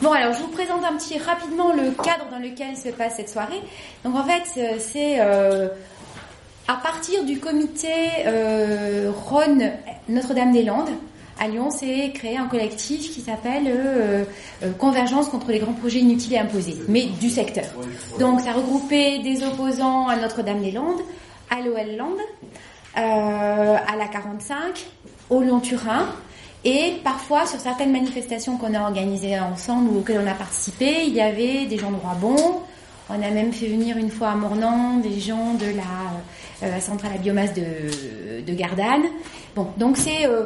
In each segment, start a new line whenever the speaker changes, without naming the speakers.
Bon, alors je vous présente un petit rapidement le cadre dans lequel se passe cette soirée. Donc en fait, euh, c'est euh, à partir du comité euh, Rhône Notre-Dame-des-Landes à Lyon, c'est créé un collectif qui s'appelle euh, Convergence contre les grands projets inutiles et imposés, mais du secteur. Donc ça regroupait des opposants à Notre-Dame-des-Landes, à l'OL Land, euh, à la 45, au Lyon-Turin, et parfois, sur certaines manifestations qu'on a organisées ensemble ou auxquelles on a participé, il y avait des gens de Roibon. On a même fait venir une fois à Mornan des gens de la euh, centrale à biomasse de, de Gardanne. Bon, donc c'est euh,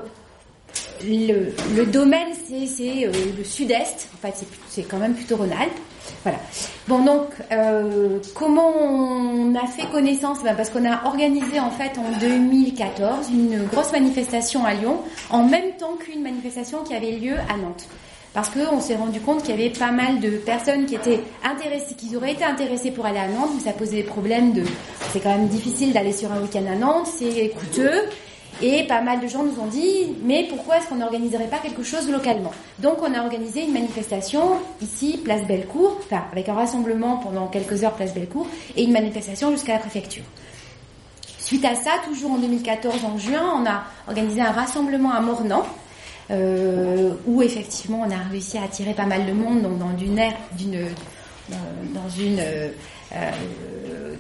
le, domaine, c'est euh, le sud-est. En fait, c'est quand même plutôt Rhône-Alpes. Voilà. Bon, donc, euh, comment on a fait connaissance? Ben, Parce qu'on a organisé en fait en 2014 une grosse manifestation à Lyon, en même temps qu'une manifestation qui avait lieu à Nantes. Parce qu'on s'est rendu compte qu'il y avait pas mal de personnes qui étaient intéressées, qui auraient été intéressées pour aller à Nantes, mais ça posait des problèmes de... C'est quand même difficile d'aller sur un week-end à Nantes, c'est coûteux. Et pas mal de gens nous ont dit, mais pourquoi est-ce qu'on n'organiserait pas quelque chose localement? Donc on a organisé une manifestation ici, place Bellecour, enfin avec un rassemblement pendant quelques heures, place Bellecour, et une manifestation jusqu'à la préfecture. Suite à ça, toujours en 2014, en juin, on a organisé un rassemblement à Mornan, euh, où effectivement on a réussi à attirer pas mal de monde donc dans une euh, dans une euh,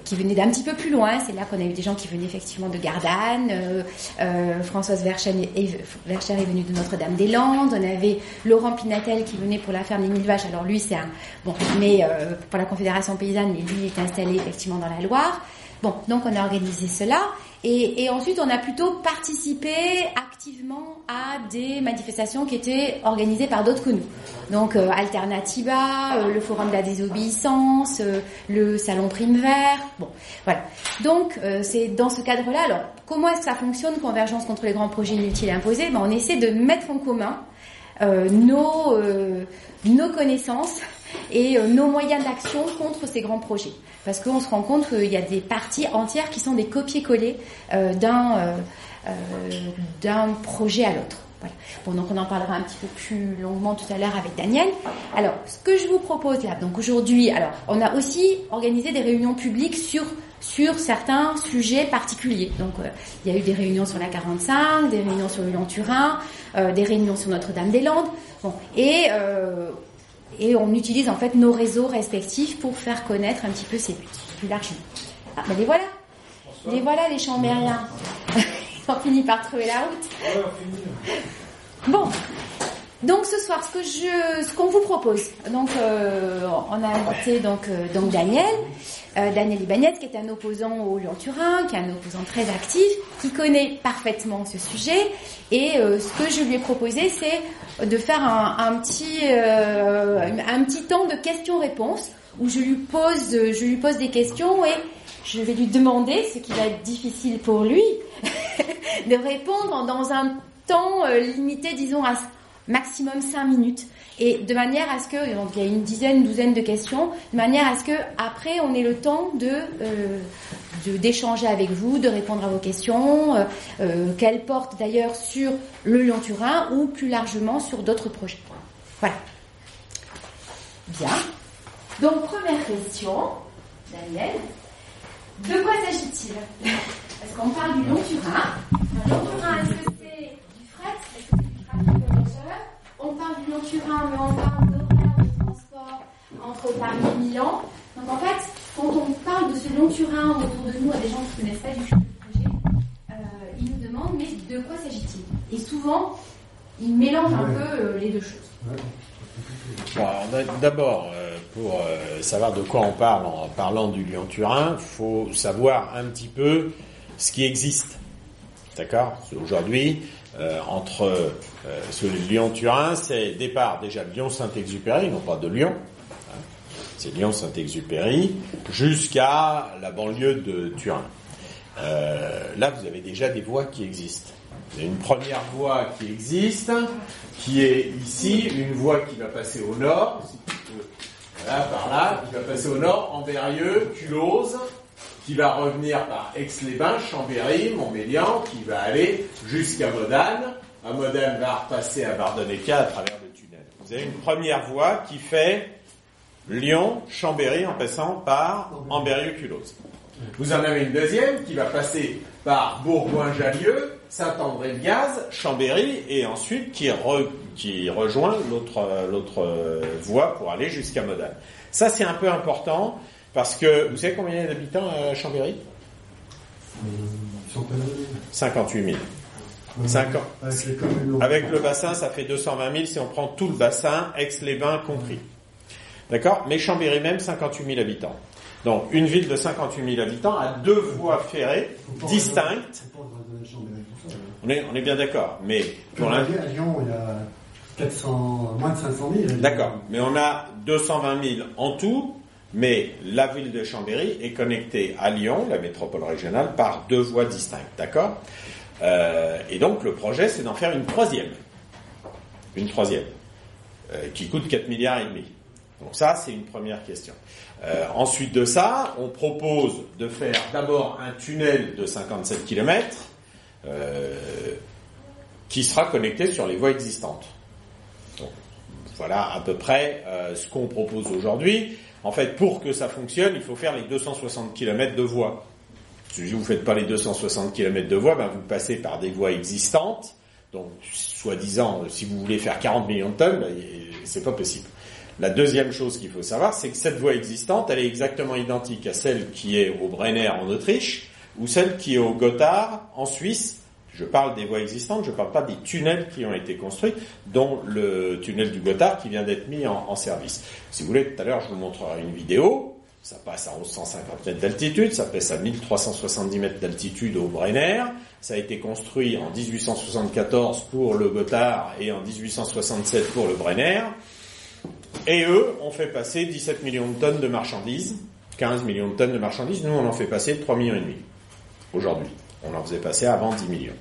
qui venait d'un petit peu plus loin. C'est là qu'on a eu des gens qui venaient effectivement de Gardanne. euh, euh, Françoise Vercher est venue de Notre-Dame-des-Landes. On avait Laurent Pinatel qui venait pour la ferme des Mille Vaches. Alors lui, c'est un bon, mais euh, pour la Confédération paysanne, mais lui est installé effectivement dans la Loire. Bon, donc on a organisé cela. Et, et ensuite, on a plutôt participé activement à des manifestations qui étaient organisées par d'autres que nous. Donc euh, Alternativa, euh, le Forum de la désobéissance, euh, le Salon Prime Vert. Bon, voilà. Donc euh, c'est dans ce cadre-là. Alors, comment est-ce que ça fonctionne Convergence contre les grands projets inutiles imposés? Ben, On essaie de mettre en commun euh, nos, euh, nos connaissances et euh, nos moyens d'action contre ces grands projets. Parce qu'on se rend compte qu'il y a des parties entières qui sont des copier-coller euh, d'un euh, d'un projet à l'autre. Bon, donc on en parlera un petit peu plus longuement tout à l'heure avec Daniel. Alors, ce que je vous propose là, donc aujourd'hui, alors on a aussi organisé des réunions publiques sur sur certains sujets particuliers. Donc, il y a eu des réunions sur la 45, des réunions sur le Lyon-Turin, des réunions sur Notre-Dame-des-Landes. Bon, et et on utilise en fait nos réseaux respectifs pour faire connaître un petit peu ces largement. Ah, ben les voilà, les voilà les chambériens. Ils ont fini par trouver la route. Bon, donc ce soir, ce que je, ce qu'on vous propose, donc euh, on a invité donc euh, donc Daniel, Daniel Ibanez, qui est un opposant au Lyon-Turin, qui est un opposant très actif, qui connaît parfaitement ce sujet. Et euh, ce que je lui ai proposé, c'est de faire un, un petit euh, un petit temps de questions-réponses où je lui pose je lui pose des questions et je vais lui demander, ce qui va être difficile pour lui, de répondre dans un temps euh, limité, disons à maximum 5 minutes et de manière à ce que donc il y a une dizaine douzaine de questions de manière à ce que après on ait le temps de euh, d'échanger avec vous de répondre à vos questions euh, euh, qu'elles portent d'ailleurs sur le Lyon-Turin ou plus largement sur d'autres projets. Voilà. Bien. Donc première question Daniel. De quoi s'agit-il? Parce qu'on parle du Lyon-Turin. Lyon-Turin, est-ce que c'est du fret Est-ce que c'est du trafic voyageur On parle du Lyon-Turin, mais on parle d'horaire de transport entre Paris et Milan. Donc en fait, quand on parle de ce Lyon-Turin autour de nous à des gens qui ne connaissent pas du tout le projet, euh, ils nous demandent mais de quoi s'agit-il? Et souvent, ils mélangent un peu euh, les deux choses.
Bon, D'abord, euh, pour euh, savoir de quoi on parle en parlant du Lyon-Turin, faut savoir un petit peu ce qui existe. D'accord? Aujourd'hui, euh, entre euh, Lyon-Turin, c'est départ déjà de Lyon-Saint-Exupéry, non pas de Lyon, hein, c'est Lyon-Saint-Exupéry, jusqu'à la banlieue de Turin. Euh, là, vous avez déjà des voies qui existent. Il y a une première voie qui existe, qui est ici, une voie qui va passer au nord, si tu peux, voilà, par là, qui va passer au nord, Amberieux, Culose, qui va revenir par Aix-les-Bains, Chambéry, Montmélian, qui va aller jusqu'à Modane. À Modane va repasser à Bardonnecca à travers le tunnel. Vous avez une première voie qui fait Lyon, Chambéry en passant par Amberieu-Culose. Vous en avez une deuxième qui va passer par Bourgoin-Jallieu, Saint-André-le-Gaz, Chambéry et ensuite qui, qui rejoint l'autre voie pour aller jusqu'à Modane. Ça c'est un peu important parce que vous savez combien il y a d'habitants à Chambéry 58 000. 5 ans. Avec le bassin, ça fait 220 000 si on prend tout le bassin, Aix-les-Bains compris. D'accord? Mais Chambéry même, 58 000 habitants. Donc une ville de 58 000 habitants a deux voies ferrées distinctes. On est, on est bien d'accord. Mais
pour À Lyon, il y a 400, moins de 500 000.
D'accord. Mais on a 220 000 en tout. Mais la ville de Chambéry est connectée à Lyon, la métropole régionale, par deux voies distinctes. D'accord? Euh, Et donc le projet, c'est d'en faire une troisième. Une troisième. Euh, qui coûte 4 milliards et demi. Donc ça, c'est une première question. Euh, ensuite de ça, on propose de faire d'abord un tunnel de 57 km euh, qui sera connecté sur les voies existantes. Donc, voilà à peu près euh, ce qu'on propose aujourd'hui. En fait, pour que ça fonctionne, il faut faire les 260 km de voies. Si vous ne faites pas les 260 km de voies, ben vous passez par des voies existantes. Donc, soi-disant, si vous voulez faire 40 millions de tonnes, ben, c'est pas possible. La deuxième chose qu'il faut savoir, c'est que cette voie existante, elle est exactement identique à celle qui est au Brenner en Autriche ou celle qui est au Gotthard en Suisse. Je parle des voies existantes, je ne parle pas des tunnels qui ont été construits, dont le tunnel du Gotthard qui vient d'être mis en, service. Si vous voulez, tout à l'heure, je vous montrerai une vidéo. Ça passe à 1150 mètres d'altitude, ça passe à 1370 mètres d'altitude au Brenner. Ça a été construit en 1874 pour le Gotthard et en 1867 pour le Brenner. Et eux ont fait passer 17 millions de tonnes de marchandises, 15 millions de tonnes de marchandises. Nous, on en fait passer 3 millions et demi aujourd'hui. On en faisait passer avant 10 millions.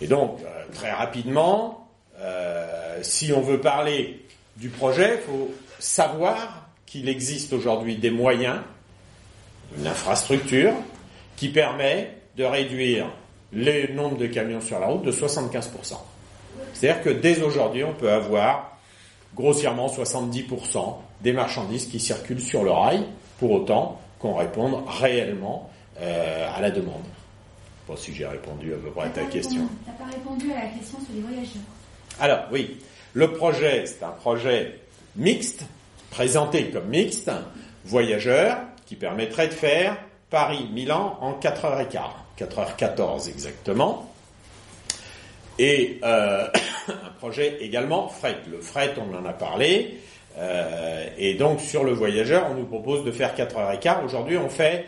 Et donc, euh, très rapidement, euh, si on veut parler du projet, il faut savoir qu'il existe aujourd'hui des moyens, une infrastructure, qui permet de réduire le nombre de camions sur la route de 75%. C'est-à-dire que dès aujourd'hui, on peut avoir grossièrement 70% des marchandises qui circulent sur le rail, pour autant qu'on réponde réellement euh, à la demande. Je sais pas si j'ai répondu à peu près à ta question.
Tu n'as pas répondu à la question sur les voyageurs.
Alors oui, le projet, c'est un projet mixte, présenté comme mixte, voyageur, qui permettrait de faire Paris-Milan en 4h15, 4h14 exactement. Et euh, un projet également fret. Le fret, on en a parlé. Euh, et donc sur le voyageur, on nous propose de faire 4h15. Aujourd'hui, on fait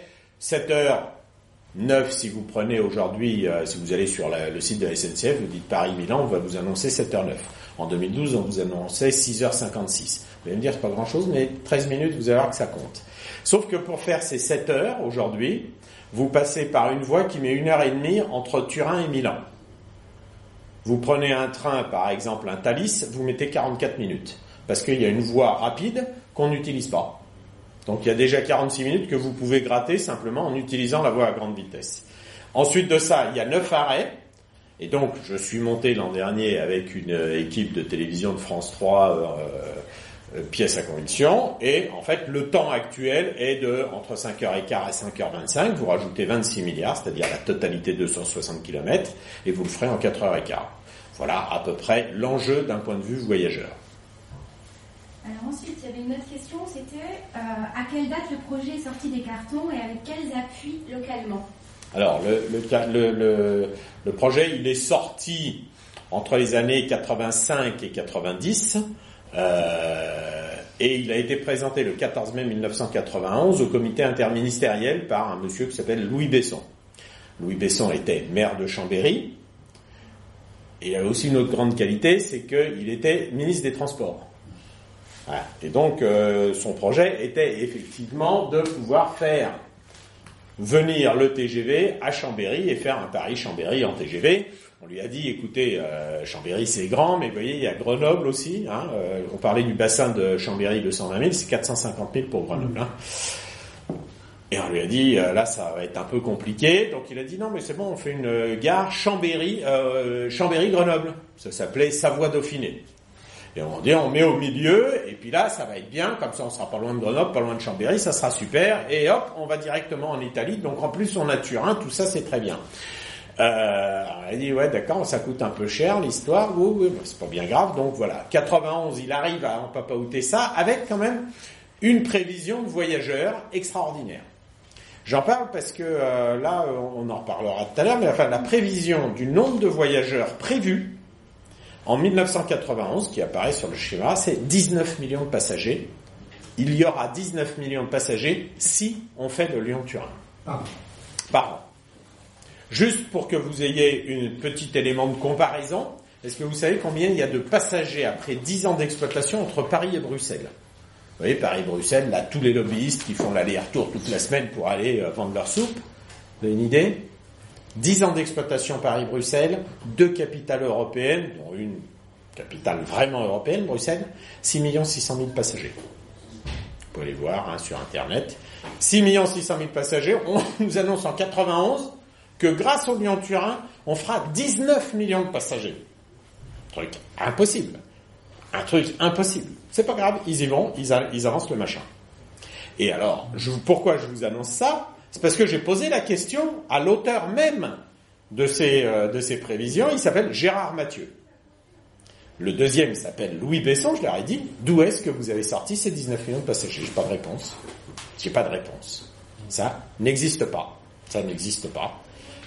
7h9 si vous prenez aujourd'hui, euh, si vous allez sur le site de la SNCF, vous dites Paris-Milan, on va vous annoncer 7h09. En 2012, on vous annonçait 6h56. Vous allez me dire, c'est pas grand chose, mais 13 minutes, vous allez voir que ça compte. Sauf que pour faire ces 7 heures aujourd'hui, vous passez par une voie qui met une heure et demie entre Turin et Milan. Vous prenez un train, par exemple un Thalys, vous mettez 44 minutes. Parce qu'il y a une voie rapide qu'on n'utilise pas. Donc il y a déjà 46 minutes que vous pouvez gratter simplement en utilisant la voie à grande vitesse. Ensuite de ça, il y a 9 arrêts. Et donc je suis monté l'an dernier avec une équipe de télévision de France 3 euh, euh, pièce à conviction. Et en fait, le temps actuel est de entre 5h15 et 5h25. Vous rajoutez 26 milliards, c'est-à-dire la totalité de 260 km, et vous le ferez en 4h15. Voilà à peu près l'enjeu d'un point de vue voyageur.
Alors ensuite, il y avait une autre question, c'était euh, à quelle date le projet est sorti des cartons et avec quels appuis localement?
Alors le, le, le, le, projet, il est sorti entre les années 85 et 90. Euh, et il a été présenté le 14 mai 1991 au comité interministériel par un monsieur qui s'appelle Louis Besson. Louis Besson était maire de Chambéry, et il a aussi une autre grande qualité, c'est qu'il était ministre des Transports. Et donc, euh, son projet était effectivement de pouvoir faire venir le TGV à Chambéry et faire un Paris-Chambéry en TGV. On lui a dit, écoutez, euh, Chambéry c'est grand, mais vous voyez, il y a Grenoble aussi. Hein, euh, on parlait du bassin de Chambéry de 120 000, c'est 450 000 pour Grenoble. Hein. Et on lui a dit, là, ça va être un peu compliqué. Donc il a dit, non, mais c'est bon, on fait une gare Chambéry, Chambéry-Grenoble. Ça s'appelait Savoie-Dauphiné. Et on dit, on met au milieu, et puis là, ça va être bien, comme ça on sera pas loin de Grenoble, pas loin de Chambéry, ça sera super, et hop, on va directement en Italie, donc en plus on a Turin, tout ça c'est très bien. Euh, elle dit ouais d'accord ça coûte un peu cher l'histoire oui, oui c'est pas bien grave donc voilà 91 il arrive à empapaouter ça avec quand même une prévision de voyageurs extraordinaire j'en parle parce que euh, là on en reparlera tout à l'heure mais enfin la prévision du nombre de voyageurs prévus en 1991 qui apparaît sur le schéma c'est 19 millions de passagers. Il y aura 19 millions de passagers si on fait de Lyon-Turin par an Juste pour que vous ayez une petit élément de comparaison, est-ce que vous savez combien il y a de passagers après 10 ans d'exploitation entre Paris et Bruxelles? Vous voyez, Paris-Bruxelles, là, tous les lobbyistes qui font l'aller-retour toute la semaine pour aller euh, vendre leur soupe, vous avez une idée? 10 ans d'exploitation Paris-Bruxelles, deux capitales européennes, dont une capitale vraiment européenne, Bruxelles, 6 600 000 passagers. Vous pouvez les voir hein, sur Internet. 6 600 000 passagers, on nous annonce en 91 que grâce au Lyon-Turin, on fera 19 millions de passagers. Truc impossible. Un truc impossible. C'est pas grave, ils y vont, ils, avancent le machin. Et alors, pourquoi je vous annonce ça? C'est parce que j'ai posé la question à l'auteur même de ces, euh, de ces prévisions. Il s'appelle Gérard Mathieu. Le deuxième s'appelle Louis Besson. Je leur ai dit, d'où est-ce que vous avez sorti ces 19 millions de passagers? J'ai pas de réponse. J'ai pas de réponse. Ça n'existe pas. Ça n'existe pas.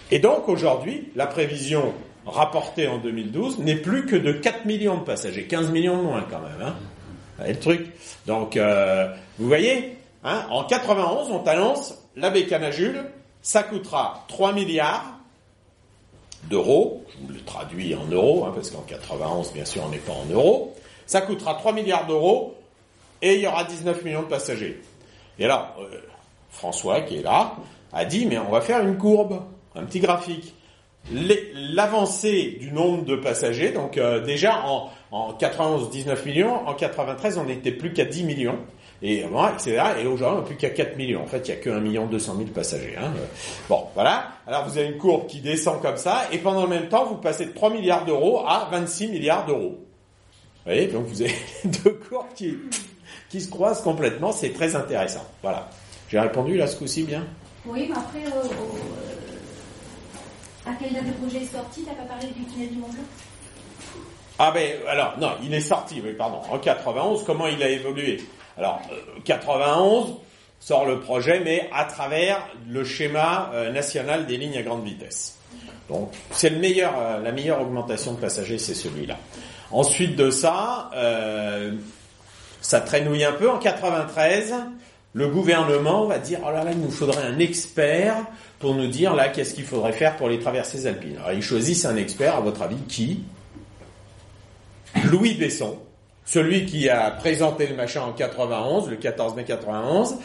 Et donc aujourd'hui, la prévision rapportée en 2012 n'est plus que de 4 millions de passagers, 15 millions de moins quand même. Hein le truc? Donc euh, vous voyez, hein, en 91, on t'annonce la bécanagule, ça coûtera 3 milliards d'euros, je vous le traduis en euros, hein, parce qu'en 91, bien sûr, on n'est pas en euros, ça coûtera 3 milliards d'euros et il y aura 19 millions de passagers. Et alors, euh, François, qui est là, a dit, mais on va faire une courbe un petit graphique. L'avancée du nombre de passagers, donc euh, déjà en, en 91, 19 millions, en 93, on n'était plus qu'à 10 millions, et etc. Et aujourd'hui, on n'est plus qu'à 4 millions. En fait, il n'y a que 1 million 200 000 passagers. Hein. Bon, voilà. Alors, vous avez une courbe qui descend comme ça, et pendant le même temps, vous passez de 3 milliards d'euros à 26 milliards d'euros. Vous voyez, donc vous avez deux courbes qui, qui se croisent complètement. C'est très intéressant. Voilà. J'ai répondu là ce coup-ci bien?
Oui, mais après, euh, à quelle date le projet est sorti? T'as pas parlé du tunnel du Mont Blanc?
Ah ben alors non, il est sorti, oui pardon. En 91, comment il a évolué? Alors 91 euh, sort le projet, mais à travers le schéma euh, national des lignes à grande vitesse. Donc c'est le meilleur, euh, la meilleure augmentation de passagers, c'est celui-là. Ensuite de ça, ça traînouille un peu. En 93, le gouvernement va dire oh là là, il nous faudrait un expert pour nous dire là qu'est-ce qu'il faudrait faire pour les traversées alpines. Alors ils choisissent un expert, à votre avis, qui? Louis Besson, celui qui a présenté le machin en 91, le 14 mai 91,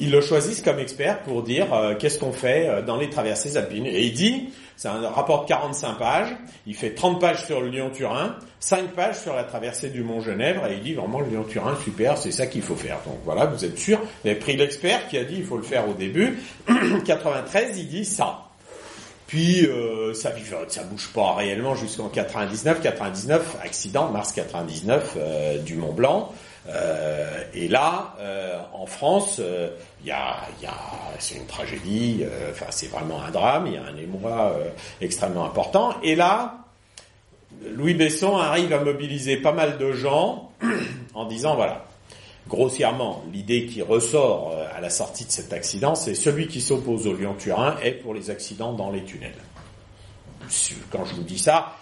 ils le choisissent comme expert pour dire euh, qu'est-ce qu'on fait euh, dans les traversées alpines. Et il dit, c'est un rapport de 45 pages, il fait 30 pages sur le Lyon-Turin, 5 pages sur la traversée du Mont-Genèvre, et il dit vraiment le Lyon-Turin, super, c'est ça qu'il faut faire. Donc voilà, vous êtes sûr, vous avez pris l'expert qui a dit il faut le faire au début. 93, il dit ça. Puis euh, ça, ça bouge pas réellement jusqu'en 99. 99, accident, mars 99 euh, du Mont Blanc. Euh, et là, euh, en France, il y a, y a c'est une tragédie. Enfin, c'est vraiment un drame. Il y a un émoi extrêmement important. Et là, Louis Besson arrive à mobiliser pas mal de gens en disant voilà, grossièrement, l'idée qui ressort euh, à la sortie de cet accident, c'est celui qui s'oppose au Lyon-Turin est pour les accidents dans les tunnels. Quand je vous dis ça,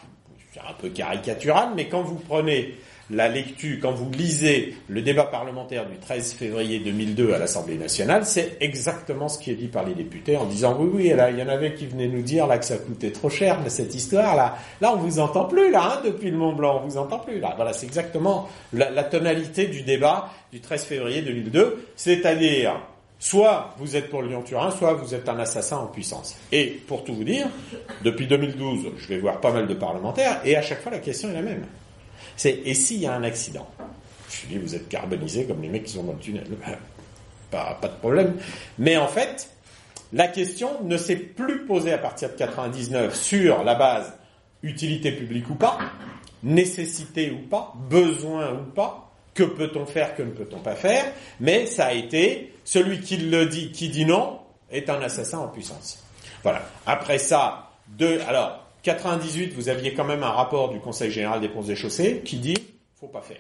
c'est un peu caricatural, mais quand vous prenez la lecture, quand vous lisez le débat parlementaire du 13 février 2002 à l'Assemblée nationale, c'est exactement ce qui est dit par les députés en disant oui, oui, là, il y en avait qui venaient nous dire là que ça coûtait trop cher, cette histoire là, là on vous entend plus là, hein, depuis le Mont Blanc, on vous entend plus là. Voilà, c'est exactement la, tonalité du débat du 13 février 2002, c'est-à-dire Soit vous êtes pour Lyon-Turin, soit vous êtes un assassin en puissance. Et pour tout vous dire, depuis 2012, je vais voir pas mal de parlementaires, et à chaque fois la question est la même. C'est et s'il y a un accident Je dis, vous êtes carbonisé comme les mecs qui sont dans le tunnel. pas, pas de problème. Mais en fait, la question ne s'est plus posée à partir de 99 sur la base utilité publique ou pas. nécessité ou pas, besoin ou pas, que peut-on faire, que ne peut-on pas faire, mais ça a été celui qui le dit, qui dit non, est un assassin en puissance. Voilà. Après ça, de, alors, 98, vous aviez quand même un rapport du Conseil général des ponts et chaussées qui dit, faut pas faire.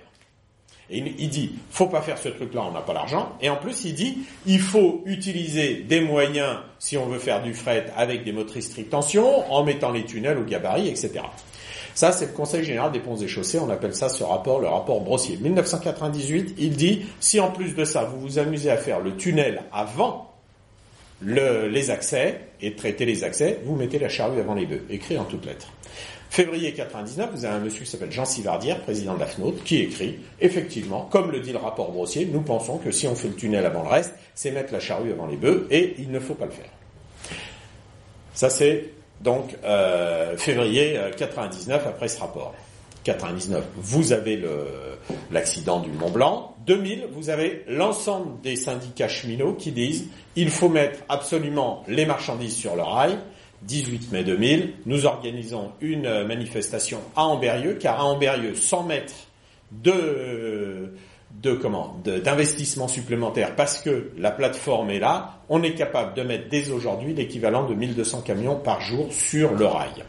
Et il dit, faut pas faire ce truc-là, on n'a pas l'argent. Et en plus, il dit, il faut utiliser des moyens, si on veut faire du fret, avec des motrices triple tension, en mettant les tunnels au gabarit, etc. Ça, c'est le Conseil général des ponts et chaussées, on appelle ça ce rapport, le rapport Brossier. 1998, il dit, si en plus de ça, vous vous amusez à faire le tunnel avant les accès, et traiter les accès, vous mettez la charrue avant les bœufs, écrit en toutes lettres. Février 99, vous avez un monsieur qui s'appelle Jean Sivardière, président de la FNOT, qui écrit, effectivement, comme le dit le rapport Brossier, nous pensons que si on fait le tunnel avant le reste, c'est mettre la charrue avant les bœufs, et il ne faut pas le faire. Ça c'est donc euh, février 99 euh, après ce rapport. 99, vous avez l'accident du Mont Blanc. 2000, vous avez l'ensemble des syndicats cheminots qui disent il faut mettre absolument les marchandises sur le rail. 18 mai 2000, nous organisons une manifestation à Amberieux, car à Amberieux, 100 mètres de, de comment, d'investissement supplémentaire, parce que la plateforme est là, on est capable de mettre dès aujourd'hui l'équivalent de 1200 camions par jour sur le rail.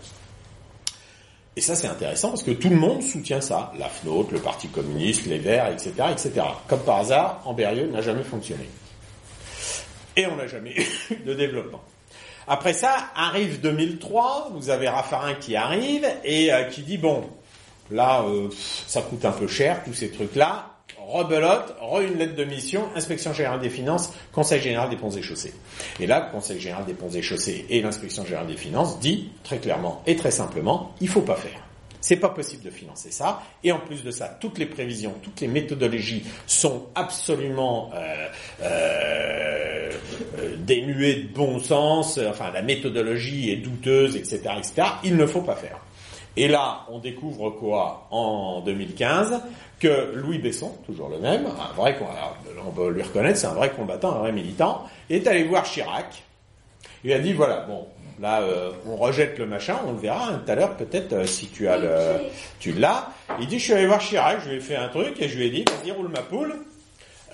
Et ça, c'est intéressant parce que tout le monde soutient ça. La FNOT, le Parti communiste, les Verts, etc., etc. Comme par hasard, Amberieux n'a jamais fonctionné. Et on n'a jamais eu de développement. Après ça, arrive 2003, vous avez Raffarin qui arrive et euh, qui dit, bon, là, euh, ça coûte un peu cher, tous ces trucs-là, rebelote, re une lettre de mission, inspection générale des finances, conseil général des ponts et chaussées. Et là, le conseil général des ponts et chaussées et l'inspection générale des finances dit très clairement et très simplement, il faut pas faire. C'est pas possible de financer ça. Et en plus de ça, toutes les prévisions, toutes les méthodologies sont absolument euh, euh, dénuées de bon sens. Enfin, la méthodologie est douteuse, etc., etc. Il ne faut pas faire. Et là, on découvre quoi en 2015 Que Louis Besson, toujours le même, un vrai, on peut lui reconnaître, c'est un vrai combattant, un vrai militant, est allé voir Chirac. Il a dit voilà, bon, là, euh, on rejette le machin, on le verra tout à l'heure peut-être euh, si tu as le, tu l'as. Il dit je suis allé voir Chirac, je lui ai fait un truc et je lui ai dit vas-y roule ma poule.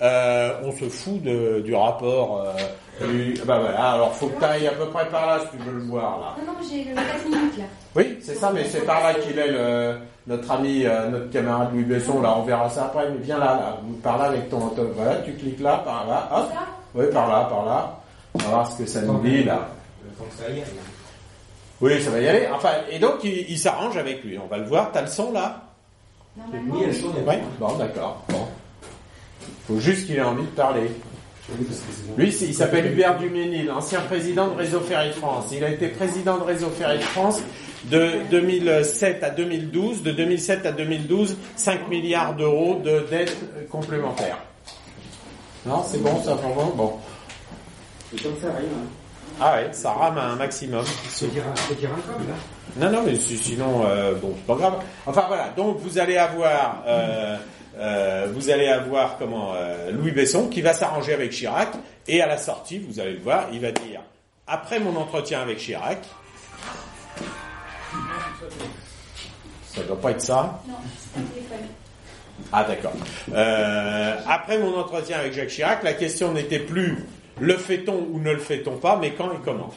Euh, on se fout de, du rapport. Euh, bah voilà, alors faut que tu ailles à peu près par là si tu veux le voir là.
Non, non, j'ai le 4 minutes là.
Oui, c'est ça, mais c'est par là qu'il est le, notre ami, euh, notre camarade Louis Besson, là, on verra ça après, mais viens là, là, par là avec ton, voilà, tu cliques là, par là, hop. Oui, par là, par là. On va voir ce que ça nous dit là. Oui, ça va y aller. Enfin, et donc il, s'arrange avec lui. On va le voir. T'as le son là? Oui. Bon, d'accord. Bon. Faut juste qu'il ait envie de parler. Lui, il s'appelle Hubert Duménil, ancien président de Réseau Ferré de France. Il a été président de Réseau Ferré de France de 2007 à 2012. De 2007 à 2012, 5 milliards d'euros de dettes complémentaires. Non, c'est bon, ça va bon. Bon.
comme ça rime. Hein.
Ah ouais, ça rame à un maximum.
C'est dire là
Non, non, mais sinon, euh, bon, c'est pas grave. Enfin voilà, donc vous allez avoir euh, euh, vous allez avoir comment euh, Louis Besson qui va s'arranger avec Chirac et à la sortie, vous allez le voir, il va dire après mon entretien avec Chirac, ça doit pas être ça.
Non, c'est pas téléphone.
Ah d'accord. Euh, après mon entretien avec Jacques Chirac, la question n'était plus le fait-on ou ne le fait-on pas, mais quand et comment.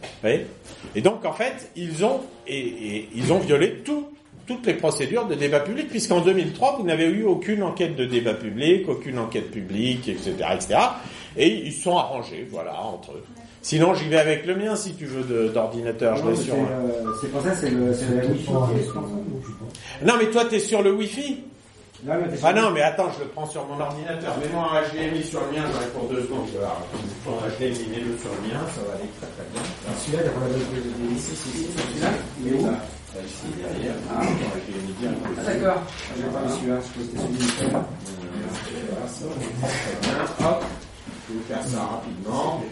Vous voyez? Et donc en fait, ils ont et, et ils ont violé tout toutes les procédures de débat public, puisqu'en 2003, vous n'avez eu aucune enquête de débat public, aucune enquête publique, etc., etc. Et ils sont arrangés, voilà, entre eux. Sinon, j'y vais avec le mien, si tu veux, d'ordinateur.
Je sur. Euh, c'est pour ça, c'est le, le Wi-Fi.
Non, mais toi, t'es sur le Wi-Fi ah non, mais attends, je le prends sur mon ordinateur. Mets-moi un HDMI sur le mien, j'en ai pour deux secondes. Je vais prendre un HDMI, mets-le sur le mien, ça va aller très très bien.
Celui-là, il y a ici, ici, celui-là, il est où
ici derrière.
Ah, ah d'accord. Pas celui-là, je celui-là.
Hop, vais vous faire ça rapidement.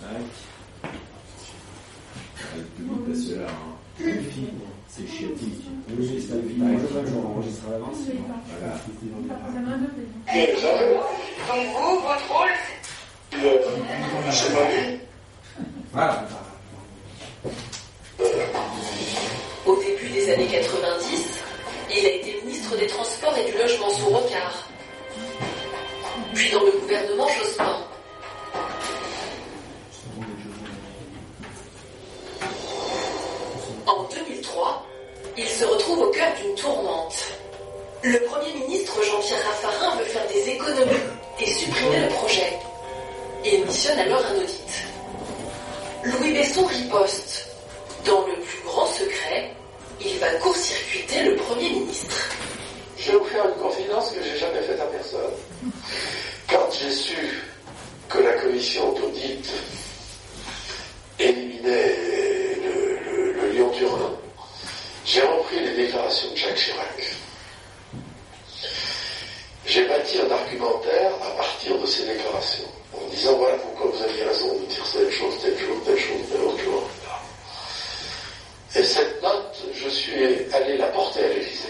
Tac. Le public de ceux-là. C'est chiatique.
Oui, c'est un je enregistre à l'avance.
Voilà.
Donc vous, votre rôle, c'est...
Voilà.
Au début des années 90, il a été ministre des Transports et du Logement sous Rocard. Puis dans le gouvernement Jospin. En 2003, il se retrouve au cœur d'une tourmente. Le Premier ministre Jean-Pierre Raffarin veut faire des économies et supprimer le projet. Il missionne alors un audit. Louis Besson riposte. Dans le plus grand secret, il va court-circuiter le Premier ministre.
Je vais vous faire une confidence que j'ai jamais faite à personne. Quand j'ai su que la commission d'audit éliminait le, le- le Lyon-Turin, j'ai repris les déclarations de Jacques Chirac. J'ai bâti un argumentaire à partir de ces déclarations, en disant voilà pourquoi vous aviez raison de dire telle chose, telle chose, telle chose, telle autre chose. Et cette note, je suis allé la porter à l'Élysée.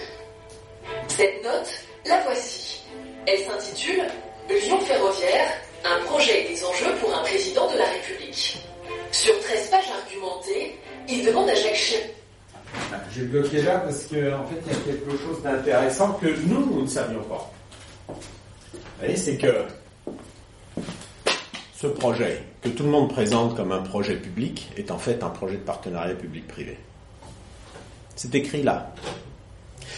Cette note, la voici. Elle s'intitule Lyon ferroviaire, un projet et des enjeux pour un président de la République. Sur 13 pages argumentées, il demande à Jacques Chirac
J'ai bloqué là parce qu'en en fait, il y a quelque chose d'intéressant que nous, nous ne savions pas. Voyez, c'est que ce projet, que tout le monde présente comme un projet public, est en fait un projet de partenariat public-privé. C'est écrit là.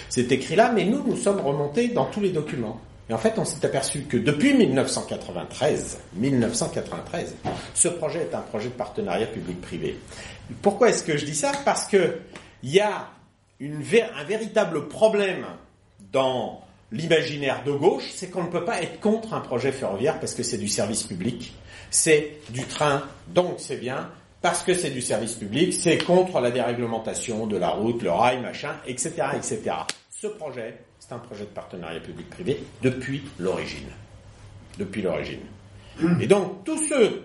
C'est écrit là, mais nous, nous sommes remontés dans tous les documents. Et en fait, on s'est aperçu que depuis 1993, 1993, ce projet est un projet de partenariat public-privé. Pourquoi est-ce que je dis ça? Parce que il y a un véritable problème dans l'imaginaire de gauche, c'est qu'on ne peut pas être contre un projet ferroviaire parce que c'est du service public, c'est du train, donc c'est bien, parce que c'est du service public, c'est contre la déréglementation de la route, le rail, machin, etc., etc. Ce projet, c'est un projet de partenariat public-privé depuis l'origine. Depuis l'origine. Et donc, tous ceux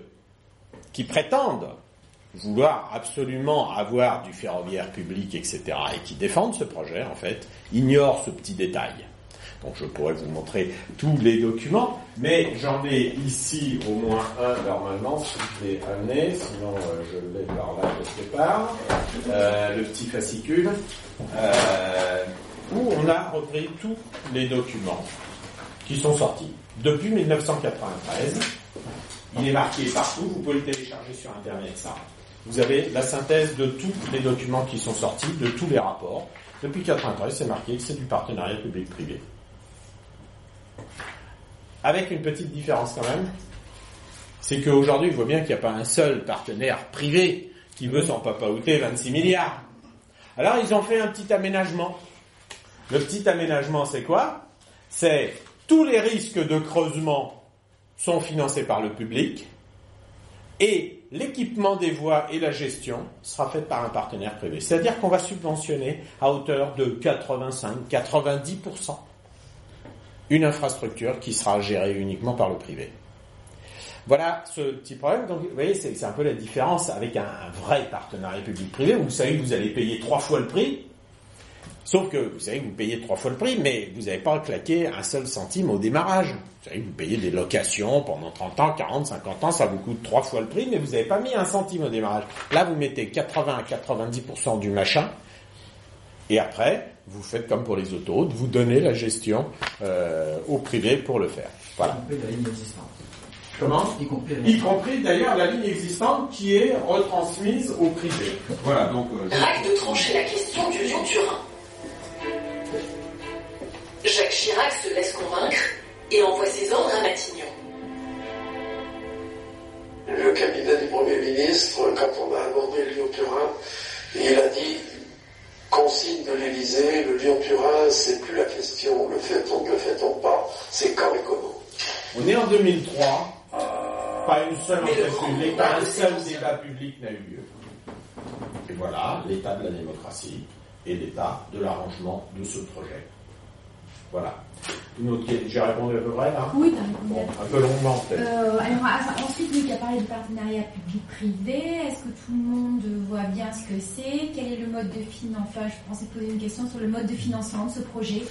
qui prétendent vouloir absolument avoir du ferroviaire public, etc., et qui défendent ce projet, en fait, ignorent ce petit détail. Donc je pourrais vous montrer tous les documents, mais j'en ai ici au moins un normalement, si je l'ai amené, sinon euh, je l'ai par là quelque part, Euh, le petit fascicule, euh, où on a repris tous les documents qui sont sortis depuis 1993. Il est marqué partout, vous pouvez le télécharger sur Internet, ça. Vous avez la synthèse de tous les documents qui sont sortis, de tous les rapports. Depuis 1993, c'est marqué que c'est du partenariat public-privé. Avec une petite différence quand même, c'est qu'aujourd'hui, on voit bien qu'il n'y a pas un seul partenaire privé qui veut s'en papaouter 26 milliards. Alors, ils ont fait un petit aménagement. Le petit aménagement, c'est quoi? C'est tous les risques de creusement sont financés par le public et l'équipement des voies et la gestion sera fait par un partenaire privé. C'est-à-dire qu'on va subventionner à hauteur de 85-90% une infrastructure qui sera gérée uniquement par le privé. Voilà ce petit problème. Donc, vous voyez, c'est un peu la différence avec un, un vrai partenariat public-privé où vous savez que vous allez payer trois fois le prix. Sauf que vous savez que vous payez trois fois le prix, mais vous n'avez pas claqué un seul centime au démarrage. Vous savez que vous payez des locations pendant 30 ans, 40, 50 ans, ça vous coûte trois fois le prix, mais vous n'avez pas mis un centime au démarrage. Là, vous mettez 80 à 90% du machin, et après, vous faites comme pour les autoroutes, vous donnez la gestion euh, au privé pour le faire. Voilà.
Y compris la ligne existante.
Comment
Y compris la
Y compris d'ailleurs la ligne existante qui est retransmise au privé. Voilà, donc... euh,
de trancher la question du Lyon-Turin. Jacques Chirac se laisse convaincre et envoie ses ordres à Matignon.
Le cabinet du Premier ministre, quand on a abordé le Lyon-Turin, il a dit consigne de l'Élysée, le Lyon-Turin, c'est plus la question, le fait-on, le fait-on pas, c'est quand et comment.
On est en 2003, pas une seule enquête publique, pas un seul débat public n'a eu lieu. Et voilà l'état de la démocratie et l'état de l'arrangement de ce projet. Voilà. Une autre question, j'ai répondu à peu près là
Oui, t'as répondu
Bon,
à
un peu longuement peut-être.
Euh, alors, ah, ensuite, tu as parlé du partenariat public-privé. Est-ce que tout le monde voit bien ce que c'est? Quel est le mode de financement? Enfin, je pensais poser une question sur le mode de financement de ce projet.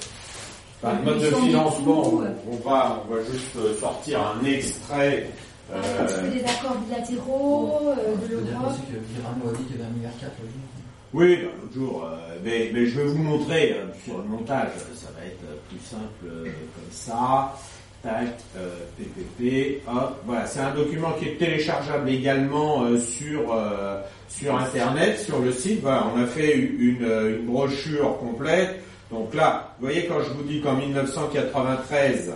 Enfin, le mode de financement, on, on va, on va juste euh, sortir un extrait.
Peu
euh,
des accords bilatéraux, euh, de
dire
l'Europe.
aussi que Virano a dit qu'il y avait un milliard quatre le jour.
Oui, l'autre jour, euh, mais, mais je vais vous montrer euh, sur le montage, ça va être euh, plus simple euh, comme ça. Tac, euh, PPP, hop, voilà, c'est un document qui est téléchargeable également euh, sur euh, sur internet, sur le site. Voilà, on a fait une, euh, une brochure complète. Donc là, vous voyez quand je vous dis qu'en 1993,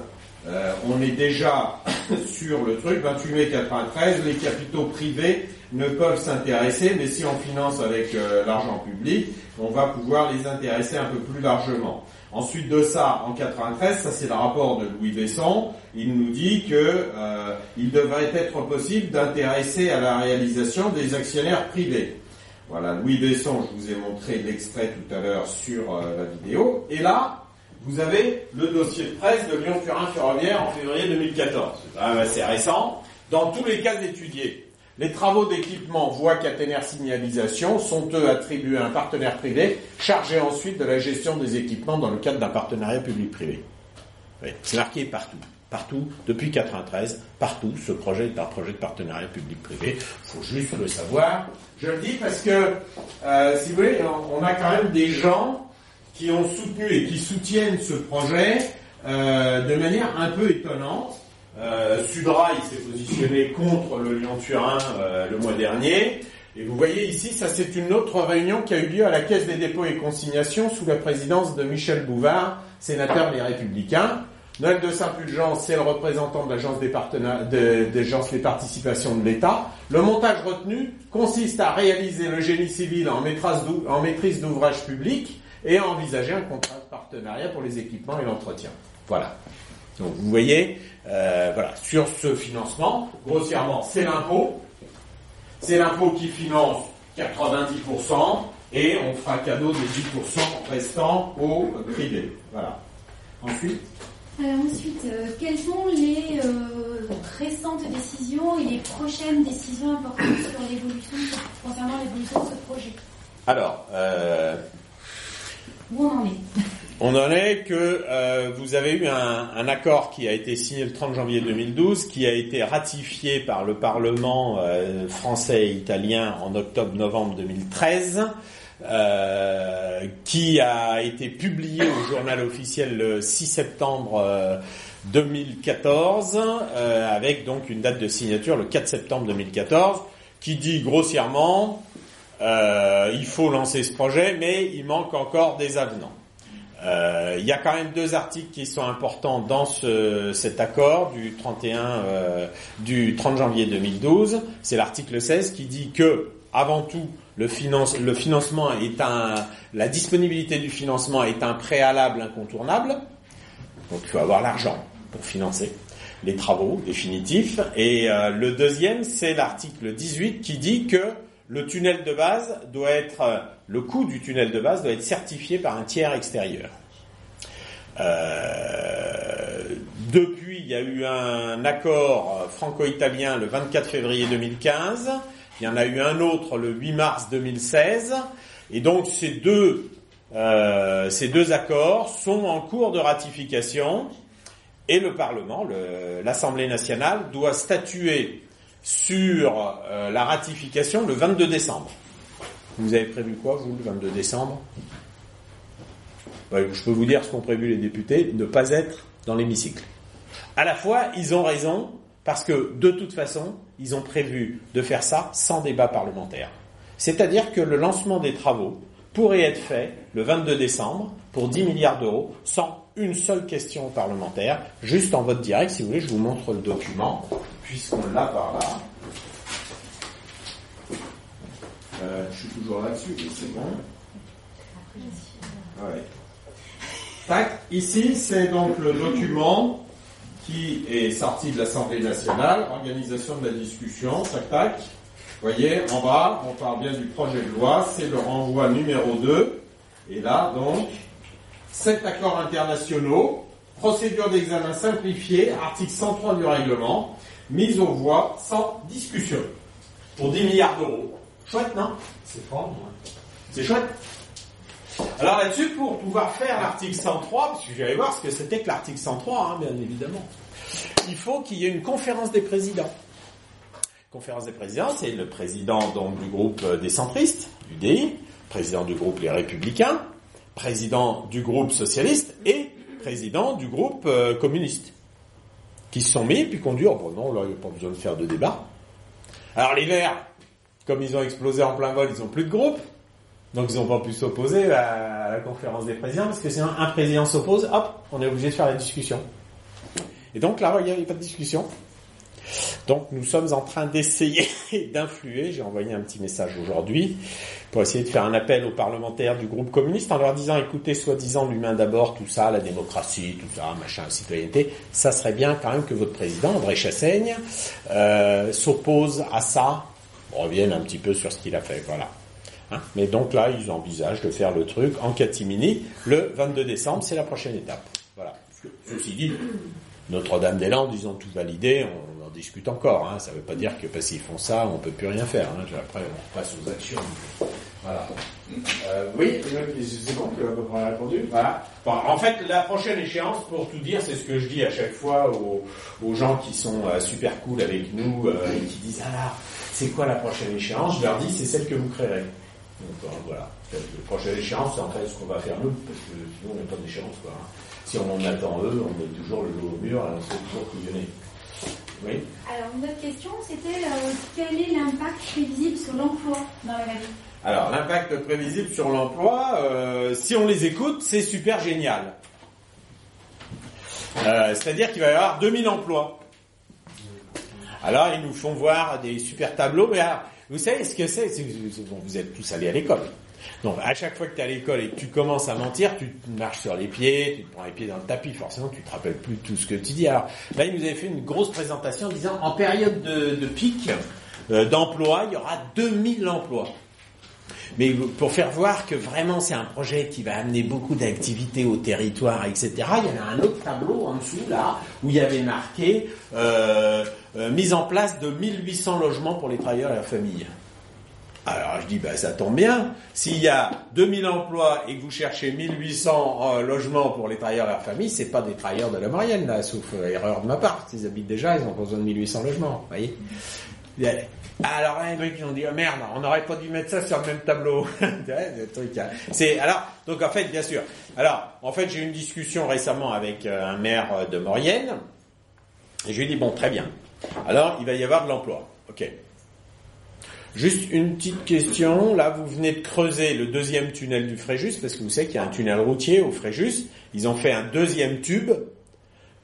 euh, on est déjà sur le truc, 28 mai 93, les capitaux privés ne peuvent s'intéresser, mais si on finance avec euh, l'argent public, on va pouvoir les intéresser un peu plus largement. Ensuite de ça, en 93, ça c'est le rapport de Louis Besson, il nous dit que euh, il devrait être possible d'intéresser à la réalisation des actionnaires privés. Voilà, Louis Besson, je vous ai montré l'extrait tout à l'heure sur euh, la vidéo. Et là, vous avez le dossier de presse de Lyon-Turin Ferroviaire en février 2014. C'est quand même assez récent. Dans tous les cas étudiés, les travaux d'équipement voie caténaire signalisation sont eux attribués à un partenaire privé chargé ensuite de la gestion des équipements dans le cadre d'un partenariat public-privé. C'est marqué partout. Partout, depuis 93, partout, ce projet est un projet de partenariat public-privé. Il faut juste le savoir. Je le dis parce que, euh, si vous voulez, on a quand même des gens qui ont soutenu et qui soutiennent ce projet euh, de manière un peu étonnante. Euh, Sudra, il s'est positionné contre le Lyon-Turin euh, le mois dernier. Et vous voyez ici, ça c'est une autre réunion qui a eu lieu à la Caisse des dépôts et consignations sous la présidence de Michel Bouvard, sénateur des Républicains. Noël de Saint-Fulgence, c'est le représentant de l'agence des, des participations de l'État. Le montage retenu consiste à réaliser le génie civil en en maîtrise d'ouvrage public et à envisager un contrat de partenariat pour les équipements et l'entretien. Voilà. Donc vous voyez, euh, voilà, sur ce financement, grossièrement, c'est l'impôt. C'est l'impôt qui finance 90% et on fera cadeau des 10% restants au privé. Voilà. Ensuite,
Alors ensuite, euh, quelles sont les euh, récentes décisions et les prochaines décisions importantes sur l'évolution, concernant l'évolution de ce projet?
Alors, euh,
Où on en est?
On en est que euh, vous avez eu un, accord qui a été signé le 30 janvier 2012, qui a été ratifié par le Parlement euh, français et italien en octobre-novembre 2013, euh, qui a été publié au journal officiel le 6 septembre euh, 2014, euh, avec donc une date de signature le 4 septembre 2014, qui dit grossièrement il faut lancer ce projet, mais il manque encore des avenants. Euh, il y a quand même deux articles qui sont importants dans ce, cet accord du 31 euh, du 30 janvier 2012. C'est l'article 16 qui dit que avant tout le, finance, le financement est un la disponibilité du financement est un préalable incontournable. Donc il faut avoir l'argent pour financer les travaux définitifs. Et euh, le deuxième, c'est l'article 18 qui dit que le tunnel de base doit être, euh, le coût du tunnel de base doit être certifié par un tiers extérieur. Euh, depuis, il y a eu un accord franco-italien le 24 février 2015. Il y en a eu un autre le 8 mars 2016. Et donc ces deux, euh, ces deux accords sont en cours de ratification. Et le Parlement, le- l'Assemblée nationale, doit statuer sur euh, la ratification le 22 décembre. Vous avez prévu quoi, vous, le 22 décembre? Ouais, Je peux vous dire ce qu'ont prévu les députés, ne pas être dans l'hémicycle. À la fois, ils ont raison, parce que de toute façon, ils ont prévu de faire ça sans débat parlementaire. C'est-à-dire que le lancement des travaux pourrait être fait le 22 décembre pour 10 milliards d'euros sans une seule question parlementaire, juste en vote direct. Si vous voulez, je vous montre le document, puisqu'on l'a par là. Euh, je suis toujours là-dessus, c'est bon. Ouais. Tac, ici, c'est donc le document qui est sorti de l'Assemblée nationale, organisation de la discussion, tac, tac. Vous voyez, en bas, on parle bien du projet de loi, c'est le renvoi numéro 2. Et là, donc, sept accords internationaux, procédure d'examen simplifiée, article 103 du règlement, mise aux voix sans discussion. Pour 10 milliards d'euros. Chouette, non?
C'est fort, moi.
C'est chouette. Alors là-dessus, pour pouvoir faire l'article 103, parce que j'allais voir ce que c'était que l'article 103, hein, bien évidemment, il faut qu'il y ait une conférence des présidents. Conférence des présidents, c'est le président donc, du groupe euh, des centristes, du DI, président du groupe Les Républicains, président du groupe socialiste et président du groupe euh, communiste, qui se sont mis puis qui ont dit, oh bon non, là, il n'y a pas besoin de faire de débat. Alors les Verts, comme ils ont explosé en plein vol, ils n'ont plus de groupe, donc ils n'ont pas pu s'opposer à la conférence des présidents, parce que sinon un président s'oppose, hop, on est obligé de faire la discussion. Et donc là, il n'y a pas de discussion. Donc nous sommes en train d'essayer d'influer, j'ai envoyé un petit message aujourd'hui, pour essayer de faire un appel aux parlementaires du groupe communiste en leur disant, écoutez, soi-disant l'humain d'abord, tout ça, la démocratie, tout ça, machin, citoyenneté, ça serait bien quand même que votre président, André Chassaigne, euh, s'oppose à ça, revienne un petit peu sur ce qu'il a fait, voilà. Hein? Mais donc là, ils envisagent de faire le truc en catimini le 22 décembre, c'est la prochaine étape. Voilà. Ceci dit, Notre-Dame-des-Landes, ils ont tout validé, discute encore. Hein. Ça ne veut pas dire que parce qu'ils font ça, on peut plus rien faire. Hein. Après, on passe aux actions. Voilà. Euh, oui, c'est bon, à peu près répondu? Voilà. Bon, en fait, la prochaine échéance, pour tout dire, c'est ce que je dis à chaque fois aux, gens qui sont euh, super cool avec nous euh, et qui disent alors, c'est quoi la prochaine échéance? Je leur dis, c'est celle que vous créerez. Donc euh, voilà. La prochaine échéance, c'est en fait ce qu'on va faire nous, parce que sinon on n'a pas d'échéance. Quoi, hein. Si on en attend eux, on met toujours le dos au mur, on se toujours couillonner. Oui
Alors, une autre question, c'était euh, quel est l'impact prévisible sur l'emploi dans la vallée
Alors, l'impact prévisible sur l'emploi, euh, si on les écoute, c'est super génial. Euh, C'est-à-dire qu'il va y avoir 2000 emplois. Alors, ils nous font voir des super tableaux, mais alors, vous savez ce que c'est? Bon, Vous êtes tous allés à l'école. Donc, à chaque fois que tu es à l'école et que tu commences à mentir, tu marches sur les pieds, tu te prends les pieds dans le tapis, forcément, tu te rappelles plus tout ce que tu dis. Alors, là, ils nous avaient fait une grosse présentation en disant, en période de, pic euh, d'emploi, il y aura 2000 emplois. Mais pour faire voir que vraiment c'est un projet qui va amener beaucoup d'activités au territoire, etc., il y en a un autre tableau en dessous, là, où il y avait marqué euh, euh, mise en place de 1800 logements pour les travailleurs et leurs familles. Alors je dis, bah, ça tombe bien. S'il y a 2000 emplois et que vous cherchez 1800 euh, logements pour les travailleurs et leurs familles, c'est pas des travailleurs de la moyenne, là, sauf euh, erreur de ma part. Ils habitent déjà, ils ont besoin de 1800 logements, voyez. Alors, un truc, ils ont dit, oh, merde, on n'aurait pas dû mettre ça sur le même tableau. hein. C'est, alors, donc en fait, bien sûr. Alors, en fait, j'ai eu une discussion récemment avec euh, un maire euh, de Maurienne, et je lui ai dit, bon, très bien. Alors, il va y avoir de l'emploi. Ok. Juste une petite question. Là, vous venez de creuser le deuxième tunnel du Fréjus, parce que vous savez qu'il y a un tunnel routier au Fréjus. Ils ont fait un deuxième tube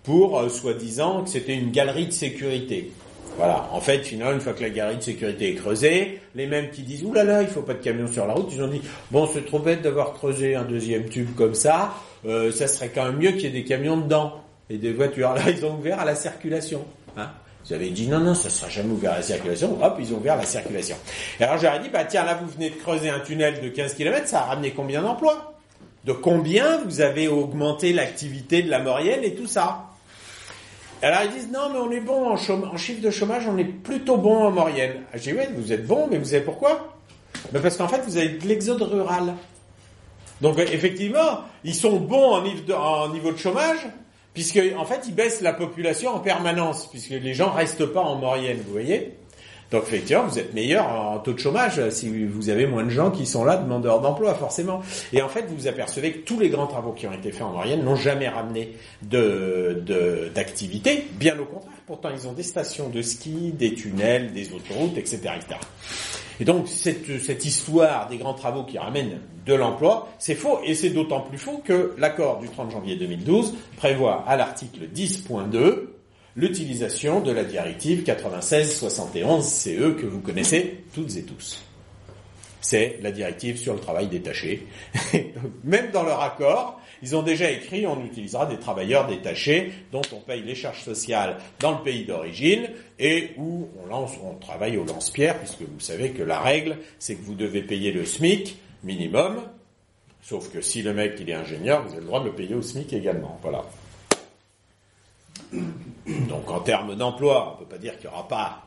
pour, euh, soi-disant, que c'était une galerie de sécurité. Voilà. En fait, finalement, une fois que la galerie de sécurité est creusée, les mêmes qui disent ouh là là, il faut pas de camions sur la route, ils ont dit bon, c'est trop bête d'avoir creusé un deuxième tube comme ça. Euh, ça serait quand même mieux qu'il y ait des camions dedans et des voitures. Là, ils ont ouvert à la circulation. Hein ils avaient dit non, non, ça sera jamais ouvert à la circulation. Hop, ils ont ouvert la circulation. Et alors j'aurais dit bah tiens, là vous venez de creuser un tunnel de 15 km, ça a ramené combien d'emplois? De combien vous avez augmenté l'activité de la Maurienne et tout ça? Alors ils disent non mais on est bon en, en, chiffre de chômage, on est plutôt bon en Maurienne. Je dis ouais vous êtes bon mais vous savez pourquoi? Parce qu'en fait vous avez de l'exode rural. Donc effectivement ils sont bons en niveau de chômage puisque en fait ils baissent la population en permanence puisque les gens restent pas en Maurienne, vous voyez donc effectivement, vous êtes meilleur en taux de chômage si vous avez moins de gens qui sont là demandeurs d'emploi, forcément. Et en fait, vous vous apercevez que tous les grands travaux qui ont été faits en Maurienne n'ont jamais ramené de d'activité. Bien au contraire. Pourtant, ils ont des stations de ski, des tunnels, des autoroutes, etc., etc. Et donc cette, cette histoire des grands travaux qui ramènent de l'emploi, c'est faux, et c'est d'autant plus faux que l'accord du 30 janvier 2012 prévoit à l'article 10.2 l'utilisation de la directive 96-71 CE que vous connaissez toutes et tous. C'est la directive sur le travail détaché. Même dans leur accord, ils ont déjà écrit on utilisera des travailleurs détachés dont on paye les charges sociales dans le pays d'origine et où on, travaille au lance-pierre puisque vous savez que la règle c'est que vous devez payer le SMIC minimum, sauf que si le mec il est ingénieur, vous avez le droit de le payer au SMIC également. Voilà. Donc en termes d'emploi, on ne peut pas dire qu'il n'y aura pas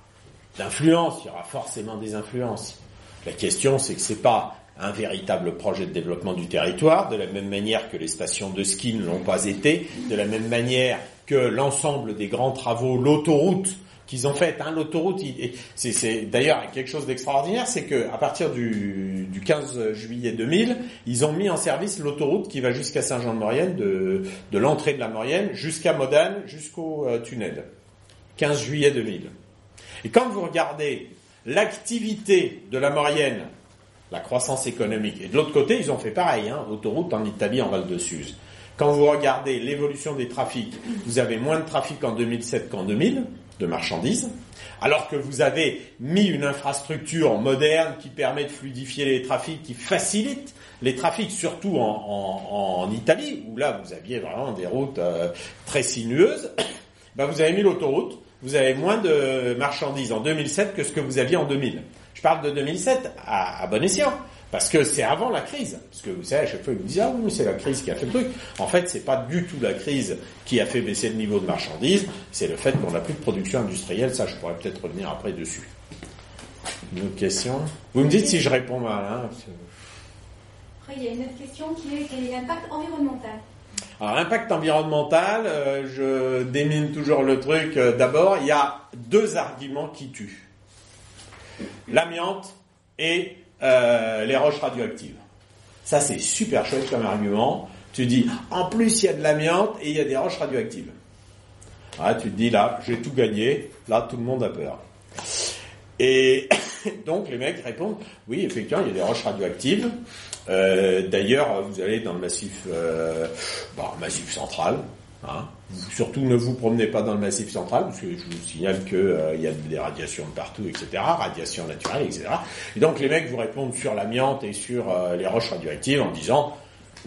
d'influence, il y aura forcément des influences. La question, c'est que c'est pas un véritable projet de développement du territoire, de la même manière que les stations de ski ne l'ont pas été, de la même manière que l'ensemble des grands travaux, l'autoroute qu'ils ont fait. Hein, L'autoroute, c'est d'ailleurs quelque chose d'extraordinaire, c'est que à partir du, du, 15 juillet 2000, ils ont mis en service l'autoroute qui va jusqu'à Saint-Jean-de-Maurienne, de, de l'entrée de la Maurienne jusqu'à Modane, jusqu'au euh, tunnel. 15 juillet 2000. Et quand vous regardez l'activité de la Maurienne, la croissance économique, et de l'autre côté, ils ont fait pareil, hein, autoroute en Italie, en Val de Suse. Quand vous regardez l'évolution des trafics, vous avez moins de trafic en 2007 qu'en 2000 de marchandises, alors que vous avez mis une infrastructure moderne qui permet de fluidifier les trafics, qui facilite les trafics, surtout en, Italie, où là vous aviez vraiment des routes euh, très sinueuses, ben vous avez mis l'autoroute, vous avez moins de marchandises en 2007 que ce que vous aviez en 2000. Je parle de 2007 à, à bon escient. Parce que c'est avant la crise. Parce que vous savez, à chaque fois, ils vous disent, ah oui, mais c'est la crise qui a fait le truc. En fait, c'est pas du tout la crise qui a fait baisser le niveau de marchandises, c'est le fait qu'on n'a plus de production industrielle. Ça, je pourrais peut-être revenir après dessus. Une autre question? Vous me dites si je réponds mal. Hein,
après, il y a une autre question qui est quel est l'impact environnemental
alors l'impact environnemental, euh, je démine toujours le truc. Euh, d'abord, il y a deux arguments qui tuent. L'amiante et euh, les roches radioactives. Ça, c'est super chouette comme argument. Tu dis, en plus, il y a de l'amiante et il y a des roches radioactives. Ah, tu te dis, là, j'ai tout gagné. Là, tout le monde a peur. Et donc, les mecs répondent, oui, effectivement, il y a des roches radioactives. Euh, d'ailleurs, vous allez dans le massif, euh, bah, massif central. Hein? Surtout ne vous promenez pas dans le massif central, parce que je vous signale qu'il euh, y a des radiations de partout, etc., radiations naturelles, etc. Et donc les mecs vous répondent sur l'amiante et sur euh, les roches radioactives en disant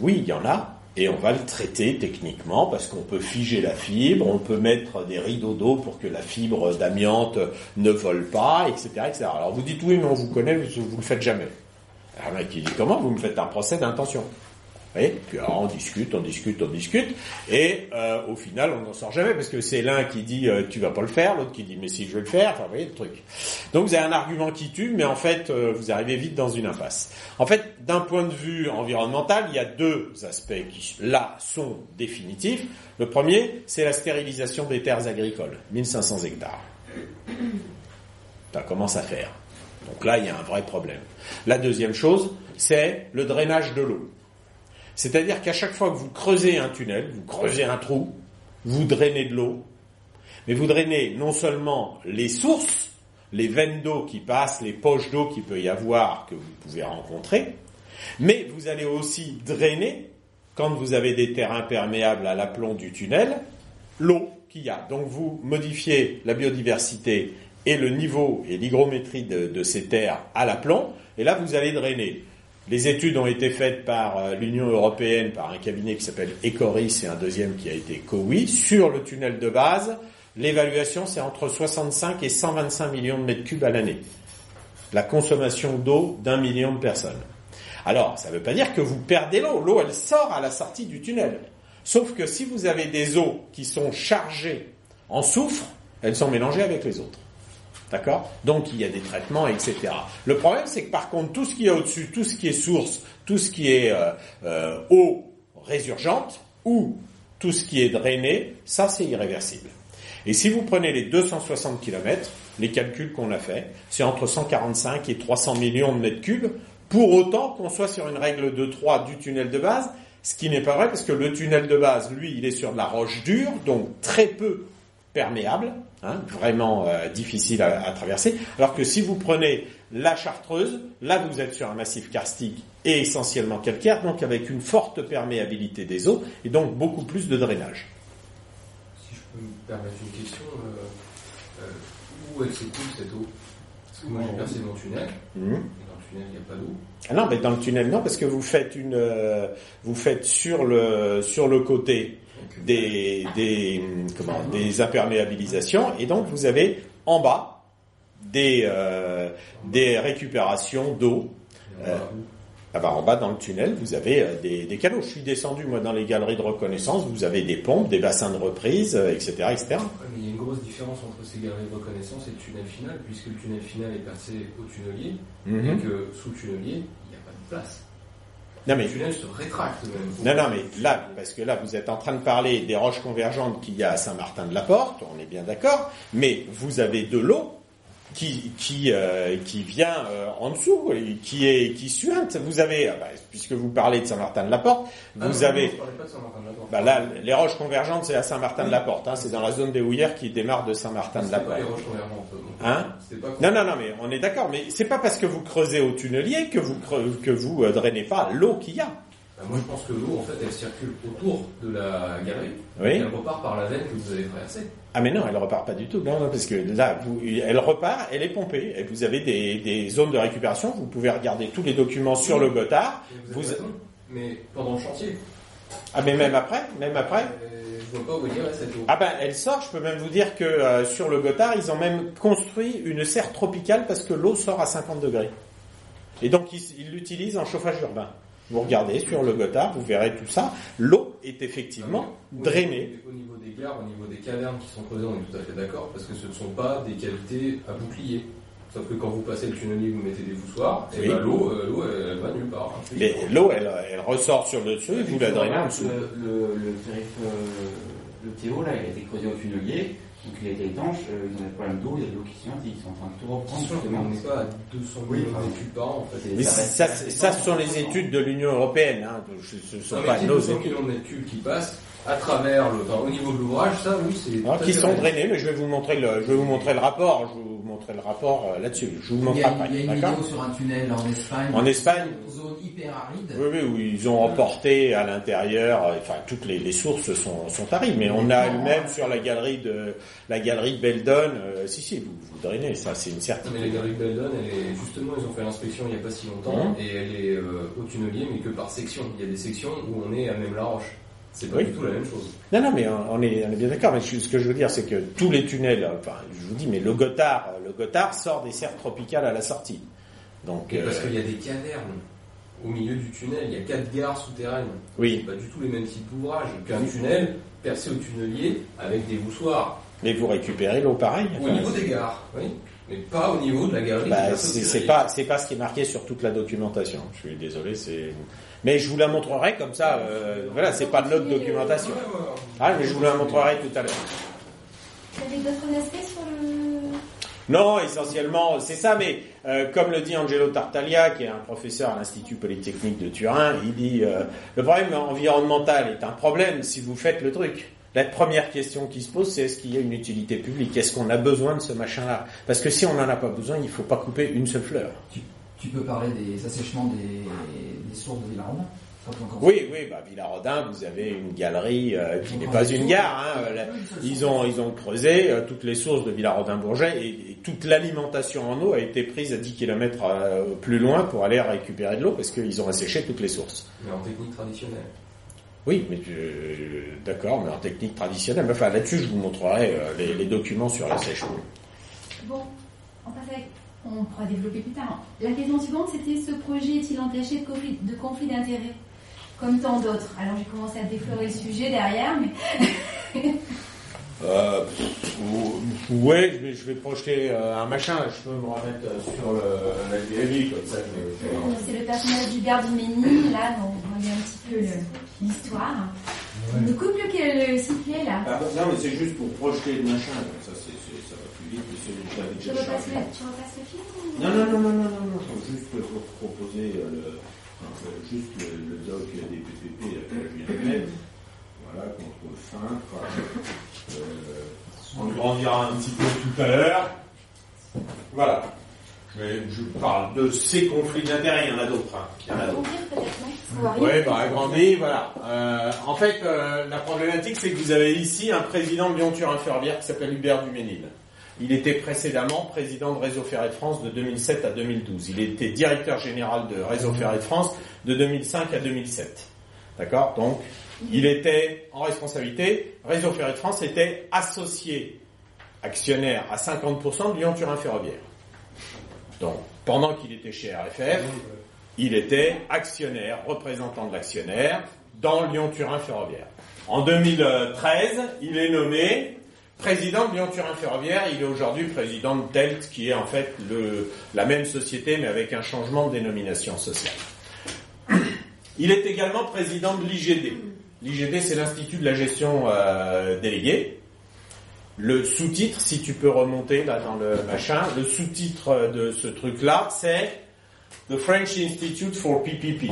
oui, il y en a, et on va le traiter techniquement parce qu'on peut figer la fibre, on peut mettre des rideaux d'eau pour que la fibre d'amiante ne vole pas, etc., etc. Alors vous dites oui, mais on vous connaît, vous, vous le faites jamais. Alors mec il dit comment vous me faites un procès d'intention? Puis alors on discute, on discute, on discute, et euh, au final on n'en sort jamais parce que c'est l'un qui dit euh, tu vas pas le faire, l'autre qui dit mais si je vais le faire, enfin vous voyez le truc. Donc vous avez un argument qui tue, mais en fait euh, vous arrivez vite dans une impasse. En fait, d'un point de vue environnemental, il y a deux aspects qui là sont définitifs. Le premier, c'est la stérilisation des terres agricoles, 1500 hectares. Ça commence à faire? Donc là, il y a un vrai problème. La deuxième chose, c'est le drainage de l'eau. C'est-à-dire qu'à chaque fois que vous creusez un tunnel, vous creusez un trou, vous drainez de l'eau, mais vous drainez non seulement les sources, les veines d'eau qui passent, les poches d'eau qu'il peut y avoir que vous pouvez rencontrer, mais vous allez aussi drainer, quand vous avez des terres imperméables à l'aplomb du tunnel, l'eau qu'il y a. Donc vous modifiez la biodiversité et le niveau et l'hygrométrie de ces terres à l'aplomb, et là vous allez drainer. Les études ont été faites par euh, l'Union européenne, par un cabinet qui s'appelle Ecoris et un deuxième qui a été COWI, sur le tunnel de base. L'évaluation, c'est entre 65 et 125 millions de mètres cubes à l'année. La consommation d'eau d'un million de personnes. Alors, ça ne veut pas dire que vous perdez l'eau. L'eau, elle sort à la sortie du tunnel. Sauf que si vous avez des eaux qui sont chargées en soufre, elles sont mélangées avec les autres. D'accord? Donc il y a des traitements, etc. Le problème, c'est que par contre, tout ce qui est au-dessus, tout ce qui est source, tout ce qui est euh, euh, eau résurgente, ou tout ce qui est drainé, ça c'est irréversible. Et si vous prenez les 260 km, les calculs qu'on a fait, c'est entre 145 et 300 millions de mètres cubes, pour autant qu'on soit sur une règle de 3 du tunnel de base, ce qui n'est pas vrai parce que le tunnel de base, lui, il est sur de la roche dure, donc très peu perméable, hein, vraiment euh, difficile à, traverser. Alors que si vous prenez la chartreuse, là vous êtes sur un massif karstique et essentiellement calcaire, donc avec une forte perméabilité des eaux et donc beaucoup plus de drainage.
Si je peux me permettre une question, euh, euh, où elle s'écoule cette eau? Parce que moi j'ai percé mon tunnel. Mmh. Dans le tunnel, il n'y a pas d'eau.
Ah non, mais dans le tunnel, non, parce que vous faites une, vous faites sur le, sur le côté des, des, comment, des imperméabilisations, et donc vous avez en bas des, euh, des récupérations d'eau. Euh, ah bah, en bas dans le tunnel, vous avez euh, des, des, canaux. Je suis descendu moi dans les galeries de reconnaissance, vous avez des pompes, des bassins de reprise, etc., etc.
mais il y a une grosse différence entre ces galeries de reconnaissance et le tunnel final, puisque le tunnel final est percé au tunnelier, mhm. et que sous le tunnelier, il n'y a pas de place.
Non, mais-
se rétracte.
Non, non, mais là, parce que là, vous êtes en train de parler des roches convergentes qu'il y a à Saint-Martin-de-la-Porte, on est bien d'accord, mais vous avez de l'eau qui qui euh, qui vient euh, en dessous et qui est qui suinte. Vous avez, ah bah, puisque vous parlez de Saint-Martin-de-la-Porte,
Ah,
vous avez
non,
bah là, les roches convergentes, c'est à Saint-Martin-de-la-Porte. Hein, c'est dans la zone des houillères qui démarre de Saint-Martin-de-la-Porte. Hein Non, non, non, mais on est d'accord. Mais c'est pas parce que vous creusez au tunnelier que vous creux- que vous euh, drainez pas l'eau qu'il y a.
Bah, moi, je pense que l'eau, en fait, elle circule autour de la galerie.
Oui.
Et elle repart par la veine que vous avez traversée.
Ah mais non, elle repart pas du tout. Non, non, parce que là, vous, elle repart, elle est pompée. Et vous avez des, des zones de récupération. Vous pouvez regarder tous les documents sur le Gothard.
Et Vous. Mais pendant le chantier,
Ah mais même après, même après.
euh, je vois pas où cette eau.
Ah ben elle sort. Je peux même vous dire que euh, sur le Gothard, ils ont même construit une serre tropicale parce que l'eau sort à 50 degrés. Et donc ils l'utilisent en chauffage urbain. Vous regardez sur le Gothard, vous verrez tout ça. L'eau est effectivement
Au
drainée.
niveau- Au niveau des gares, au niveau des cavernes qui sont creusées, on est tout à fait d'accord, parce que ce ne sont pas des cavités à bouclier. Sauf que quand vous passez le tunnelier, vous mettez des voussoirs, et
Oui.
ben l'eau, euh, l'eau, elle, elle va nulle part.
Mais l'eau, elle, elle ressort sur le dessus et vous la drainez en dessous.
Le, le, le, périph- euh, le Théo, là, il a été creusé au tunnelier, donc il a été étanche, euh, ils ont des problèmes d'eau, il y a de l'eau qui suinte, ils sont en train de tout reprendre, justement.
on n'est pas à 200
Oui,
millions
enfin,
d'études par an, en fait.
Mais
ça
ça,
reste-
ça, ce sont les études de l'Union européenne. Hein. Ce ne sont
Non,
pas nos
200
études.
millions d'études qui passent à travers le, enfin, au niveau de l'ouvrage, ça, oui, c'est. à
qui sont
vrai.
drainés, mais je vais vous montrer le, je vais vous montrer le rapport. Je vais vous montrer le rapport euh, là-dessus. Je vous le montre
a,
après.
il y a une
D'accord
vidéo sur un tunnel en Espagne.
En Espagne.
Une zone hyper aride.
Oui, oui, où ils ont emporté à l'intérieur, euh, enfin toutes les, les sources sont, sont arides, mais on a même sur la galerie de la galerie de Beldon, euh, si si, vous, vous drainez, ça c'est une certitude.
Mais la galerie de Beldon, elle est, justement, ils ont fait l'inspection il n'y a pas si longtemps,
Mhm.
et elle est euh, au tunnelier, mais que par section. Il y a des sections où on est à même la roche. C'est pas
Oui.
du tout la même chose.
Non, non, mais on est, on est bien d'accord. Mais ce que je veux dire, c'est que tous les tunnels, enfin, je vous dis, mais le Gothard, euh, le Gothard sort des serres tropicales à la sortie. Donc,
parce
euh,
qu'il y a des cavernes au milieu du tunnel, il y a quatre gares souterraines.
oui,
pas du tout les mêmes types d'ouvrages qu'un tunnel percé au tunnelier avec des voussoirs.
mais vous récupérez l'eau pareil.
Au niveau des gares, oui, mais pas au niveau de la galerie.
Bah, c'est pas c'est pas ce qui est marqué sur toute la documentation. Je suis désolé, c'est mais je vous la montrerai comme ça. euh, voilà, c'est pas de notre documentation. Ah, mais je vous la montrerai tout à l'heure.
Vous avez d'autres aspects sur le...
Non, essentiellement, c'est ça, mais euh, comme le dit Angelo Tartaglia, qui est un professeur à l'Institut Polytechnique de Turin, il dit euh, le problème environnemental est un problème si vous faites le truc. La première question qui se pose, c'est est-ce qu'il y a une utilité publique? Est-ce qu'on a besoin de ce machin-là? Parce que si on n'en a pas besoin, il faut pas couper une seule fleur.
Tu, tu peux parler des assèchements des, des sources de Villaronde commence.
Oui, oui, bah Villarodin, vous avez une galerie euh, qui n'est pas une gare. Hein, euh, la- ils ont ils ont creusé euh, toutes les sources de Villarodin-Bourget et, et toute l'alimentation en eau a été prise à 10 km plus loin pour aller récupérer de l'eau parce qu'ils ont asséché toutes les sources.
Mais en technique traditionnelle.
Oui, mais d'accord, mais en technique traditionnelle. Enfin, là-dessus, je vous montrerai euh, les, documents sur l'assèchement.
Bon, on. On pourra développer plus tard. La question suivante, c'était ce projet est-il entaché de conflit, de conflit d'intérêts? Comme tant d'autres. Alors j'ai commencé à déflorer le sujet derrière, mais...
Euh, ouais, je vais, je vais projeter euh, un machin. Je peux me remettre euh, sur le, la galerie comme ça. je vais-
C'est le personnage d'Hubert Duménil, là, dont on voyait un petit peu le- l'histoire. Il me coupe le, le sifflet, là.
Ah, non, mais c'est juste pour projeter le machin. donc Ça, c'est, ça va plus vite. mais c'est- je l'avais
Tu
déjà
repasses le, tu repasses le film ou-
Non, non, non, non, non, non, non. Juste pour proposer euh, le, enfin, euh, juste le, le doc des PPP là, que je viens de mettre. Voilà, contrôle fin. Euh, on le grandira un petit peu tout à l'heure. Voilà. Je, parle de ces conflits d'intérêts, il y en a d'autres. hein. Il y en a d'autres.
Agrandir.
Oui, bah agrandi, voilà. Euh, en fait, euh, la problématique, c'est que vous avez ici un président de Lyon-Turin Ferroviaire qui s'appelle Hubert Duménil. Il était précédemment président de Réseau Ferré de France de 2007 à 2012. Il était directeur général de Réseau Ferré de France de 2005 à 2007. D'accord? Donc, il était en responsabilité. Réseau Ferré de France était associé actionnaire à 50% de Lyon-Turin Ferroviaire. Donc, pendant qu'il était chez RFF, il était actionnaire, représentant de l'actionnaire dans Lyon-Turin Ferroviaire. En 2013, il est nommé président de Lyon-Turin Ferroviaire. Il est aujourd'hui président de TELT, qui est en fait la même société, mais avec un changement de dénomination sociale. Il est également président de l'IGD. L'IGD, c'est l'Institut de la gestion euh, déléguée. Le sous-titre, si tu peux remonter là dans le machin, le sous-titre de ce truc-là, c'est The French Institute for PPP,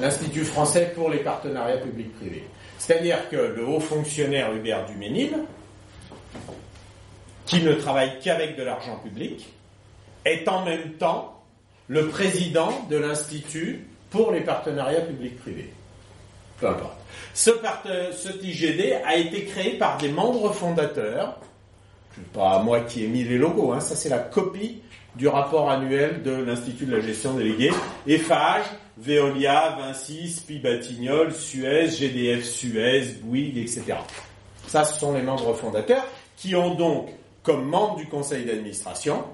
l'Institut français pour les partenariats publics-privés. C'est-à-dire que le haut fonctionnaire Hubert Duménil, qui ne travaille qu'avec de l'argent public, est en même temps le président de l'Institut pour les partenariats publics-privés. Peu importe. Ce, cet IGD a été créé par des membres fondateurs. C'est pas moi qui ai mis les logos, hein, ça c'est la copie du rapport annuel de l'Institut de la gestion déléguée. EFAGE, Veolia, Vinci, Spi Batignolles, Suez, GDF Suez, Bouygues, etc. Ça, ce sont les membres fondateurs qui ont donc, comme membres du conseil d'administration,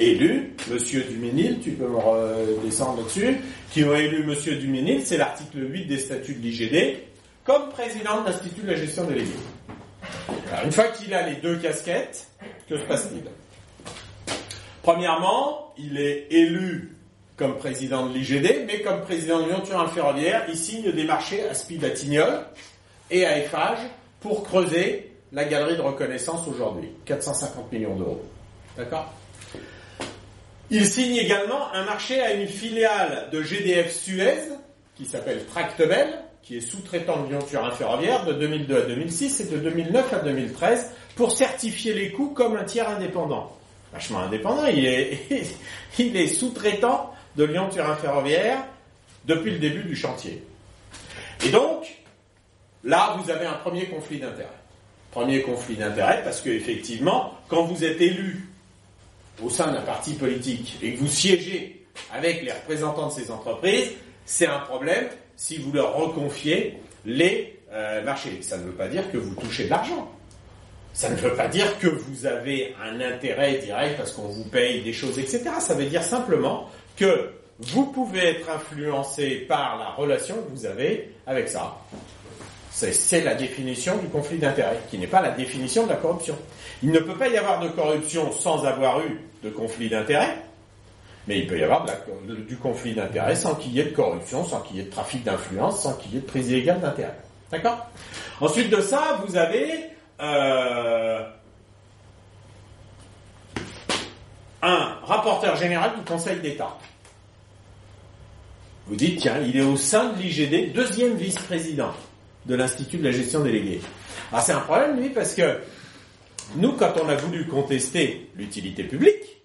élu Monsieur Duménil, tu peux me redescendre là-dessus, qui ont élu Monsieur Duménil, c'est l'article 8 des statuts de l'IGD, comme président de l'Institut de la gestion déléguée. Alors, une fois qu'il a les deux casquettes, que se passe-t-il? Premièrement, il est élu comme président de l'IGD, mais comme président de l'Union Turin Ferroviaire, il signe des marchés à Spi Batignolles et à Eiffage pour creuser la galerie de reconnaissance aujourd'hui. 450 millions d'euros. D'accord? Il signe également un marché à une filiale de GDF Suez, qui s'appelle Tractebel, qui est sous-traitant de Lyon Turin Ferroviaire de 2002 à 2006 et de 2009 à 2013, pour certifier les coûts comme un tiers indépendant vachement indépendant. Il est, sous-traitant de Lyon-Turin Ferroviaire depuis le début du chantier. Et donc, là, vous avez un premier conflit d'intérêts. Premier conflit d'intérêts parce qu'effectivement, quand vous êtes élu au sein d'un parti politique et que vous siégez avec les représentants de ces entreprises, c'est un problème si vous leur reconfiez les euh, marchés. Ça ne veut pas dire que vous touchez de l'argent. Ça ne veut pas dire que vous avez un intérêt direct parce qu'on vous paye des choses, etc. Ça veut dire simplement que vous pouvez être influencé par la relation que vous avez avec ça. C'est la définition du conflit d'intérêt, qui n'est pas la définition de la corruption. Il ne peut pas y avoir de corruption sans avoir eu de conflit d'intérêt, mais il peut y avoir du conflit d'intérêt sans qu'il y ait de corruption, sans qu'il y ait de trafic d'influence, sans qu'il y ait de prise illégale d'intérêt. D'accord? Ensuite de ça, vous avez euh, un rapporteur général du Conseil d'État. Vous dites, tiens, il est au sein de l'IGD, deuxième vice-président de l'Institut de la gestion déléguée. Alors c'est un problème, lui, parce que nous, quand on a voulu contester l'utilité publique,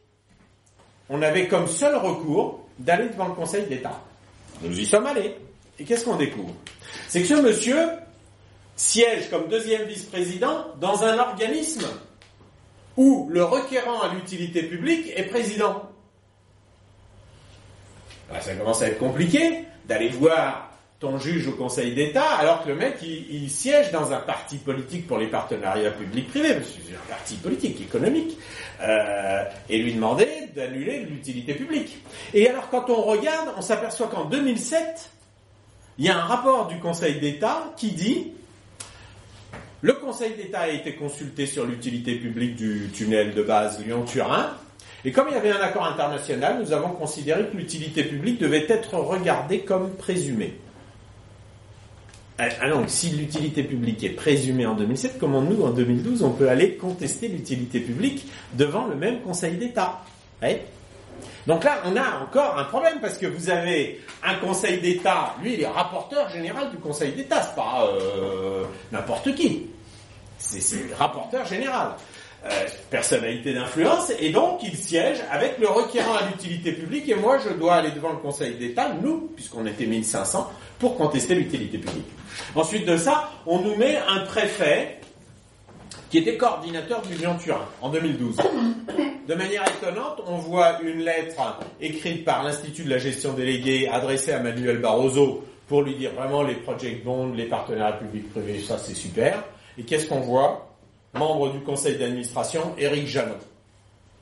on avait comme seul recours d'aller devant le Conseil d'État. Nous y sommes allés. Et qu'est-ce qu'on découvre? C'est que ce monsieur siège comme deuxième vice-président dans un organisme où le requérant à l'utilité publique est président. Bah, ça commence à être compliqué d'aller voir ton juge au Conseil d'État alors que le mec il, siège dans un parti politique pour les partenariats publics-privés, c'est un parti politique, économique, euh, et lui demander d'annuler l'utilité publique. Et alors quand on regarde, on s'aperçoit qu'en 2007, il y a un rapport du Conseil d'État qui dit le Conseil d'État a été consulté sur l'utilité publique du tunnel de base Lyon-Turin. Et comme il y avait un accord international, nous avons considéré que l'utilité publique devait être regardée comme présumée. Alors, ah, ah si l'utilité publique est présumée en 2007, comment nous, en 2012, on peut aller contester l'utilité publique devant le même Conseil d'État? Donc là, on a encore un problème parce que vous avez un Conseil d'État, lui, il est rapporteur général du Conseil d'État, c'est pas euh, n'importe qui. C'est rapporteur général. Euh, personnalité d'influence, et donc il siège avec le requérant à l'utilité publique, et moi je dois aller devant le Conseil d'État, nous, puisqu'on était 1500, pour contester l'utilité publique. Ensuite de ça, on nous met un préfet qui était coordinateur du Lyon-Turin en 2012. De manière étonnante, on voit une lettre écrite par l'Institut de la gestion déléguée adressée à Manuel Barroso pour lui dire vraiment les project bonds, les partenariats publics-privés, ça c'est super. Et qu'est-ce qu'on voit? Membre du conseil d'administration, Éric Janot,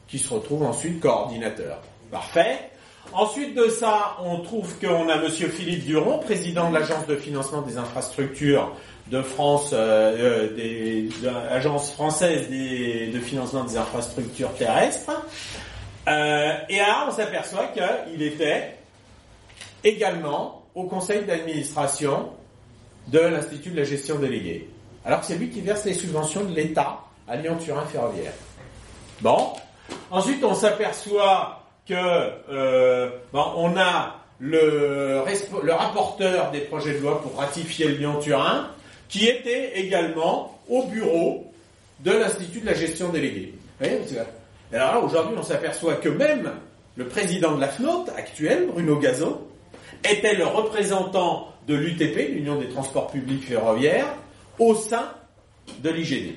qui se retrouve ensuite coordinateur. Parfait. Ensuite de ça, on trouve qu'on a Monsieur Philippe Duron, président de l'agence de financement des infrastructures de France, euh, euh des, de française de financement des infrastructures terrestres. Euh, et là, on s'aperçoit qu'il était également au conseil d'administration de l'Institut de la gestion déléguée. Alors que c'est lui qui verse les subventions de l'État à Lyon-Turin Ferroviaire. Bon. Ensuite, on s'aperçoit que euh, bon, on a le, rapporteur des projets de loi pour ratifier le Lyon-Turin, qui était également au bureau de l'Institut de la gestion déléguée. Vous voyez, alors là, aujourd'hui, on s'aperçoit que même le président de la FNOT actuel, Bruno Gazot, était le représentant de l'UTP, l'Union des transports publics ferroviaires, au sein de l'IGD.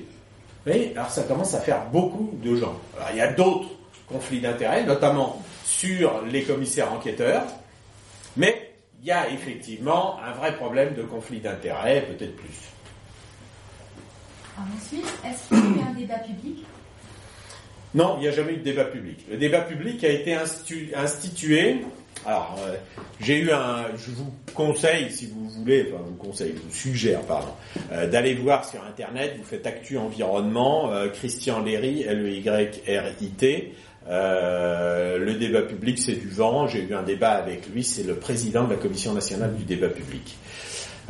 Vous voyez, alors ça commence à faire beaucoup de gens. Alors il y a d'autres conflits d'intérêts, notamment sur les commissaires enquêteurs, mais il y a effectivement un vrai problème de conflit d'intérêts, peut-être plus.
Ensuite, est-ce qu'il y a eu un débat public?
Non, il n'y a jamais eu de débat public. Le débat public a été institu- institué. Alors, euh, j'ai eu un. Je vous conseille, si vous voulez, enfin, je vous conseille, je vous suggère, pardon, euh, d'aller voir sur Internet. Vous faites Actu Environnement, euh, Christian Léry, L-E-Y-R-I-T. Le débat public, c'est du vent. J'ai eu un débat avec lui. C'est le président de la Commission nationale du débat public.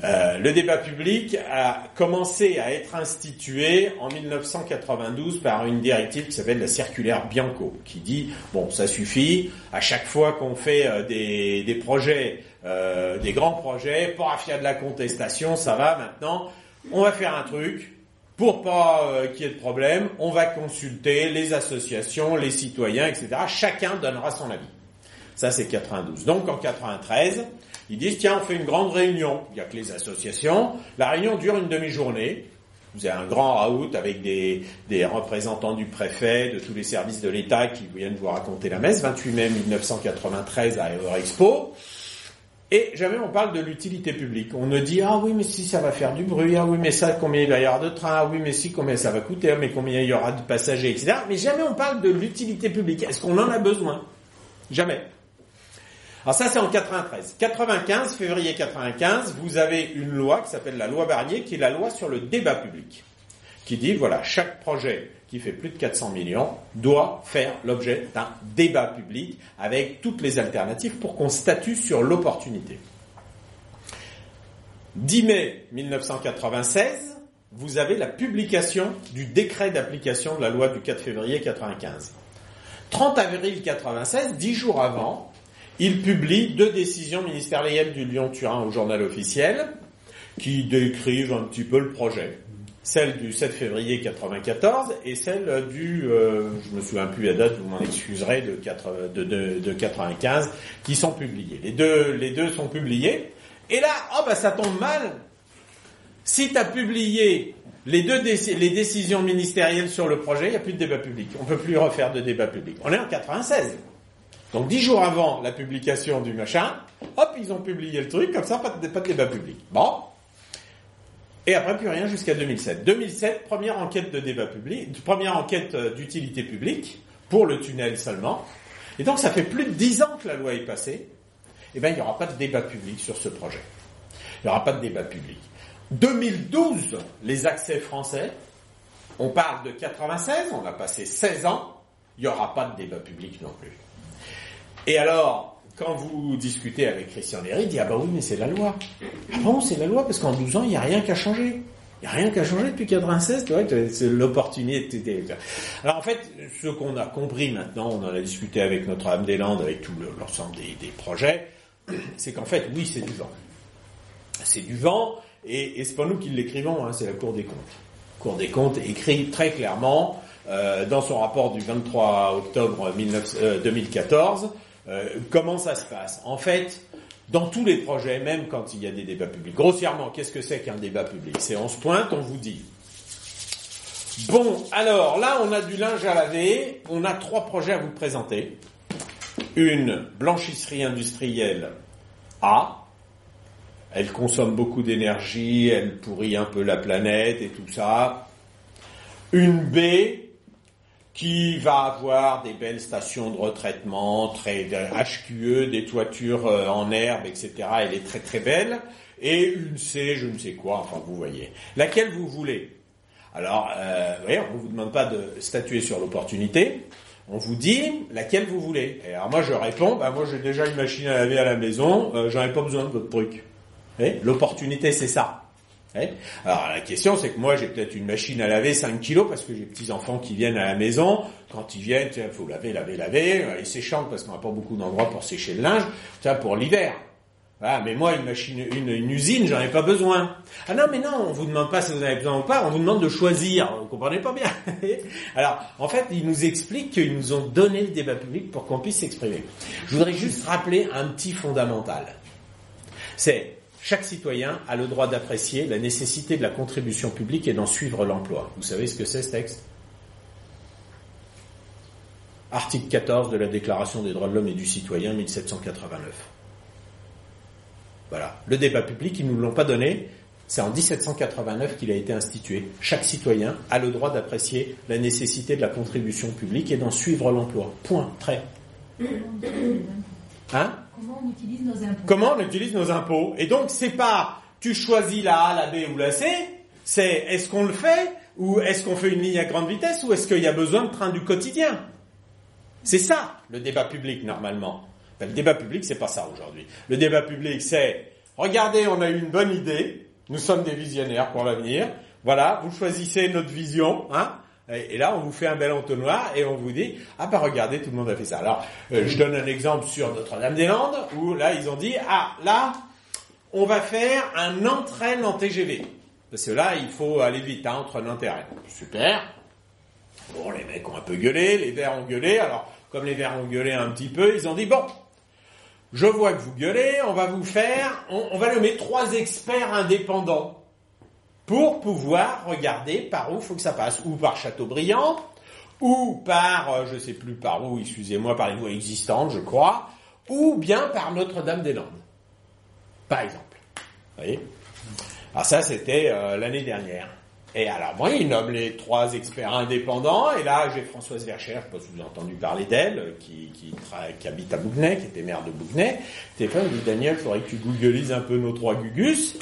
Euh, le débat public a commencé à être institué en 1992 par une directive qui s'appelle la circulaire Bianco, qui dit bon, ça suffit. À chaque fois qu'on fait euh, des, projets, euh, des grands projets, paf, il y a de la contestation, ça va maintenant. On va faire un truc pour pas qu'il y ait de problème. On va consulter les associations, les citoyens, etc. Chacun donnera son avis. Ça, c'est 92. Donc, en 93, ils disent, tiens, on fait une grande réunion. Il n'y a que les associations. La réunion dure une demi-journée. Vous avez un grand raout avec des, des représentants du préfet, de tous les services de l'État qui viennent vous raconter la messe. 28 mai 1993 à Eurexpo. Et jamais on parle de l'utilité publique. On ne dit, ah oui, mais si ça va faire du bruit, ah oui, mais ça, combien il va y avoir de trains, ah oui, mais si, combien ça va coûter, ah, mais combien il y aura de passagers, etc. Mais jamais on parle de l'utilité publique. Est-ce qu'on en a besoin? Jamais. Alors ça, c'est en 93. 95, février 95, vous avez une loi qui s'appelle la loi Barnier, qui est la loi sur le débat public, qui dit, voilà, chaque projet qui fait plus de 400 millions doit faire l'objet d'un débat public avec toutes les alternatives pour qu'on statue sur l'opportunité. 10 mai 1996, vous avez la publication du décret d'application de la loi du 4 février 95. 30 avril 96, dix jours avant, il publie deux décisions ministérielles du Lyon-Turin au journal officiel qui décrivent un petit peu le projet. Celle du 7 février 94 et celle du, euh, je me souviens plus la date, vous m'en excuserez, de, 4, de, de, de 95, qui sont publiées. Les deux, sont publiés. Et là, oh bah ça tombe mal. Si tu as publié les deux décisions ministérielles sur le projet, il n'y a plus de débat public. On ne peut plus refaire de débat public. On est en 96. Donc dix jours avant la publication du machin, hop, ils ont publié le truc, comme ça, pas de, débat public. Bon. Et après, plus rien jusqu'à 2007. 2007, première enquête de débat public, première enquête euh, d'utilité publique, pour le tunnel seulement. Et donc, ça fait plus de dix ans que la loi est passée. Eh bien, il n'y aura pas de débat public sur ce projet. Il n'y aura pas de débat public. 2012, les accès français, on parle de 96, on a passé 16 ans, il n'y aura pas de débat public non plus. Et alors, quand vous discutez avec Christian Léry, il dit Ah bah oui, mais c'est la loi. Ah bon, c'est la loi, parce qu'en 12 ans, il n'y a rien qu'à changer. Il n'y a rien qu'à changer depuis 96, tu c'est l'opportunité. Alors en fait, ce qu'on a compris maintenant, on en a discuté avec Notre-Dame-des-Landes, avec tout le- l'ensemble des, projets, c'est qu'en fait, oui, c'est du vent. C'est du vent, et, c'est pas nous qui l'écrivons, hein, c'est la Cour des comptes. La Cour des comptes écrit très clairement euh, dans son rapport du 23 octobre 19 euh, 2014 euh, comment ça se passe? En fait, dans tous les projets, même quand il y a des débats publics, grossièrement, qu'est-ce que c'est qu'un débat public? C'est on se pointe, on vous dit. Bon, alors là, on a du linge à laver, on a trois projets à vous présenter. Une blanchisserie industrielle A, elle consomme beaucoup d'énergie, elle pourrit un peu la planète et tout ça. Une B qui va avoir des belles stations de retraitement, très HQE, des toitures euh, en herbe, etc. Elle est très très belle. Et une C, je ne sais quoi, enfin vous voyez. Laquelle vous voulez? Alors, euh, vous voyez, on ne vous demande pas de statuer sur l'opportunité. on vous dit laquelle vous voulez. Et alors moi je réponds, bah moi j'ai déjà une machine à laver à la maison, euh, j'en ai pas besoin de votre truc. L'opportunité c'est ça. Alors la question c'est que moi j'ai peut-être une machine à laver 5 kilos parce que j'ai petits enfants qui viennent à la maison. Quand ils viennent, il faut laver, laver, laver. Ils s'échantent parce qu'on n'a pas beaucoup d'endroits pour sécher le linge. Ça pour l'hiver. Voilà, mais moi, une machine, une, une usine, j'en ai pas besoin. Ah non, mais non, on vous demande pas si vous en avez besoin ou pas, on vous demande de choisir. Vous comprenez pas bien. Alors, en fait, ils nous expliquent qu'ils nous ont donné le débat public pour qu'on puisse s'exprimer. Je voudrais juste rappeler un petit fondamental. C'est chaque citoyen a le droit d'apprécier la nécessité de la contribution publique et d'en suivre l'emploi. Vous savez ce que c'est ce texte? Article 14 de la Déclaration des droits de l'homme et du citoyen 1789. Voilà. Le débat public, ils ne nous l'ont pas donné. C'est en 1789 qu'il a été institué. Chaque citoyen a le droit d'apprécier la nécessité de la contribution publique et d'en suivre l'emploi. Point. Très. Hein?
Comment on utilise nos impôts
Comment on utilise nos impôts? Et donc, c'est pas tu choisis la A, la B ou la C, c'est est-ce qu'on le fait ou est-ce qu'on fait une ligne à grande vitesse ou est-ce qu'il y a besoin de train du quotidien? C'est ça, le débat public, normalement. Ben, le débat public, c'est pas ça aujourd'hui. Le débat public, c'est regardez, on a eu une bonne idée, nous sommes des visionnaires pour l'avenir. Voilà, vous choisissez notre vision, hein. Et là, on vous fait un bel entonnoir et on vous dit ah bah regardez, tout le monde a fait ça. Alors, euh, je donne un exemple sur Notre-Dame-des-Landes où là, ils ont dit ah là, on va faire un entraîne en TGV parce que là, il faut aller vite hein, entre Nantes et Rennes. Super. Bon, les mecs ont un peu gueulé, les verts ont gueulé. Alors, comme les verts ont gueulé un petit peu, ils ont dit bon, je vois que vous gueulez, on va vous faire, on, on va nommer trois experts indépendants pour pouvoir regarder par où faut que ça passe, ou par Châteaubriand, ou par, euh, je sais plus par où, excusez-moi, par les voies existantes, je crois, ou bien par Notre-Dame-des-Landes, par exemple. Vous voyez? Alors ça, c'était euh, l'année dernière. Et alors, moi, il nomme les trois experts indépendants, et là, j'ai Françoise Vercher, je ne si vous avez entendu parler d'elle, qui, habite à Bougnay, qui était maire de Bougnay. Téléphone, il dit, Daniel, il faudrait que tu googlises un peu nos trois gugus.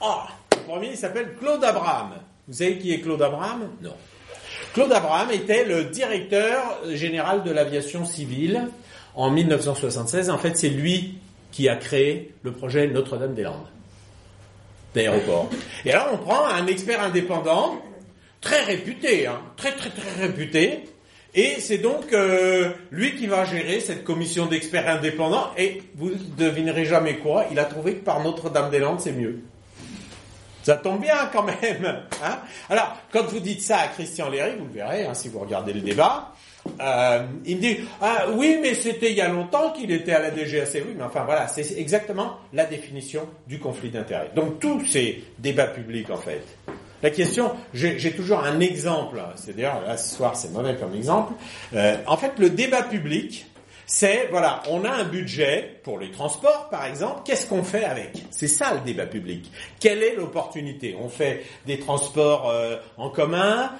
Le premier, il s'appelle Claude Abraham. Vous savez qui est Claude Abraham? Non. Claude Abraham était le directeur général de l'aviation civile en 1976. En fait, c'est lui qui a créé le projet Notre-Dame-des-Landes d'aéroport. Et alors, on prend un expert indépendant, très réputé, hein, très très très réputé, et c'est donc euh, lui qui va gérer cette commission d'experts indépendants, et vous devinerez jamais quoi, il a trouvé que par Notre-Dame-des-Landes, c'est mieux. Ça tombe bien quand même. Hein Alors, quand vous dites ça à Christian Léry, vous le verrez hein, si vous regardez le débat, euh, il me dit ah, oui, mais c'était il y a longtemps qu'il était à la DGAC. Oui, mais enfin voilà, c'est exactement la définition du conflit d'intérêts. Donc tous ces débats publics en fait. La question, j'ai j'ai toujours un exemple. C'est d'ailleurs là ce soir c'est mauvais comme exemple. Euh, en fait, le débat public, c'est, voilà, on a un budget pour les transports, par exemple, qu'est-ce qu'on fait avec? C'est ça le débat public. Quelle est l'opportunité? On fait des transports euh, en commun,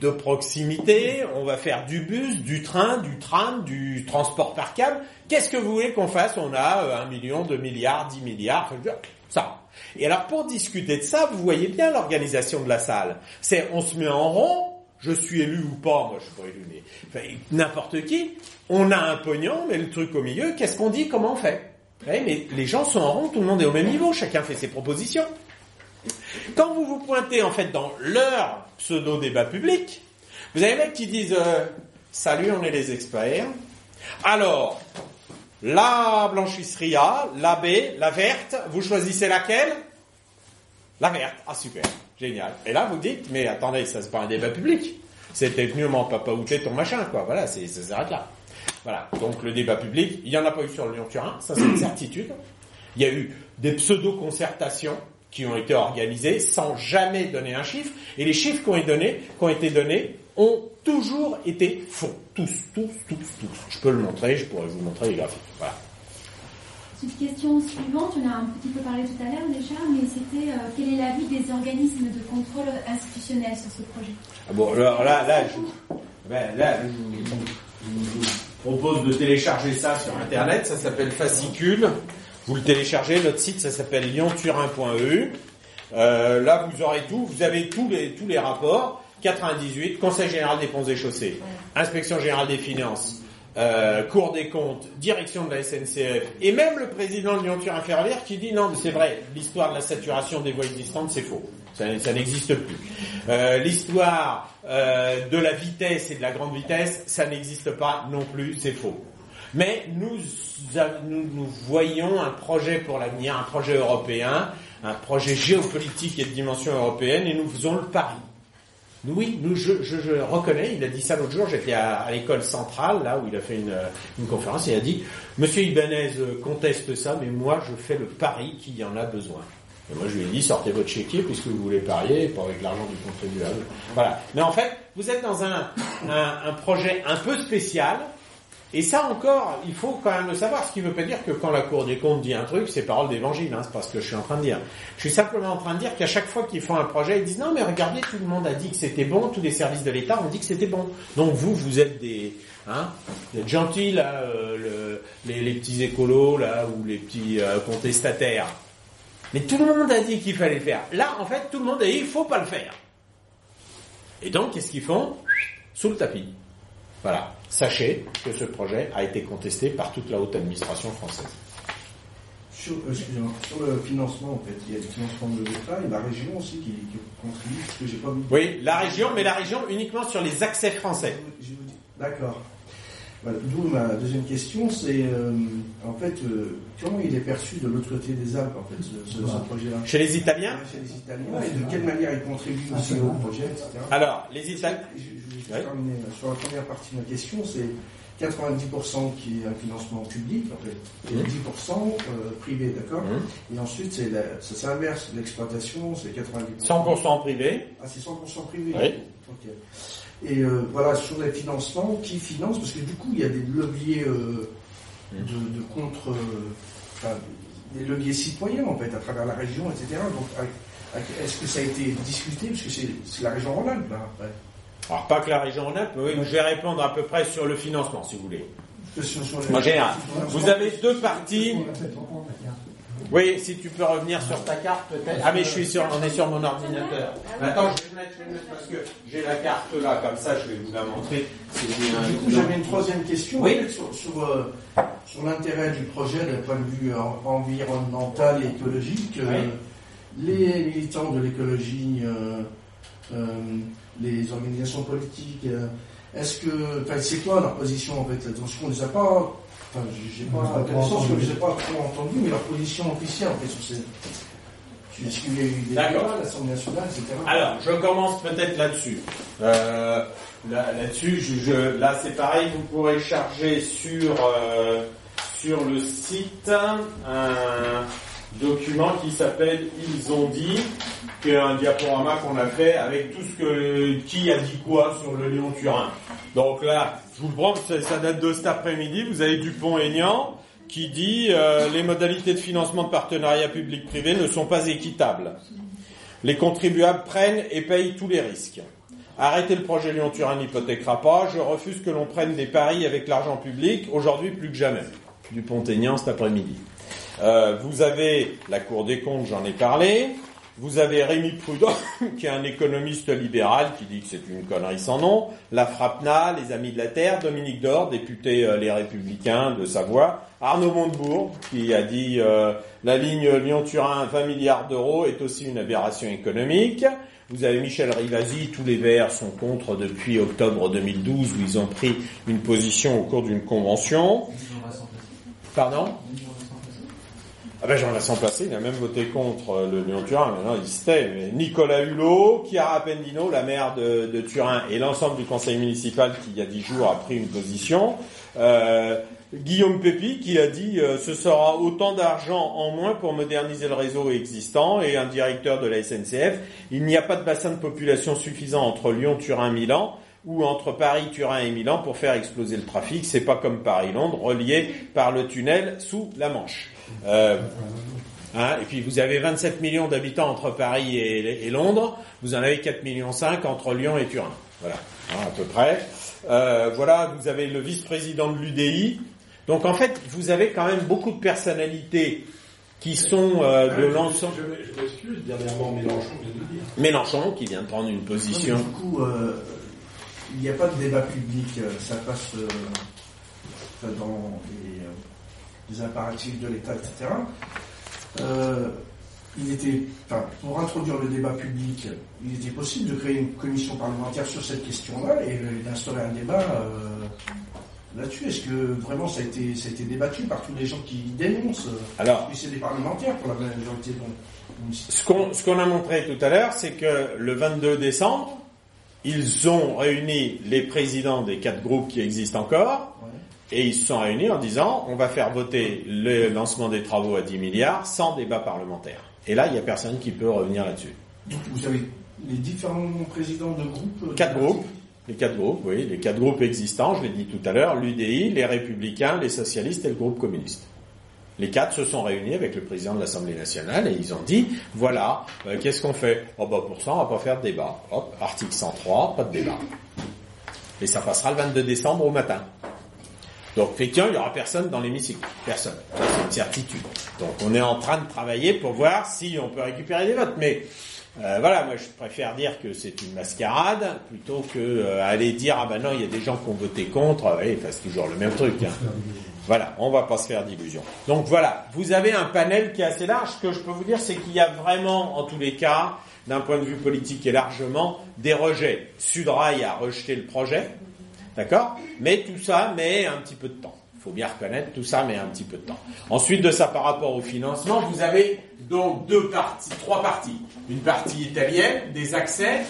de proximité, on va faire du bus, du train, du tram, du transport par câble. Qu'est-ce que vous voulez qu'on fasse? On a euh, un million, deux milliards, dix milliards, ça. Et alors pour discuter de ça, vous voyez bien l'organisation de la salle. C'est on se met en rond, je suis élu ou pas, moi je suis pas élu, mais n'importe qui, on a un pognon, mais le truc au milieu, qu'est-ce qu'on dit, comment on fait? Ouais, Mais les gens sont en rond, tout le monde est au même niveau, chacun fait ses propositions. Quand vous vous pointez en fait dans leur pseudo-débat public, vous avez des mecs qui disent euh, Salut, on est les experts. Alors, la blanchisserie A, la B, la verte, vous choisissez laquelle? La verte. Ah super, génial. Et là vous dites Mais attendez, ça c'est pas un débat public. C'était mieux m'en papa ton machin, quoi. Voilà, c'est, ça s'arrête là. Voilà. Donc le débat public, il n'y en a pas eu sur le Lyon-Turin, ça c'est une certitude. Il y a eu des pseudo-concertations qui ont été organisées sans jamais donner un chiffre, et les chiffres qui ont été donnés, qui ont été donnés ont toujours été faux. Tous, tous, tous, tous. Je peux le montrer, je pourrais vous montrer les graphiques. Voilà.
Petite question suivante, on a un petit peu parlé tout à l'heure déjà, mais c'était euh, quel est l'avis des organismes de contrôle institutionnel sur ce projet?
Ah bon, alors là, là, je, ben, là, je vous, je vous propose de télécharger ça sur Internet. Ça s'appelle Fascicule. Vous le téléchargez. Notre site, ça s'appelle lyonturin.eu. Euh, là, vous aurez tout. Vous avez tous les tous les rapports. 98, Conseil général des ponts et chaussées, Inspection générale des finances, euh, Cour des comptes, direction de la SNCF, et même le président de Lyon-Turin Ferroviaire qui dit non, mais c'est vrai, l'histoire de la saturation des voies existantes, c'est faux. Ça, n'existe plus. Euh, l'histoire euh, de la vitesse et de la grande vitesse, ça n'existe pas non plus, c'est faux. Mais nous, nous, nous voyons un projet pour l'avenir, un projet européen, un projet géopolitique et de dimension européenne, et nous faisons le pari. Oui, nous, je, reconnais, il a dit ça l'autre jour, j'étais à, l'école centrale, là où il a fait une, conférence, et il a dit, Monsieur Ibanez conteste ça, mais moi je fais le pari qu'il y en a besoin. Et moi je lui ai dit, sortez votre chéquier puisque vous voulez parier, pas avec l'argent du contribuable. Voilà. Mais en fait, vous êtes dans un projet un peu spécial, et ça encore, il faut quand même le savoir, ce qui ne veut pas dire que quand la Cour des comptes dit un truc, c'est parole d'évangile, hein, c'est pas ce que je suis en train de dire. Je suis simplement en train de dire qu'à chaque fois qu'ils font un projet, ils disent non mais regardez, tout le monde a dit que c'était bon, tous les services de l'État ont dit que c'était bon. Donc vous, vous êtes des, hein, vous êtes gentils là, euh, le, les, les, petits écolos là, ou les petits euh, contestataires. Mais tout le monde a dit qu'il fallait le faire. Là, en fait, tout le monde a dit il faut pas le faire. Et donc, qu'est-ce qu'ils font? Sous le tapis. Voilà. Sachez que ce projet a été contesté par toute la haute administration française.
Sur, euh, sur le financement, en fait, il y a le financement de l'État et la région aussi qui, qui contribue, parce que j'ai pas vu.
Oui, la région, mais la région uniquement sur les accès français.
D'accord. Voilà. D'où ma deuxième question, c'est euh, en fait euh, comment il est perçu de l'autre côté des Alpes, en fait, ce, ce, ce projet-là.
Chez les Italiens.
Ouais, chez les Italiens. Et de quelle manière il contribue aussi au projet, etc.
Alors, les Italiens.
Je, je vais terminer sur la première partie de ma question, c'est 90% qui est un financement public, en fait, et 10% euh, privé, d'accord
Mmh.
Et ensuite, c'est la- ça s'inverse, l'exploitation, c'est 90%.
100% privé.
Ah, c'est 100% privé
Oui.
Ok. Et euh, voilà, sur les financements, qui finance Parce que du coup, il y a des leviers euh, de, de contre... euh, enfin, des leviers citoyens, en fait, à travers la région, etc. Donc, est-ce que ça a été discuté? Parce que c'est la région Rhône-Alpes, là, après.
Alors, pas que la région Rhône-Alpes, mais oui, je vais répondre à peu près sur le financement, si vous voulez. En général. Vous avez deux parties. Oui, si tu peux revenir sur ta carte, peut-être. Ah, mais je suis sur, on est sur mon ordinateur. Attends, je vais le mettre, je vais le mettre parce que j'ai la carte là, comme ça, je vais vous la montrer.
Du coup, j'avais une troisième question
Oui.
sur, sur, euh, sur l'intérêt du projet d'un point de vue euh, environnemental et écologique. Euh, Les militants de l'écologie, euh, les organisations politiques, est-ce que, enfin, c'est quoi leur position en fait Parce qu'on ne les a pas, enfin, j'ai pas
pas
connaissance, je pas trop entendus, mais leur position officielle en fait sur ces. Est-ce qu'il y a eu des
D'accord.
débats à l'Assemblée nationale, etc.
Alors, je commence peut-être là-dessus. Euh, là- là-dessus, je, je- là c'est pareil, vous pourrez charger sur euh, sur le site un document qui s'appelle Ils ont dit, qui est un diaporama qu'on a fait avec tout ce que qui a dit quoi sur le Lyon-Turin. Donc là, je vous le prends, ça, date de cet après-midi. Vous avez Dupont-Aignan qui dit euh, les modalités de financement de partenariat public-privé ne sont pas équitables. Les contribuables prennent et payent tous les risques. Arrêter le projet Lyon-Turin n'hypothéquera pas. Je refuse que l'on prenne des paris avec l'argent public, aujourd'hui plus que jamais. Du Pont-Aignan cet après-midi. Euh, vous avez la Cour des comptes, j'en ai parlé. Vous avez Rémi Prudhomme, qui est un économiste libéral, qui dit que c'est une connerie sans nom. La FRAPNA, les Amis de la Terre, Dominique Dor, député euh, Les Républicains de Savoie. Arnaud Montebourg, qui a dit euh, la ligne Lyon-Turin, 20 milliards d'euros, est aussi une aberration économique. Vous avez Michel Rivasi, tous les Verts sont contre depuis octobre 2012, où ils ont pris une position au cours d'une convention. Pardon? Ah ben Jean Vincent Placé, il a même voté contre euh, le Lyon-Turin, maintenant il se Nicolas Hulot, Chiara Pendino, la maire de, de Turin, et l'ensemble du conseil municipal qui, il y a dix jours, a pris une position. Euh, Guillaume Pépi qui a dit euh, ce sera autant d'argent en moins pour moderniser le réseau existant et un directeur de la SNCF. Il n'y a pas de bassin de population suffisant entre Lyon, Turin, Milan ou entre Paris, Turin et Milan pour faire exploser le trafic. C'est pas comme Paris-Londres, relié par le tunnel sous la Manche. Euh, hein, et puis vous avez 27 millions d'habitants entre Paris et, et Londres, vous en avez 4 millions 5 entre Lyon et Turin. Voilà, hein, à peu près. Euh, voilà, vous avez le vice-président de l'UDI. Donc en fait, vous avez quand même beaucoup de personnalités qui sont euh, de
Euh,
l'ensemble.
Je, je m'excuse, dernièrement Mélenchon vient de dire.
Mélenchon qui vient de prendre une position.
Non, mais du coup, euh, il n'y a pas de débat public, euh, ça passe euh, dans les, euh, les impératifs de l'État, etc. Euh, il était, enfin, pour introduire le débat public, il était possible de créer une commission parlementaire sur cette question-là et d'instaurer un débat là-dessus. Est-ce que vraiment ça a, été, ça a été débattu par tous les gens qui dénoncent
Alors,
Et c'est des parlementaires pour la majorité. Donc,
ce qu'on ce qu'on a montré tout à l'heure, c'est que le 22 décembre, ils ont réuni les présidents des quatre groupes qui existent encore, et ils se sont réunis en disant on va faire voter le lancement des travaux à 10 milliards sans débat parlementaire. Et là, il n'y a personne qui peut revenir là-dessus.
donc vous avez les différents présidents de groupes. euh,
Quatre groupes, les quatre groupes, oui, les quatre groupes existants, je l'ai dit tout à l'heure, l'UDI, les Républicains, les Socialistes et le groupe communiste. Les quatre se sont réunis avec le président de l'Assemblée nationale et ils ont dit, voilà, euh, qu'est-ce qu'on fait? Oh bah pour ça, on va pas faire de débat. Hop, article 103, pas de débat. Et ça passera le 22 décembre au matin. Donc effectivement, il n'y aura personne dans l'hémicycle. Personne. C'est une certitude. Donc on est en train de travailler pour voir si on peut récupérer des votes. Mais euh, voilà, moi je préfère dire que c'est une mascarade plutôt que euh, aller dire ah ben non, il y a des gens qui ont voté contre. Oui, enfin, c'est toujours le même truc. hein. Voilà, on va pas se faire d'illusions. Donc voilà, vous avez un panel qui est assez large. Ce que je peux vous dire, c'est qu'il y a vraiment, en tous les cas, d'un point de vue politique et largement, des rejets. Sudrail a rejeté le projet, d'accord? Mais tout ça met un petit peu de temps. Il faut bien reconnaître, tout ça met un petit peu de temps. Ensuite de ça, par rapport au financement, vous avez donc deux parties, trois parties. Une partie italienne, des accès,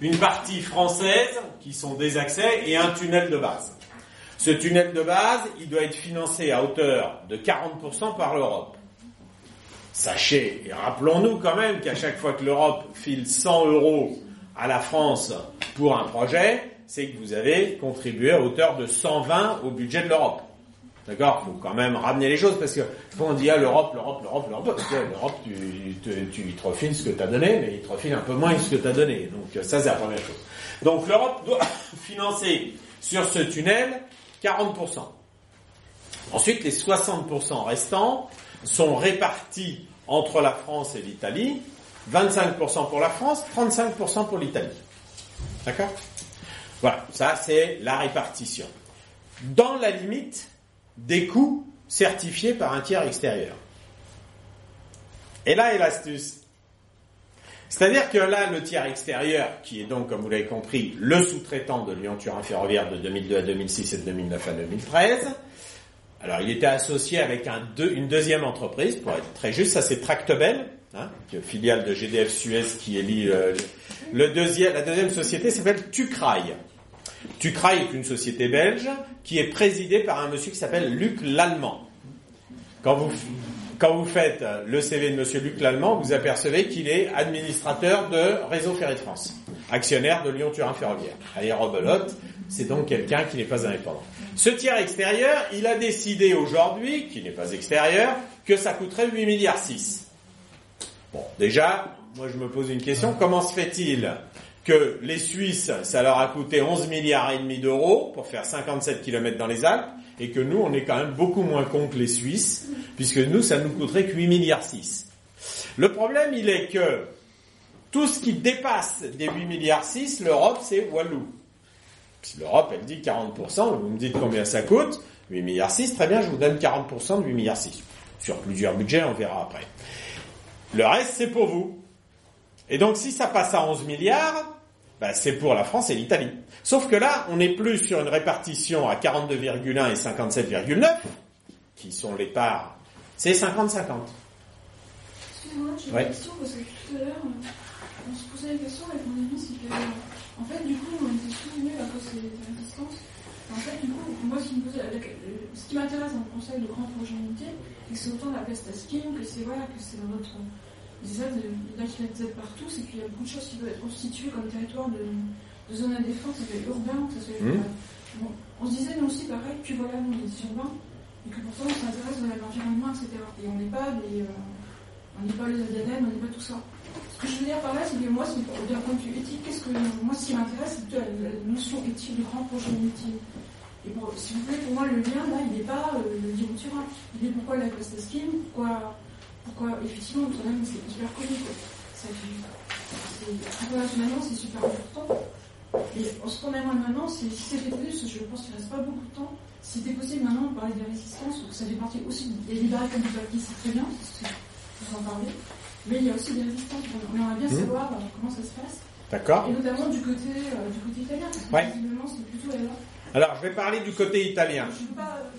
une partie française, qui sont des accès, et un tunnel de base. Ce tunnel de base, il doit être financé à hauteur de 40% par l'Europe. Sachez, et rappelons-nous quand même qu'à chaque fois que l'Europe file 100 euros à la France pour un projet, c'est que vous avez contribué à hauteur de 120 au budget de l'Europe. D'accord? Faut quand même ramener les choses parce que quand on dit ah, l'Europe, l'Europe, l'Europe, l'Europe, l'Europe, tu, tu, tu, te refile ce que tu as donné, mais il te refile un peu moins ce que tu as donné. Donc ça, c'est la première chose. Donc l'Europe doit financer sur ce tunnel 40%. Ensuite, les 60% restants sont répartis entre la France et l'Italie. 25% pour la France, 35% pour l'Italie. D'accord? Voilà, ça c'est la répartition. Dans la limite des coûts certifiés par un tiers extérieur. Et là est l'astuce. C'est-à-dire que là, le tiers extérieur, qui est donc, comme vous l'avez compris, le sous-traitant de Lyon-Turin Ferroviaire de 2002 à 2006 et de 2009 à 2013, alors il était associé avec une deuxième entreprise, pour être très juste, ça c'est Tractebel, hein, filiale de GDF Suez qui élit euh, la deuxième société s'appelle Tucrail. Tucrail est une société belge qui est présidée par un monsieur qui s'appelle Luc Lallemand. Quand vous, quand vous faites euh, le CV de monsieur Luc Lallemand, vous apercevez qu'il est administrateur de Réseau Ferré de France, actionnaire de Lyon-Turin Ferroviaire. Aérobelote, c'est donc quelqu'un qui n'est pas indépendant. Ce tiers extérieur, il a décidé aujourd'hui, qui n'est pas extérieur, que ça coûterait 8 milliards 6. Bon, déjà, moi je me pose une question, comment se fait-il que les Suisses, ça leur a coûté 11 milliards et demi d'euros pour faire 57 km dans les Alpes, et que nous, on est quand même beaucoup moins cons que les Suisses, puisque nous, ça nous coûterait que 8 milliards 6. Le problème, il est que tout ce qui dépasse des 8 milliards 6, l'Europe, c'est Walou. Si l'Europe, elle dit 40%, vous me dites combien ça coûte, 8 milliards 6, très bien, je vous donne 40% de 8 milliards 6. Sur plusieurs budgets, on verra après. Le reste, c'est pour vous. Et donc, si ça passe à 11 milliards, bah, c'est pour la France et l'Italie. Sauf que là, on n'est plus sur une répartition à 42,1 et 57,9, qui sont les parts. C'est 50-50.
Excuse-moi, j'ai
Ouais.
une question parce que tout à l'heure, euh, on se posait la question avec mon ami, c'est que, en fait, du coup, on était souvenu à cause des résistances. En fait, du coup, moi, ce qui, me posait, la- le- ce qui m'intéresse dans le conseil de grand projet unité, c'est que c'est autant la peste à scheme, que c'est voilà, que c'est dans notre. Des aides, il y en a qui des aides partout, c'est qu'il y a beaucoup de choses qui doivent être constituées comme territoire de, de zone à défense, ça soit urbain, ça soit.
Mhm.
Bon, on se disait nous aussi pareil, puis voilà, nous, on est urbains, et que pourtant on s'intéresse à l'environnement, etc. Et on n'est pas des. euh, on n'est pas les ADN, on n'est pas tout ça. Ce que je veux dire par là, c'est que moi, c'est d'un point de vue éthique, qu'est-ce que moi, ce qui m'intéresse, c'est plutôt la, la notion éthique du grand projet inutile. Et pour, si vous voulez, pour moi, le lien là, il n'est pas euh, le Turin. Il est pourquoi la classe pourquoi pourquoi effectivement c'est hyper connu. Ça fait- c'est- Internationalement c'est super important. Et ce qu'on aimerait maintenant, c'est si c'est fait plus, je pense qu'il ne reste pas beaucoup de temps. Si c'était possible maintenant de parler des résistances, donc ça fait partie aussi des libéraux comme du papier, c'est très bien, parce que vous en parlez. Mais il y a aussi des résistances, on aimerait bien
Mhm.
savoir euh, comment ça se passe.
D'accord
Et notamment du côté, euh, du côté italien, parce que
Ouais.
visiblement c'est plutôt là.
Alors, je vais parler du côté italien.
Offense.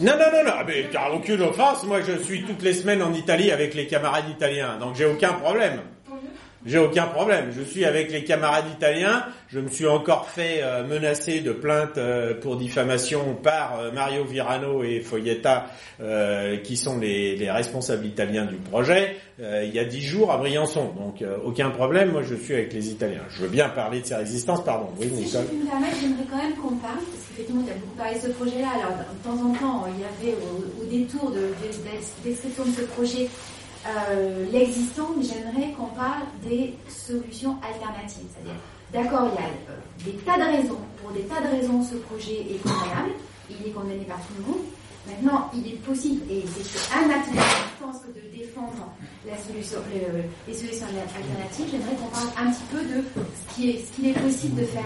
Non, non, non, non, mais t'as aucune offense. Moi, je suis toutes les semaines en Italie avec les camarades italiens, donc j'ai aucun problème. J'ai aucun problème. Je suis avec les camarades italiens. Je me suis encore fait euh, menacer de plainte euh, pour diffamation par euh, Mario Virano et Foglietta, euh, qui sont les, les responsables italiens du projet, euh, il y a dix jours à Briançon. Donc euh, aucun problème. Moi, je suis avec les Italiens. Je veux bien parler de ces résistances. Pardon. Oui,
Si je
Nicole.
puis me permettre, j'aimerais quand même qu'on parle, parce qu'effectivement, tu as beaucoup parlé de ce projet-là. Alors, de temps en temps, il y avait au, au détour de, de, de- description de ce projet euh, l'existant, mais j'aimerais qu'on parle des solutions alternatives. C'est-à-dire, d'accord, il y a euh, des tas de raisons, pour des tas de raisons, ce projet est condamnable, il est condamné par tout le monde. Maintenant, il est possible, et c'est un acte d'importance que de défendre la solution, le- les solutions alternatives, j'aimerais qu'on parle un petit peu de ce qu'il est possible de faire.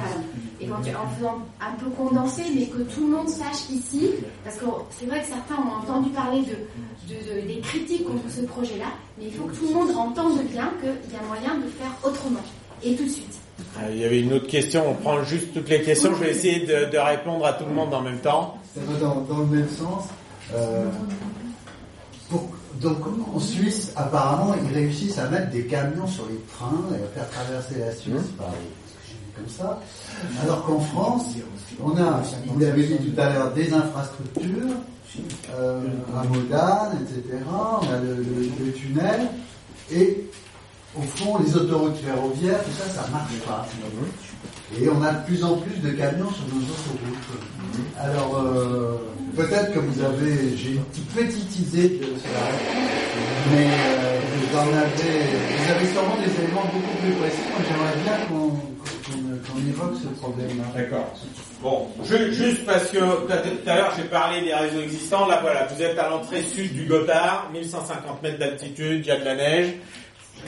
Et quand, en faisant un peu condensé, mais que tout le monde sache ici, parce que c'est vrai que certains ont entendu parler de, de- de- des critiques contre ce projet-là, mais il faut que tout le monde entende bien qu'il y a moyen de faire autrement, et tout de suite.
Euh, Il y avait une autre question. On prend juste toutes les questions. Je vais essayer de, de répondre à tout le monde en même temps.
Ça va dans, dans le même sens. Euh, pour- donc en Suisse, apparemment, ils réussissent à mettre des camions sur les trains et à faire traverser la Suisse par les- comme ça. Alors qu'en France, on a, vous l'avez dit tout à l'heure, des infrastructures, euh, à Modane, etc. On a le, le- le tunnel et au fond, les autoroutes ferroviaires, tout ça, ça marche pas. Et on a de plus en plus de camions sur nos autoroutes. Alors, euh, peut-être que vous avez, j'ai une petite, idée de cela, mais euh, vous en avez, vous avez sûrement des éléments beaucoup plus précis. Moi, j'aimerais bien qu'on qu'on évoque ce problème-là.
D'accord. Bon, ju- juste parce que tout à l'heure j'ai parlé des réseaux existants. Là voilà, vous êtes à l'entrée sud du Gothard, 1150 mètres d'altitude, il y a de la neige.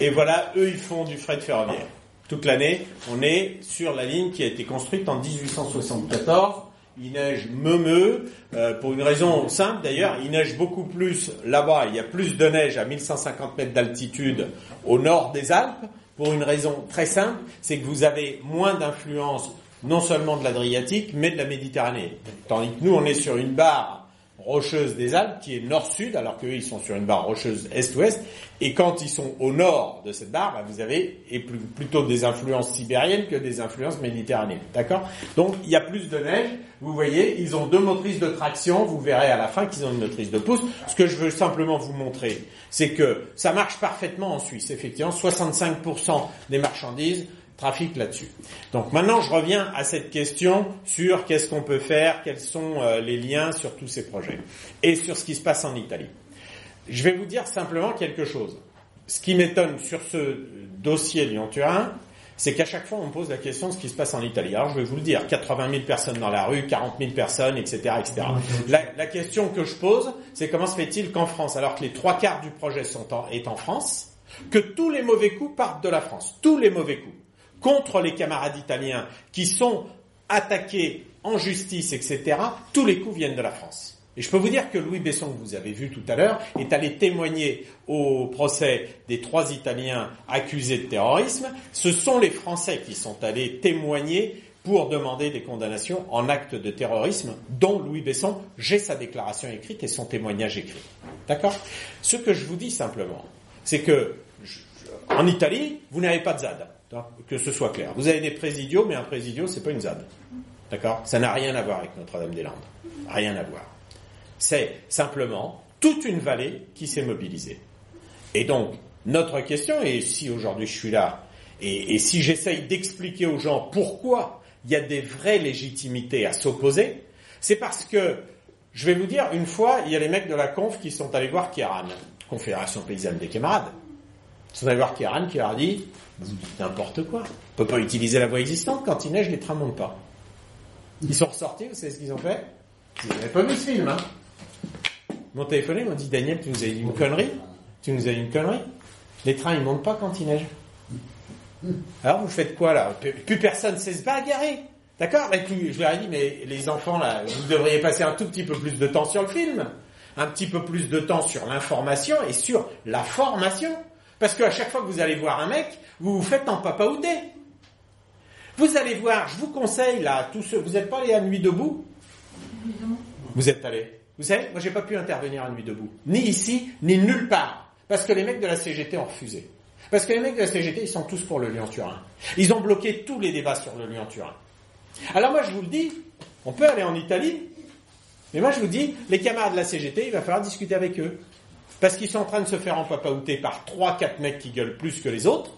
Et voilà, eux ils font du fret ferroviaire. Toute l'année, on est sur la ligne qui a été construite en 1874. Il neige meumeux, euh, pour une raison simple d'ailleurs, il neige beaucoup plus là-bas, il y a plus de neige à 1150 mètres d'altitude au nord des Alpes, pour une raison très simple, c'est que vous avez moins d'influence non seulement de l'Adriatique, mais de la Méditerranée. Tandis que nous, on est sur une barre rocheuse des Alpes qui est nord-sud, alors qu'eux, ils sont sur une barre rocheuse est-ouest. Et quand ils sont au nord de cette barre, bah, vous avez et plutôt des influences sibériennes que des influences méditerranéennes. D'accord? Donc, il y a plus de neige. Vous voyez, ils ont deux motrices de traction. Vous verrez à la fin qu'ils ont une motrice de pouce. Ce que je veux simplement vous montrer, c'est que ça marche parfaitement en Suisse. Effectivement, 65% des marchandises trafic là-dessus. Donc maintenant, je reviens à cette question sur qu'est-ce qu'on peut faire, quels sont euh, les liens sur tous ces projets et sur ce qui se passe en Italie. Je vais vous dire simplement quelque chose. Ce qui m'étonne sur ce dossier Lyon-Turin, c'est qu'à chaque fois on me pose la question de ce qui se passe en Italie. Alors je vais vous le dire, 80 000 personnes dans la rue, 40 000 personnes, etc. etc. La, la question que je pose, c'est comment se fait-il qu'en France, alors que les trois quarts du projet sont en, est en France, que tous les mauvais coups partent de la France, tous les mauvais coups, contre les camarades italiens qui sont attaqués en justice, etc., tous les coups viennent de la France. Et je peux vous dire que Louis Besson, que vous avez vu tout à l'heure, est allé témoigner au procès des trois Italiens accusés de terrorisme. Ce sont les Français qui sont allés témoigner pour demander des condamnations en actes de terrorisme, dont Louis Besson, j'ai sa déclaration écrite et son témoignage écrit. D'accord? Ce que je vous dis simplement, c'est que en Italie, vous n'avez pas de ZAD, que ce soit clair. Vous avez des présidios, mais un présidio, c'est pas une ZAD. D'accord Ça n'a rien à voir avec Notre-Dame-des-Landes. Rien à voir. C'est simplement toute une vallée qui s'est mobilisée. Et donc, notre question, et si aujourd'hui je suis là, et, et si j'essaye d'expliquer aux gens pourquoi il y a des vraies légitimités à s'opposer, c'est parce que, je vais vous dire, une fois, il y a les mecs de la conf qui sont allés voir Kieran, Confédération Paysanne des Camarades. Ils sont allés voir Kieran qui leur a dit, vous dites n'importe quoi. On peut pas utiliser la voie existante, quand il neige, les trains montent pas. Ils sont ressortis, vous savez ce qu'ils ont fait? Ils n'avaient pas vu ce film, hein Ils m'ont téléphoné, ils m'ont dit Daniel, tu nous as dit une connerie. Tu nous as dit une connerie Les trains, ils montent pas quand il neige. Alors, vous faites quoi, là? Plus personne sait se bagarrer. D'accord? Je leur ai dit, mais les enfants, là, vous devriez passer un tout petit peu plus de temps sur le film. Un petit peu plus de temps sur l'information et sur la formation. Parce qu'à chaque fois que vous allez voir un mec, vous vous faites en papaouté. Vous allez voir, je vous conseille, là, tous ceux, vous n'êtes pas allés à Nuit debout? Vous êtes allés. Vous savez, moi j'ai pas pu intervenir à Nuit debout. Ni ici, ni nulle part. Parce que les mecs de la CGT ont refusé. Parce que les mecs de la CGT, ils sont tous pour le Lyon-Turin. Ils ont bloqué tous les débats sur le Lyon-Turin. Alors moi je vous le dis, on peut aller en Italie, mais moi je vous dis, les camarades de la CGT, il va falloir discuter avec eux. Parce qu'ils sont en train de se faire empapaouter par 3-4 mecs qui gueulent plus que les autres,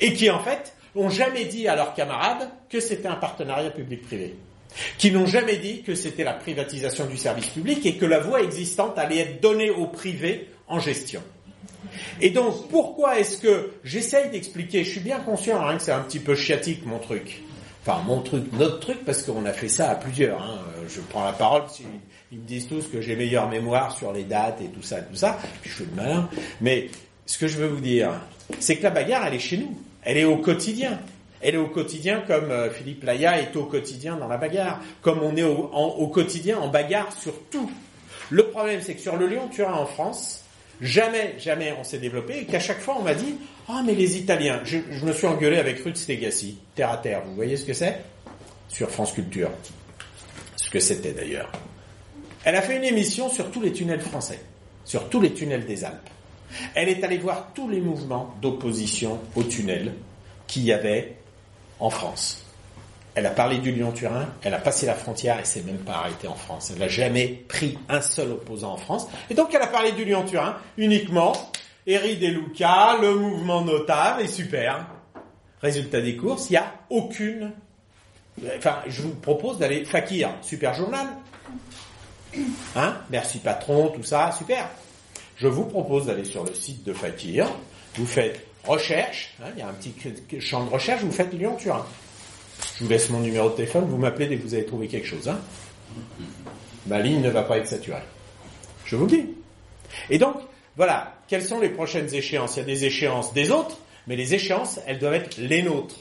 et qui en fait n'ont jamais dit à leurs camarades que c'était un partenariat public-privé. Qui n'ont jamais dit que c'était la privatisation du service public et que la voie existante allait être donnée au privé en gestion. Et donc, pourquoi est-ce que j'essaye d'expliquer, je suis bien conscient hein, que c'est un petit peu chiatique mon truc, enfin mon truc, notre truc, parce qu'on a fait ça à plusieurs. Hein. Je prends la parole, ils me disent tous que j'ai meilleure mémoire sur les dates et tout ça, tout ça, puis je fais le malin. Mais ce que je veux vous dire, c'est que la bagarre, elle est chez nous, elle est au quotidien. Elle est au quotidien comme euh, Philippe Laya est au quotidien dans la bagarre, comme on est au quotidien en bagarre sur tout. Le problème, c'est que sur le Lyon-Turin en France, jamais, jamais on s'est développé et qu'à chaque fois on m'a dit Ah, mais les Italiens. Je, me suis engueulé avec Ruth Stegassi, terre à terre. Vous voyez ce que c'est? Sur France Culture. Ce que c'était d'ailleurs. Elle a fait une émission sur tous les tunnels français, sur tous les tunnels des Alpes. Elle est allée voir tous les mouvements d'opposition aux tunnels qu'il y avait en France. Elle a parlé du Lyon-Turin, elle a passé la frontière et s'est même pas arrêtée en France. Elle n'a jamais pris un seul opposant en France. Et donc elle a parlé du Lyon-Turin uniquement. Eri De Luca, le mouvement notable est super. Résultat des courses, il n'y a aucune... Enfin, je vous propose d'aller... Fakir, super journal. Hein Merci patron, tout ça, super. Je vous propose d'aller sur le site de Fakir. Vous faites recherche, hein, il y a un petit champ de recherche, vous faites Lyon-Turin. Je vous laisse mon numéro de téléphone, vous m'appelez dès que vous avez trouvé quelque chose. Hein. Ma ligne ne va pas être saturée. Je vous dis. Et donc, voilà, quelles sont les prochaines échéances? Il y a des échéances des autres, mais les échéances, elles doivent être les nôtres.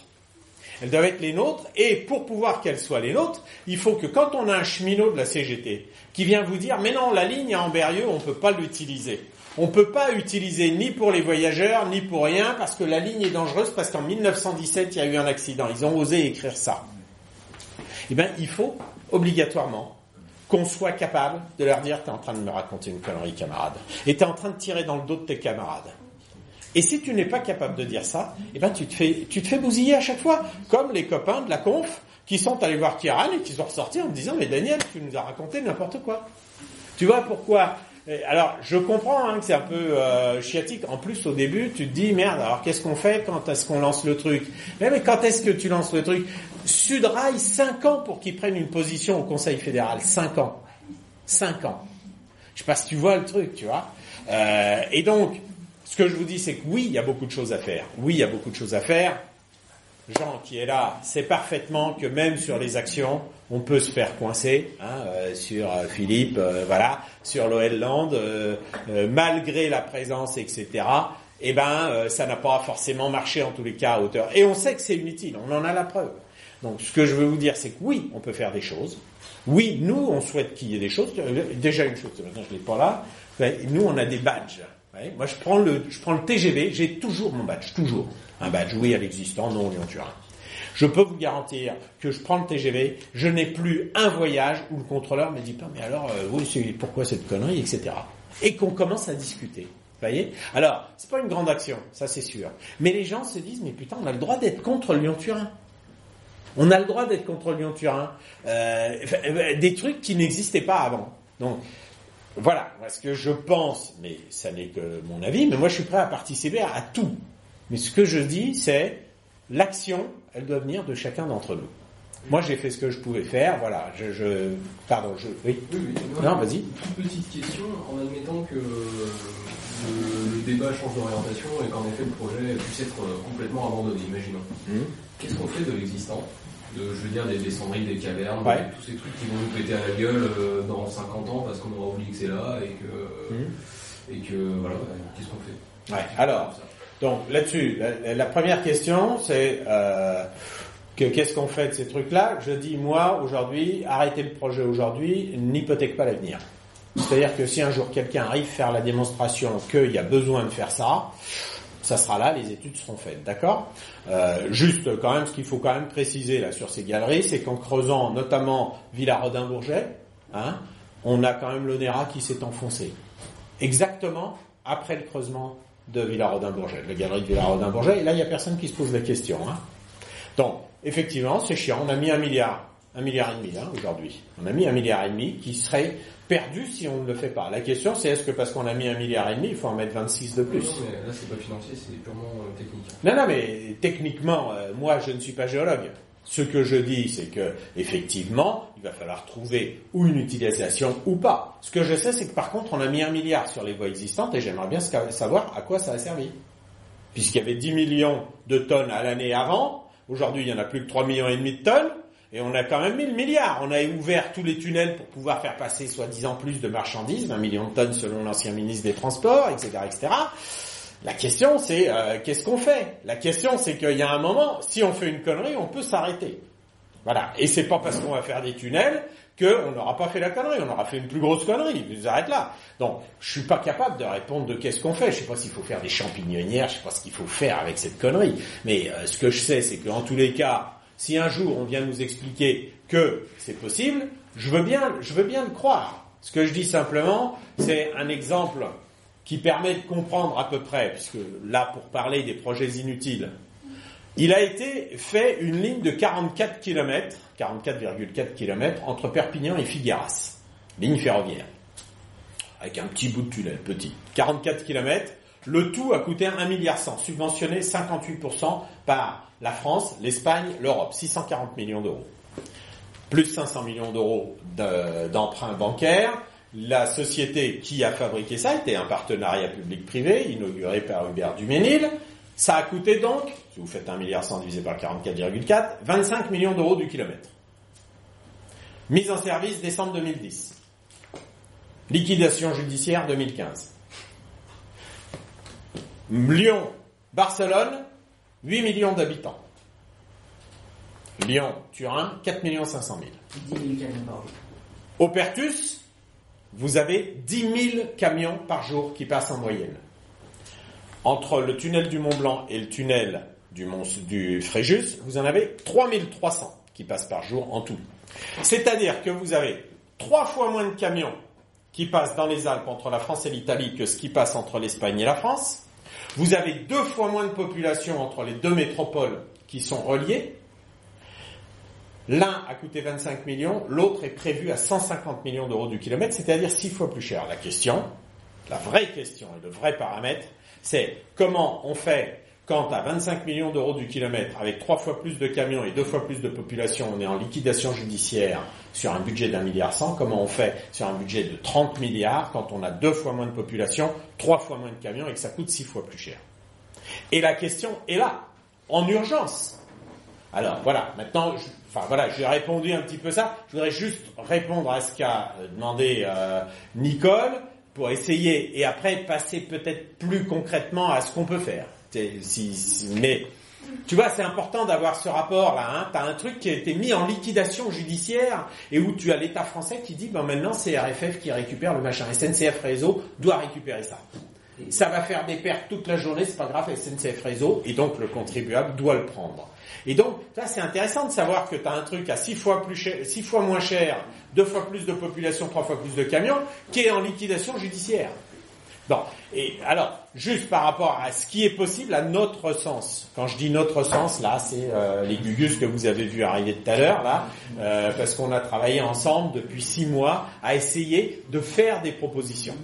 Elles doivent être les nôtres, et pour pouvoir qu'elles soient les nôtres, il faut que quand on a un cheminot de la CGT qui vient vous dire, mais non, la ligne à Amberieux, on ne peut pas l'utiliser. On ne peut pas utiliser ni pour les voyageurs, ni pour rien, parce que la ligne est dangereuse, parce qu'en 1917, il y a eu un accident. Ils ont osé écrire ça. Eh bien, il faut obligatoirement soit capable de leur dire, tu es en train de me raconter une connerie, camarade. Et tu es en train de tirer dans le dos de tes camarades. Et si tu n'es pas capable de dire ça, eh ben tu te fais, tu bousiller à chaque fois, comme les copains de la conf qui sont allés voir Kiran et qui sont ressortis en me disant mais Daniel, tu nous as raconté n'importe quoi. Tu vois pourquoi? Alors je comprends hein, que c'est un peu euh, chiatique. En plus au début tu te dis merde. Alors qu'est-ce qu'on fait quand est-ce qu'on lance le truc? Mais, mais quand est-ce que tu lances le truc? Sudrail 5 ans pour qu'ils prennent une position au Conseil fédéral. 5 ans. 5 ans. Je sais pas si tu vois le truc, tu vois. Euh, et donc ce que je vous dis, c'est que oui, il y a beaucoup de choses à faire. Oui, il y a beaucoup de choses à faire. Jean qui est là sait parfaitement que même sur les actions, on peut se faire coincer hein, euh, sur euh, Philippe, euh, voilà, sur l'OL Land, euh, euh, malgré la présence, etc. Eh ben, euh, ça n'a pas forcément marché en tous les cas à hauteur. Et on sait que c'est inutile, on en a la preuve. Donc, ce que je veux vous dire, c'est que oui, on peut faire des choses. Oui, nous, on souhaite qu'il y ait des choses. Euh, Déjà une chose, maintenant je l'ai pas là. Nous, on a des badges. Moi, je prends le, je prends le TGV, j'ai toujours mon badge, toujours. Un badge, oui, à l'existant, non, Lyon-Turin. Je peux vous garantir que je prends le TGV, je n'ai plus un voyage où le contrôleur me dit pas, mais alors, euh, oui, c'est- pourquoi cette connerie, etc. Et qu'on commence à discuter. Vous voyez? Alors, c'est pas une grande action, ça c'est sûr. Mais les gens se disent, mais putain, on a le droit d'être contre Lyon-Turin. On a le droit d'être contre Lyon-Turin. Euh, euh, des trucs qui n'existaient pas avant. Donc, voilà, ce que je pense, mais ça n'est que mon avis, mais moi je suis prêt à participer à, à tout. Mais ce que je dis, c'est l'action, elle doit venir de chacun d'entre nous. Moi j'ai fait ce que je pouvais faire, voilà, je... je pardon, je... Oui, Non, vas-y.
Petite question, en admettant que le, le débat change d'orientation et qu'en effet le projet puisse être complètement abandonné, imaginons.
Hum.
Qu'est-ce qu'on fait de l'existant de, Je veux dire, des, des cendrilles, des cavernes,
Ouais.
tous ces trucs qui vont nous péter à la gueule euh, dans 50 ans parce qu'on aura oublié que c'est là et que.
Hum.
Et que, voilà, qu'est-ce qu'on fait
Ouais, alors, donc là-dessus, la, la première question, c'est euh, que qu'est-ce qu'on fait de ces trucs-là Je dis, moi, aujourd'hui, arrêtez le projet aujourd'hui, n'hypothèque pas l'avenir. C'est-à-dire que si un jour quelqu'un arrive faire la démonstration qu'il y a besoin de faire ça, ça sera là, les études seront faites, d'accord euh, Juste quand même, ce qu'il faut quand même préciser là sur ces galeries, c'est qu'en creusant notamment Villa-Rodin-Bourget, hein, on a quand même l'Onera qui s'est enfoncé. Exactement après le creusement de Villa-Rodin-Bourget, la galerie de Villa-Rodin-Bourget, et là il n'y a personne qui se pose la question. Hein. Donc, effectivement, c'est chiant, on a mis un milliard, un milliard et demi hein, aujourd'hui. On a mis un milliard et demi qui serait perdu si on ne le fait pas. La question c'est est-ce que parce qu'on a mis un milliard et demi, il faut en mettre 26 de plus?
Non, mais là, c'est pas financier, c'est purement euh, technique.
Non, non, mais techniquement, euh, moi je ne suis pas géologue. Ce que je dis, c'est que effectivement, il va falloir trouver ou une utilisation ou pas. Ce que je sais, c'est que par contre, on a mis un milliard sur les voies existantes et j'aimerais bien savoir à quoi ça a servi. Puisqu'il y avait 10 millions de tonnes à l'année avant, aujourd'hui il y en a plus que 3 millions et demi de tonnes, et on a quand même mis le milliard. On a ouvert tous les tunnels pour pouvoir faire passer soi-disant plus de marchandises, 20 millions de tonnes selon l'ancien ministre des Transports, etc., etc. La question, c'est euh, qu'est-ce qu'on fait? La question, c'est qu'il y a un moment, si on fait une connerie, on peut s'arrêter. Voilà. Et c'est pas parce qu'on va faire des tunnels qu'on n'aura pas fait la connerie. On aura fait une plus grosse connerie. Vous arrêtez là. Donc, je suis pas capable de répondre de qu'est-ce qu'on fait. Je sais pas s'il faut faire des champignonnières. Je sais pas ce qu'il faut faire avec cette connerie. Mais euh, ce que je sais, c'est qu'en tous les cas, si un jour on vient nous expliquer que c'est possible, je veux bien, je veux bien le croire. Ce que je dis simplement, c'est un exemple qui permet de comprendre à peu près, puisque là, pour parler des projets inutiles, il a été fait une ligne de 44 km, 44,4 km entre Perpignan et Figueras, ligne ferroviaire, avec un petit bout de tunnel, petit, 44 km. Le tout a coûté 1 milliard 100, subventionné 58% par la France, l'Espagne, l'Europe, 640 millions d'euros. Plus 500 millions d'euros de- d'emprunts bancaires. La société qui a fabriqué ça était un partenariat public-privé inauguré par Hubert Duménil. Ça a coûté donc, si vous faites 1 milliard 100 divisé par 44,4, 25 millions d'euros du kilomètre. Mise en service décembre 2010. Liquidation judiciaire 2015. Lyon, Barcelone, 8 millions d'habitants. Lyon, Turin, 4 millions 500 000.
10 000 camions par jour.
Au Pertus, vous avez 10 000 camions par jour qui passent en moyenne. Entre le tunnel du Mont Blanc et le tunnel du, Mont, du Fréjus, vous en avez 3 300 qui passent par jour en tout. C'est-à-dire que vous avez trois fois moins de camions qui passent dans les Alpes entre la France et l'Italie que ce qui passe entre l'Espagne et la France. Vous avez deux fois moins de population entre les deux métropoles qui sont reliées. L'un a coûté 25 millions, l'autre est prévu à 150 millions d'euros du kilomètre, c'est-à-dire six fois plus cher. La question, la vraie question et le vrai paramètre, c'est comment on fait quand à 25 millions d'euros du kilomètre, avec trois fois plus de camions et deux fois plus de population, on est en liquidation judiciaire sur un budget d'un milliard cent, comment on fait sur un budget de 30 milliards quand on a deux fois moins de population, trois fois moins de camions et que ça coûte six fois plus cher? Et la question est là, en urgence. Alors voilà, maintenant, je, enfin voilà, j'ai répondu un petit peu ça. Je voudrais juste répondre à ce qu'a demandé euh, Nicole pour essayer et après passer peut-être plus concrètement à ce qu'on peut faire. Mais tu vois, c'est important d'avoir ce rapport-là. Hein. Tu as un truc qui a été mis en liquidation judiciaire et où tu as l'État français qui dit, ben maintenant c'est RFF qui récupère le machin. SNCF Réseau doit récupérer ça. Ça va faire des pertes toute la journée, c'est pas grave, SNCF Réseau, et donc le contribuable doit le prendre. Et donc, ça c'est intéressant de savoir que tu as un truc à six fois, plus cher, six fois moins cher, deux fois plus de population, trois fois plus de camions, qui est en liquidation judiciaire. Bon, et alors, juste par rapport à ce qui est possible à notre sens. Quand je dis notre sens, là, c'est euh, les gugus que vous avez vu arriver tout à l'heure, là, euh, parce qu'on a travaillé ensemble depuis six mois à essayer de faire des propositions.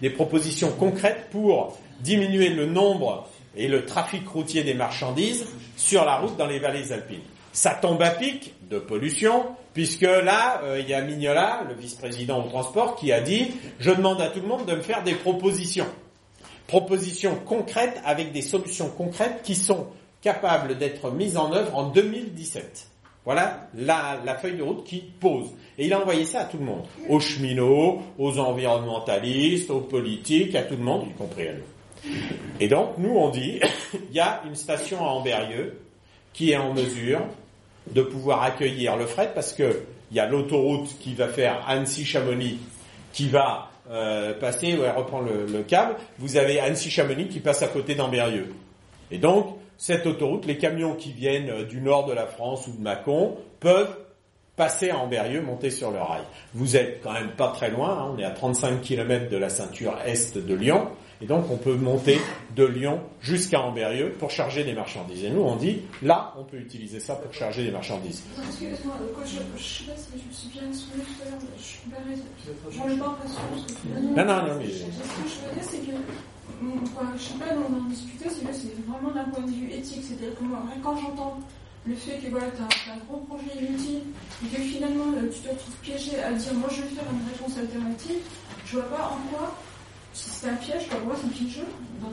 Des propositions concrètes pour diminuer le nombre et le trafic routier des marchandises sur la route dans les vallées alpines. Ça tombe à pic de pollution, puisque là, euh, il y a Mignola, le vice-président au transport, qui a dit « Je demande à tout le monde de me faire des propositions. Propositions concrètes avec des solutions concrètes qui sont capables d'être mises en œuvre en 2017. » Voilà la, la feuille de route qui pose. Et il a envoyé ça à tout le monde. Aux cheminots, aux environnementalistes, aux politiques, à tout le monde, y compris à nous. Et donc, nous, on dit, il y a une station à Amberieux qui est en mesure de pouvoir accueillir le fret parce que il y a l'autoroute qui va faire Annecy-Chamonix qui va euh, passer, ouais, reprend le, le câble. Vous avez Annecy-Chamonix qui passe à côté d'Amberieux. Et donc, cette autoroute, les camions qui viennent euh, du nord de la France ou de Mâcon peuvent passer à Amberieux, monter sur le rail. Vous êtes quand même pas très loin, hein, on est à 35 km de la ceinture est de Lyon, et donc on peut monter de Lyon jusqu'à Amberieux pour charger des marchandises. Et nous on dit, là on peut utiliser ça pour charger des marchandises.
Quand je, je sais pas si je me suis bien tout à l'heure, je suis pas j'en ai pas l'impression.
Non, non, non, mais-
Ce que je veux dire, c'est que, mm, quoi, je sais pas, on en discutait, c'est que c'est vraiment d'un point de vue éthique, c'est-à-dire que moi, quand j'entends le fait que voilà, tu as, un gros projet inutile et que finalement tu te retrouves piégé à dire moi je vais faire une réponse alternative, je vois pas en quoi, si c'est un piège, pour moi c'est piégeux. Donc,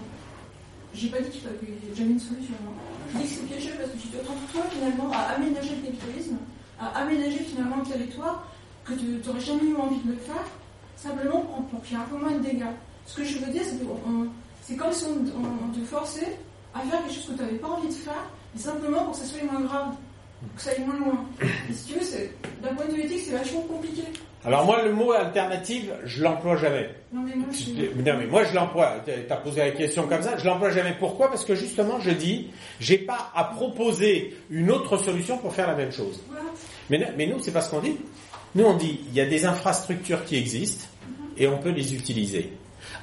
j'ai pas dit qu'il fallait qu'il y ait jamais une solution. hein. Je dis que c'est piégeux parce que tu te retrouves toi finalement à aménager le capitalisme, à aménager finalement le territoire que tu n'aurais jamais eu envie de le faire, simplement pour, pour qu'il y ait un peu moins de dégâts. Ce que je veux dire, c'est que c'est comme si on, on- on te forçait à faire quelque chose que tu n'avais pas envie de faire, mais simplement pour que ça soit moins grave, que ça aille moins loin. Et si tu veux, d'un point de vue éthique, c'est vachement compliqué.
Alors moi le mot alternative, je l'emploie jamais.
Non mais moi, je
Non mais moi je l'emploie. T'as posé la question comme ça, je l'emploie jamais. Pourquoi? Parce que justement je dis, j'ai pas à proposer une autre solution pour faire la même chose. Mais, mais nous c'est pas ce qu'on dit. Nous on dit, il y a des infrastructures qui existent et on peut les utiliser.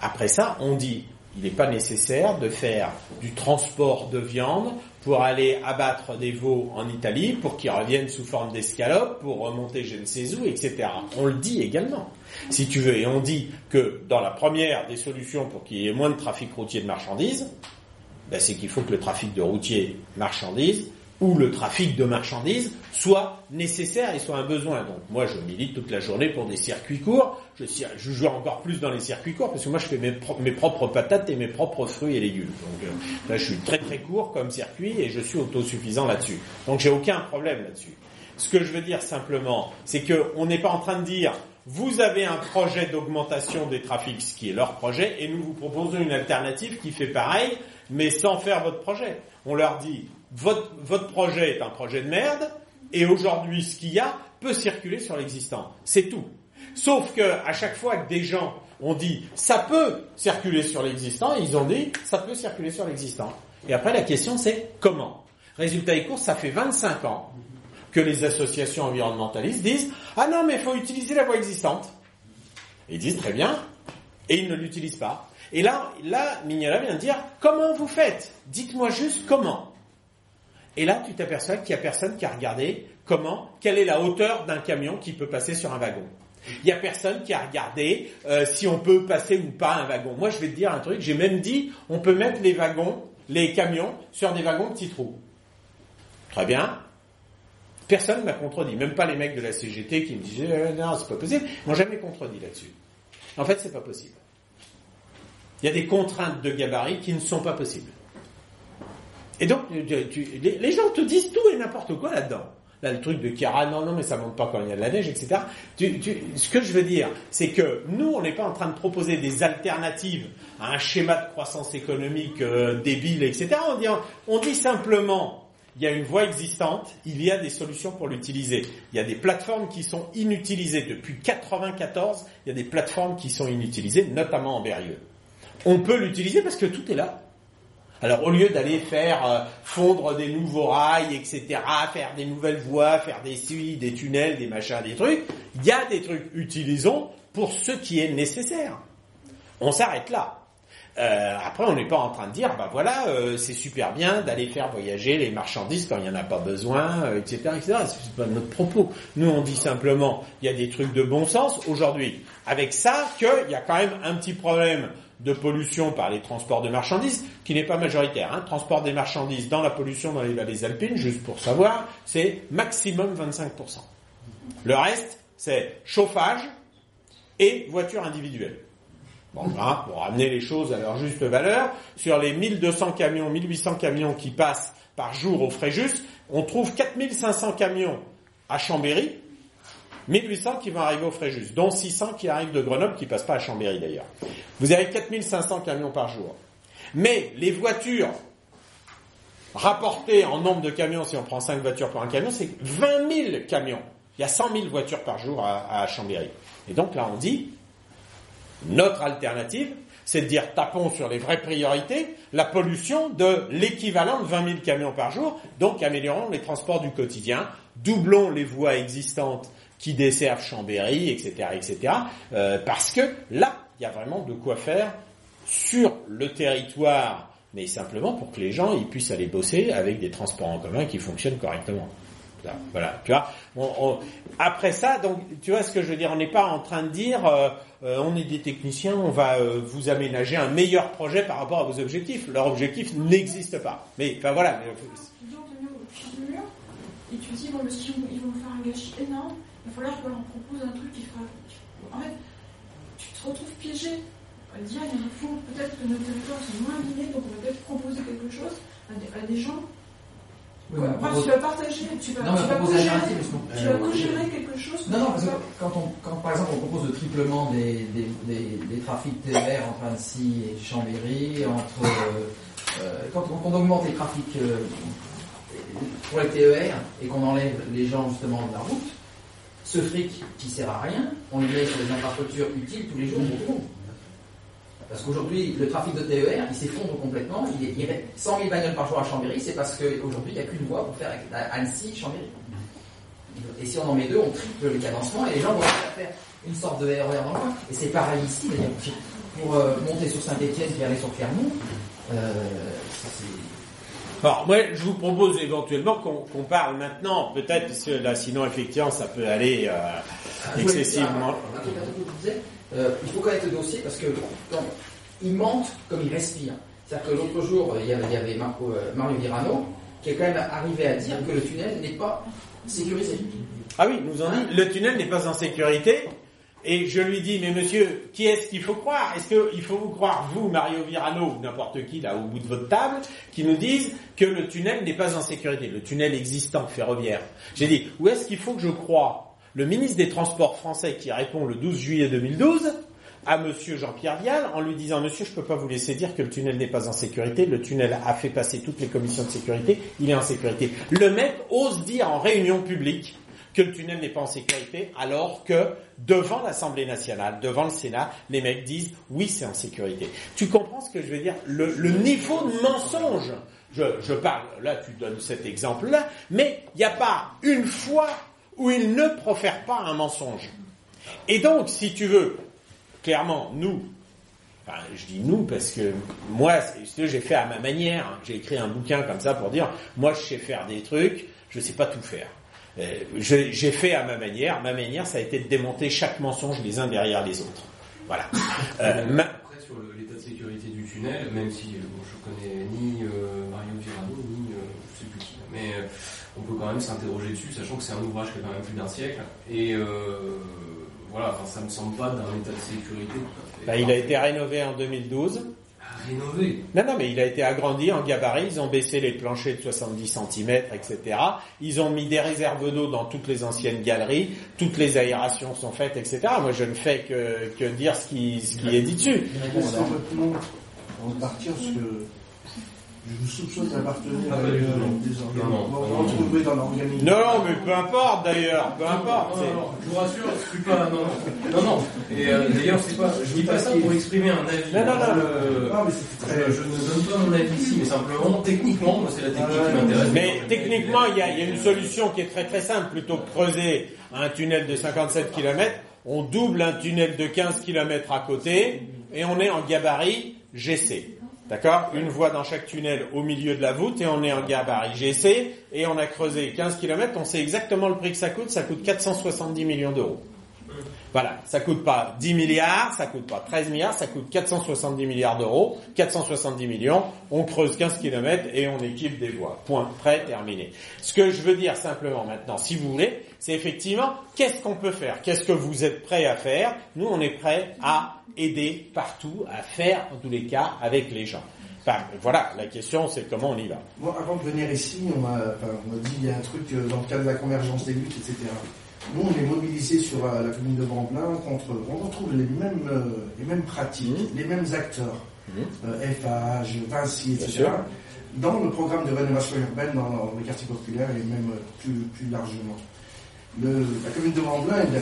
Après ça, on dit, il n'est pas nécessaire de faire du transport de viande pour aller abattre des veaux en Italie, pour qu'ils reviennent sous forme d'escalope, pour remonter je ne sais où, etc. On le dit également, si tu veux. Et on dit que dans la première des solutions pour qu'il y ait moins de trafic routier de marchandises, ben, c'est qu'il faut que le trafic de routier marchandises ou le trafic de marchandises soit nécessaire et soit un besoin. Donc moi je milite toute la journée pour des circuits courts, je, joue encore plus dans les circuits courts parce que moi je fais mes propres patates et mes propres fruits et légumes. Donc euh, là je suis très très court comme circuit et je suis autosuffisant là-dessus. Donc j'ai aucun problème là-dessus. Ce que je veux dire simplement, c'est qu'on n'est pas en train de dire vous avez un projet d'augmentation des trafics, ce qui est leur projet, et nous vous proposons une alternative qui fait pareil, mais sans faire votre projet. On leur dit votre, projet est un projet de merde, et aujourd'hui ce qu'il y a peut circuler sur l'existant. C'est tout. Sauf que à chaque fois que des gens ont dit ça peut circuler sur l'existant, ils ont dit ça peut circuler sur l'existant. Et après la question c'est comment? Résultat des courses, ça fait 25 ans que les associations environnementalistes disent ah non mais il faut utiliser la voie existante. Ils disent très bien, et ils ne l'utilisent pas. Et là, là, Mignola vient de dire comment vous faites? Dites-moi juste comment. Et là, tu t'aperçois qu'il n'y a personne qui a regardé comment, quelle est la hauteur d'un camion qui peut passer sur un wagon. Il n'y a personne qui a regardé euh, si on peut passer ou pas un wagon. Moi, je vais te dire un truc, j'ai même dit, on peut mettre les wagons, les camions, sur des wagons petits trous. Très bien. Personne ne m'a contredit, même pas les mecs de la CGT qui me disaient euh, non, c'est pas possible, m'ont jamais contredit là-dessus. En fait, c'est pas possible. Il y a des contraintes de gabarit qui ne sont pas possibles. Et donc, tu- les, gens te disent tout et n'importe quoi là-dedans. Là, le truc de Chiara, non, non, mais ça monte pas quand il y a de la neige, etc. Ce que je veux dire, c'est que nous, on n'est pas en train de proposer des alternatives à un schéma de croissance économique euh, débile, etc. On dit, on dit simplement, il y a une voie existante, il y a des solutions pour l'utiliser. Il y a des plateformes qui sont inutilisées. Depuis 94, il y a des plateformes qui sont inutilisées, notamment en Berrieux. On peut l'utiliser parce que tout est là. Alors au lieu d'aller faire euh, fondre des nouveaux rails, etc., faire des nouvelles voies, faire des suies, des tunnels, des machins, des trucs, il y a des trucs, utilisons pour ce qui est nécessaire. On s'arrête là. Euh, après, on n'est pas en train de dire, bah voilà, euh, c'est super bien d'aller faire voyager les marchandises quand il n'y en a pas besoin, etc., etc. C'est pas notre propos. Nous, on dit simplement, il y a des trucs de bon sens aujourd'hui. Avec ça, qu'il y a quand même un petit problème de pollution par les transports de marchandises, qui n'est pas majoritaire. Hein. Transport des marchandises dans la pollution dans les vallées alpines, juste pour savoir, c'est maximum 25%. Le reste, c'est chauffage et voiture individuelle. Bon, hein, pour ramener les choses à leur juste valeur, sur les 1200 camions, 1800 camions qui passent par jour au Fréjus, on trouve 4500 camions à Chambéry, 1800 qui vont arriver au Fréjus, dont 600 qui arrivent de Grenoble, qui passent pas à Chambéry d'ailleurs. Vous avez 4500 camions par jour. Mais les voitures rapportées en nombre de camions, si on prend 5 voitures pour un camion, c'est 20 000 camions. Il y a 100 000 voitures par jour à, à Chambéry. Et donc là, on dit, notre alternative, c'est de dire tapons sur les vraies priorités, la pollution de l'équivalent de 20 000 camions par jour, donc améliorons les transports du quotidien, doublons les voies existantes qui desservent Chambéry, etc., etc., euh, parce que là, il y a vraiment de quoi faire sur le territoire, mais simplement pour que les gens ils puissent aller bosser avec des transports en commun qui fonctionnent correctement. Là, voilà, tu vois. On, après ça, donc, tu vois ce que je veux dire. On n'est pas en train de dire, euh, euh, on est des techniciens, on va euh, vous aménager un meilleur projet par rapport à vos objectifs. Leur objectif n'existe pas. Mais, enfin voilà. Mais,
et tu dis, bon, ils vont faire un gâchis énorme, il va falloir qu'on leur propose un truc qui fera. En fait, tu te retrouves piégé. Dire, il faut peut-être que nos territoires sont moins abîmés, donc on va peut-être proposer quelque chose à des, à des gens
oui,
Bref, tu vas partager, tu vas,
non,
tu vas
co-gérer,
vas co-gérer quelque chose.
Non, non, parce que quand, on, quand par exemple on propose le triplement des, des, des, des trafics TER entre Annecy et Chambéry, entre euh, quand, on, quand, on, augmente les trafics euh, pour les TER et qu'on enlève les gens justement de la route, ce fric qui sert à rien, on le met sur des infrastructures utiles tous les jours pour tout. Parce qu'aujourd'hui, le trafic de TER, il s'effondre complètement. Il, est, il reste 100 000 bagnoles par jour à Chambéry, c'est parce qu'aujourd'hui, il n'y a qu'une voie pour faire Annecy-Chambéry. Et si on en met deux, on triple le cadencement et les gens vont faire une sorte de RER dans le coin. Et c'est pareil ici, d'ailleurs. Pour euh, monter sur Saint-Etienne puis aller sur Clermont, euh.
Alors, moi, je vous propose éventuellement qu'on qu parle maintenant, peut-être, parce que là, sinon, effectivement, ça peut aller euh, ah, excessivement.
Euh, il faut connaître le dossier parce que quand il mente comme il respire. C'est-à-dire que l'autre jour, il y avait, il y avait Marco, euh, Mario Virano qui est quand même arrivé à dire que le tunnel n'est pas sécurisé.
Ah oui, nous en dit, le tunnel n'est pas en sécurité. Et je lui dis, mais monsieur, qui est-ce qu'il faut croire? Est-ce qu'il faut vous croire, vous, Mario Virano, ou n'importe qui, là, au bout de votre table, qui nous disent que le tunnel n'est pas en sécurité, le tunnel existant ferroviaire? J'ai dit, où est-ce qu'il faut que je croie? Le ministre des Transports français qui répond le 12 juillet 2012 à monsieur Jean-Pierre Vial en lui disant monsieur je peux pas vous laisser dire que le tunnel n'est pas en sécurité, le tunnel a fait passer toutes les commissions de sécurité, il est en sécurité. Le mec ose dire en réunion publique que le tunnel n'est pas en sécurité alors que devant l'Assemblée nationale, devant le Sénat, les mecs disent oui c'est en sécurité. Tu comprends ce que je veux dire? Le, le, niveau de mensonge je, parle, là tu donnes cet exemple-là, mais il n'y a pas une fois où il ne profère pas un mensonge. Et donc, si tu veux, clairement, nous, enfin, je dis nous parce que moi, j'ai fait à ma manière, hein. j'ai écrit un bouquin comme ça pour dire, moi, je sais faire des trucs, je sais pas tout faire. Euh, j'ai fait à ma manière, ma manière, ça a été de démonter chaque mensonge les uns derrière les autres. Voilà.
Euh, ma... Après, sur l'état de sécurité du tunnel, même si euh, bon, je connais ni euh, Mario Virano, ni euh, je sais plus qui, mais on peut quand même s'interroger dessus, sachant que c'est un ouvrage qui a quand même plus d'un siècle. Et voilà, enfin, ça me semble pas d'un état de sécurité.
Bah, il a été rénové en 2012.
Rénové
Non, non, mais il a été agrandi en gabarit. Ils ont baissé les planchers de 70 cm, etc. Ils ont mis des réserves d'eau dans toutes les anciennes galeries. Toutes les aérations sont faites, etc. Moi, je ne fais que, que dire ce qui, ce qui est dit dessus.
On va partir sur je vous soupçonne d'appartenir à des dans l'organisme.
Non, non, mais peu importe d'ailleurs, peu importe.
Non, non, je vous rassure, je suis pas. Non, non, non. Et euh, d'ailleurs, c'est pas. Je dis pas ça pour exprimer un avis.
Non, non, non.
Je,
non mais
je, je, ne donne pas mon avis ici, mais simplement, techniquement, moi, c'est la technique qui m'intéresse.
Mais techniquement, il y, a, il y a une solution qui est très très simple. Plutôt que creuser un tunnel de 57 km, on double un tunnel de 15 km à côté et on est en gabarit GC. D'accord? Une voie dans chaque tunnel au milieu de la voûte et on est en gabarit. GC et on a creusé 15 km, on sait exactement le prix que ça coûte, ça coûte 470 millions d'euros. Voilà, ça coûte pas 10 milliards, ça coûte pas 13 milliards, ça coûte 470 milliards d'euros, 470 millions, on creuse 15 km et on équipe des voies. Point, prêt, terminé. Ce que je veux dire simplement maintenant, si vous voulez, c'est effectivement qu'est-ce qu'on peut faire, qu'est-ce que vous êtes prêts à faire? Nous, on est prêts à aider partout, à faire en tous les cas avec les gens. Enfin, voilà, la question c'est comment on y va.
Moi, avant de venir ici, on m'a enfin, dit il y a un truc euh, dans le cadre de la convergence des luttes, etc. Nous, on est mobilisés sur euh, la commune de Brandlin contre. On retrouve les mêmes, euh, les mêmes pratiques, les mêmes acteurs, euh, FH, Vinci,
Mmh. Bien
etc. Dans le programme de rénovation urbaine dans, dans les quartiers populaires et même plus, plus largement. La commune de Brandlin est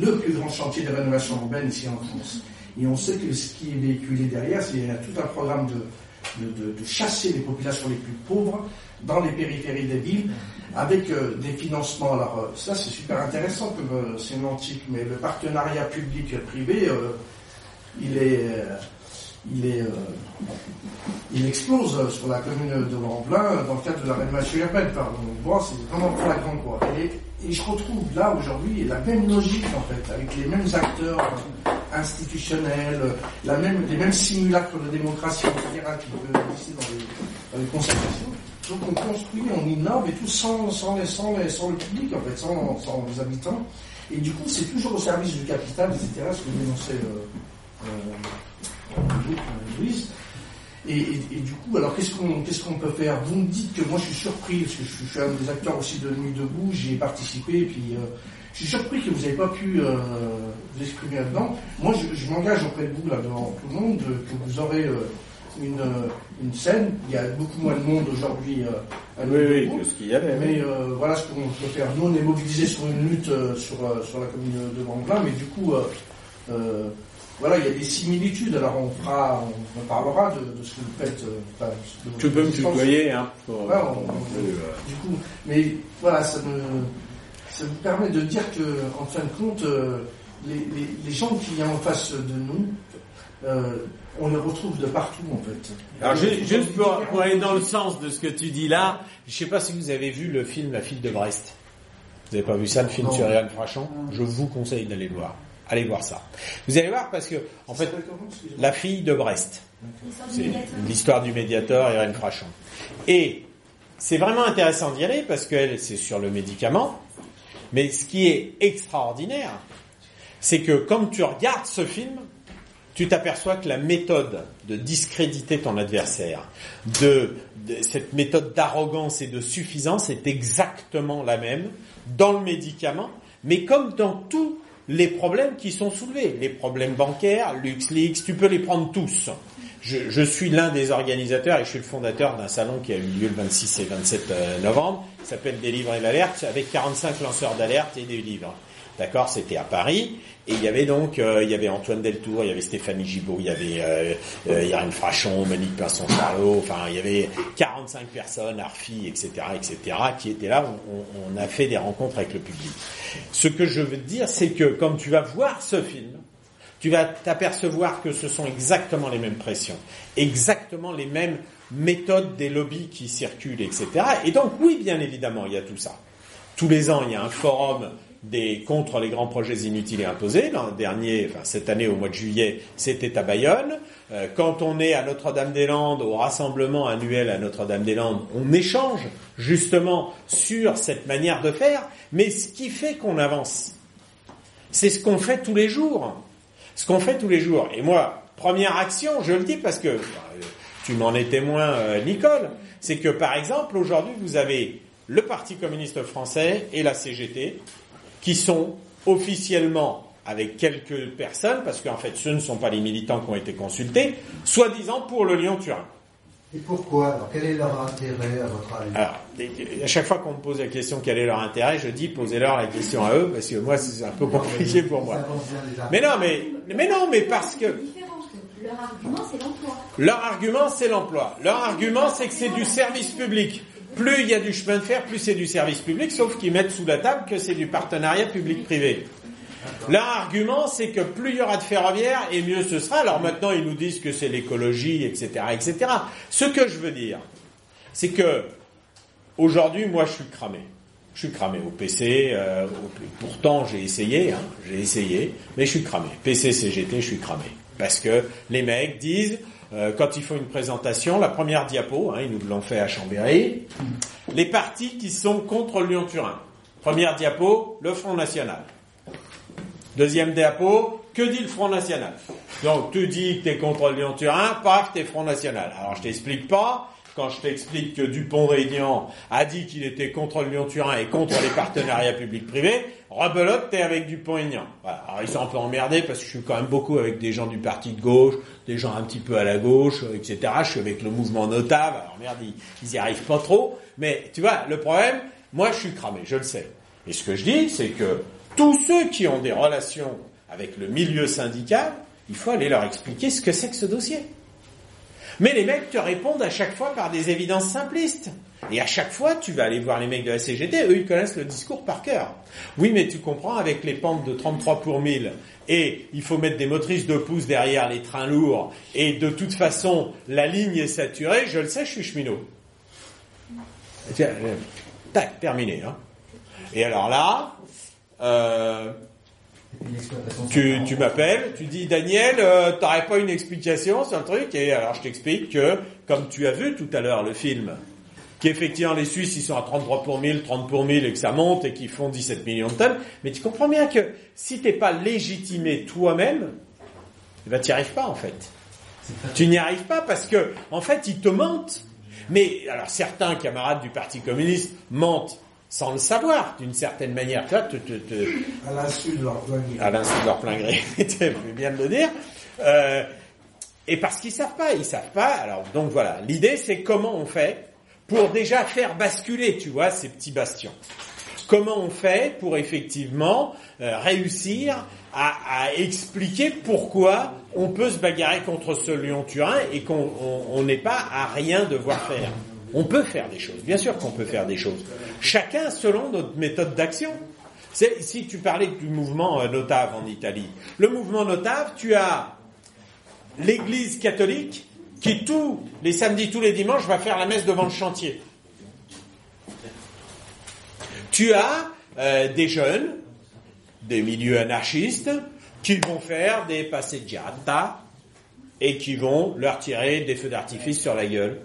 le plus grand chantier de rénovation urbaine ici en France. Et on sait que ce qui est véhiculé derrière, c'est tout un programme de, chasser les populations les plus pauvres dans les périphéries des villes avec euh, des financements. Alors euh, ça c'est super intéressant comme euh, sémantique, mais le partenariat public-privé, il est, il explose sur la commune de Lamblin dans le cadre de la rénovation urbaine. Pardon. Bon, c'est vraiment flagrant quoi. Et je retrouve là aujourd'hui la même logique en fait, avec les mêmes acteurs euh, institutionnels, euh, la même, les mêmes simulacres de démocratie, etc., qui peuvent exister dans les, dans les concertations. Donc on construit, on innove et tout sans, sans, les, sans, les- sans le public en fait, sans, sans les habitants. Et du coup, c'est toujours au service du capital, etc., ce que dénonçait euh, euh, euh, Louise. Et, et- et du coup, alors qu'est-ce qu'on qu'est-ce qu'on peut faire? Vous me dites que moi je suis surpris, parce que je, suis- je suis un des acteurs aussi de Nuit debout, j'y ai participé, et puis euh, je suis surpris que vous n'avez pas pu euh, vous exprimer là-dedans. Moi, je, je m'engage auprès de vous, là, devant tout le monde, euh, que vous aurez euh, une, une scène. Il y a beaucoup moins de monde aujourd'hui à Nuit
Oui, oui,
debout.
que ce qu'il y avait.
Mais voilà ce qu'on peut faire. Nous, on est mobilisés sur une lutte sur, sur la commune de Vanglin, mais du coup, voilà, il y a des similitudes. Alors, on fera, on, on parlera de, de ce que vous faites. euh, enfin, de
Tu peux me tutoyer, hein, pour-
Ouais, on-
pour-
on-
euh,
Du coup, mais voilà, ça me, ça me permet de dire que, en fin de compte, euh, les, les, les gens qui sont en face de nous, euh, on les retrouve de partout, en fait.
Alors ju- juste pour, pour aller dans le sens de ce que tu dis là, je sais pas si vous avez vu le film La fille de Brest. Vous avez pas vu ça, le film
Non.
sur Yann Frachon? Je vous conseille d'aller le voir. Allez voir ça. Vous allez voir parce que, en fait, La fille de Brest. C'est l'histoire du médiateur Irène Frachon. Et c'est vraiment intéressant d'y aller parce que elle, c'est sur le médicament. Mais ce qui est extraordinaire, c'est que quand tu regardes ce film, tu t'aperçois que la méthode de discréditer ton adversaire, de, de- cette méthode d'arrogance et de suffisance est exactement la même dans le médicament, mais comme dans tous les problèmes qui sont soulevés, les problèmes bancaires, LuxLeaks, tu peux les prendre tous. Je, je suis l'un des organisateurs et je suis le fondateur d'un salon qui a eu lieu le 26 et 27 euh, novembre, qui s'appelle Délivrer l'alerte, avec 45 lanceurs d'alerte et des livres. D'accord, c'était à Paris et il y avait donc euh, il y avait Antoine Deltour, il y avait Stéphanie Gibault, il y avait euh, euh, Frachon, Monique Pinson Charlot, enfin il y avait 45 personnes, Arfi, etc., etc., qui étaient là. On, on- a fait des rencontres avec le public. Ce que je veux dire, c'est que quand tu vas voir ce film, tu vas t'apercevoir que ce sont exactement les mêmes pressions, exactement les mêmes méthodes des lobbies qui circulent, etc. Et donc oui, bien évidemment, il y a tout ça. Tous les ans, il y a un forum contre les grands projets inutiles et imposés. L'an dernier, cette année au mois de juillet, c'était à Bayonne. Euh, quand on est à Notre-Dame-des-Landes, au rassemblement annuel à Notre-Dame-des-Landes, on échange justement sur cette manière de faire. Mais ce qui fait qu'on avance, c'est ce qu'on fait tous les jours. Ce qu'on fait tous les jours. Et moi, première action, je le dis parce que euh, tu m'en es témoin, euh, Nicole, c'est que par exemple, aujourd'hui, vous avez le Parti communiste français et la CGT qui sont officiellement avec quelques personnes, parce qu'en fait, ce ne sont pas les militants qui ont été consultés, soi-disant pour le Lyon-Turin.
Et pourquoi? Alors, quel est leur intérêt, à votre avis?
Alors, à chaque fois qu'on me pose la question quel est leur intérêt, je dis posez-leur la question à eux, parce que moi, c'est un peu compliqué pour moi. Mais non, mais, mais non, mais parce que
Leur argument, c'est l'emploi.
leur argument, c'est l'emploi. Leur argument, c'est que c'est du service public. Plus il y a du chemin de fer, plus c'est du service public, sauf qu'ils mettent sous la table que c'est du partenariat public-privé. Leur argument, c'est que plus il y aura de ferroviaire, et mieux ce sera. Alors maintenant, ils nous disent que c'est l'écologie, etc., etc. Ce que je veux dire, c'est que aujourd'hui, moi, je suis cramé. Je suis cramé au PC. euh, pourtant, j'ai essayé, hein, j'ai essayé, mais je suis cramé. PC, CGT, je suis cramé. Parce que les mecs disent, euh, quand ils font une présentation, la première diapo, hein, ils nous l'ont fait à Chambéry, les partis qui sont contre Lyon-Turin. Première diapo, le Front National. Deuxième diapo, que dit le Front National? Donc tu dis que tu es contre Lyon-Turin, paf, t'es Front National. Alors je t'explique pas, quand je t'explique que Dupont-Aignan a dit qu'il était contre le Lyon-Turin et contre les partenariats publics-privés, rebelote, t'es avec Dupont-Aignan. Voilà. Alors ils sont un peu emmerdés parce que je suis quand même beaucoup avec des gens du parti de gauche, des gens un petit peu à la gauche, etc. Je suis avec le mouvement Notable, alors merde, ils, ils y arrivent pas trop. Mais tu vois, le problème, moi je suis cramé, je le sais. Et ce que je dis, c'est que tous ceux qui ont des relations avec le milieu syndical, il faut aller leur expliquer ce que c'est que ce dossier. Mais les mecs te répondent à chaque fois par des évidences simplistes. Et à chaque fois, tu vas aller voir les mecs de la CGT, eux, ils connaissent le discours par cœur. Oui, mais tu comprends, avec les pentes de 33 pour 1000, et il faut mettre des motrices de pouces derrière les trains lourds, et de toute façon, la ligne est saturée, je le sais, je suis cheminot. Euh, tac, terminé. Hein. Et alors là, euh, tu, tu m'appelles, tu dis Daniel, euh, t'aurais pas une explication sur le truc Et alors je t'explique que, comme tu as vu tout à l'heure le film, qu'effectivement les Suisses ils sont à 33 pour 1000, 30 pour 1000 et que ça monte et qu'ils font 17 millions de tonnes, mais tu comprends bien que si t'es pas légitimé toi-même, eh ben t'y arrives pas en fait. Tu n'y arrives pas parce que en fait ils te mentent. Mais alors certains camarades du Parti communiste mentent sans le savoir d'une certaine manière. Tu vois, te- te- te-
À l'insu de leur plein gré.
à l'insu de leur plein gré, tu bien de le dire. Euh, et parce qu'ils savent pas, ils savent pas. Alors donc voilà, l'idée c'est comment on fait pour déjà faire basculer, tu vois, ces petits bastions. Comment on fait pour effectivement euh, réussir à, à expliquer pourquoi on peut se bagarrer contre ce Lyon-Turin et qu'on on- on n'est pas à rien devoir faire. On peut faire des choses, bien sûr qu'on peut faire des choses. Chacun selon notre méthode d'action. Si tu parlais du mouvement euh, Notave en Italie, le mouvement Notave, tu as l'Église catholique qui tous les samedis, tous les dimanches va faire la messe devant le chantier. Tu as euh, des jeunes, des milieux anarchistes, qui vont faire des passeggiata et qui vont leur tirer des feux d'artifice sur la gueule.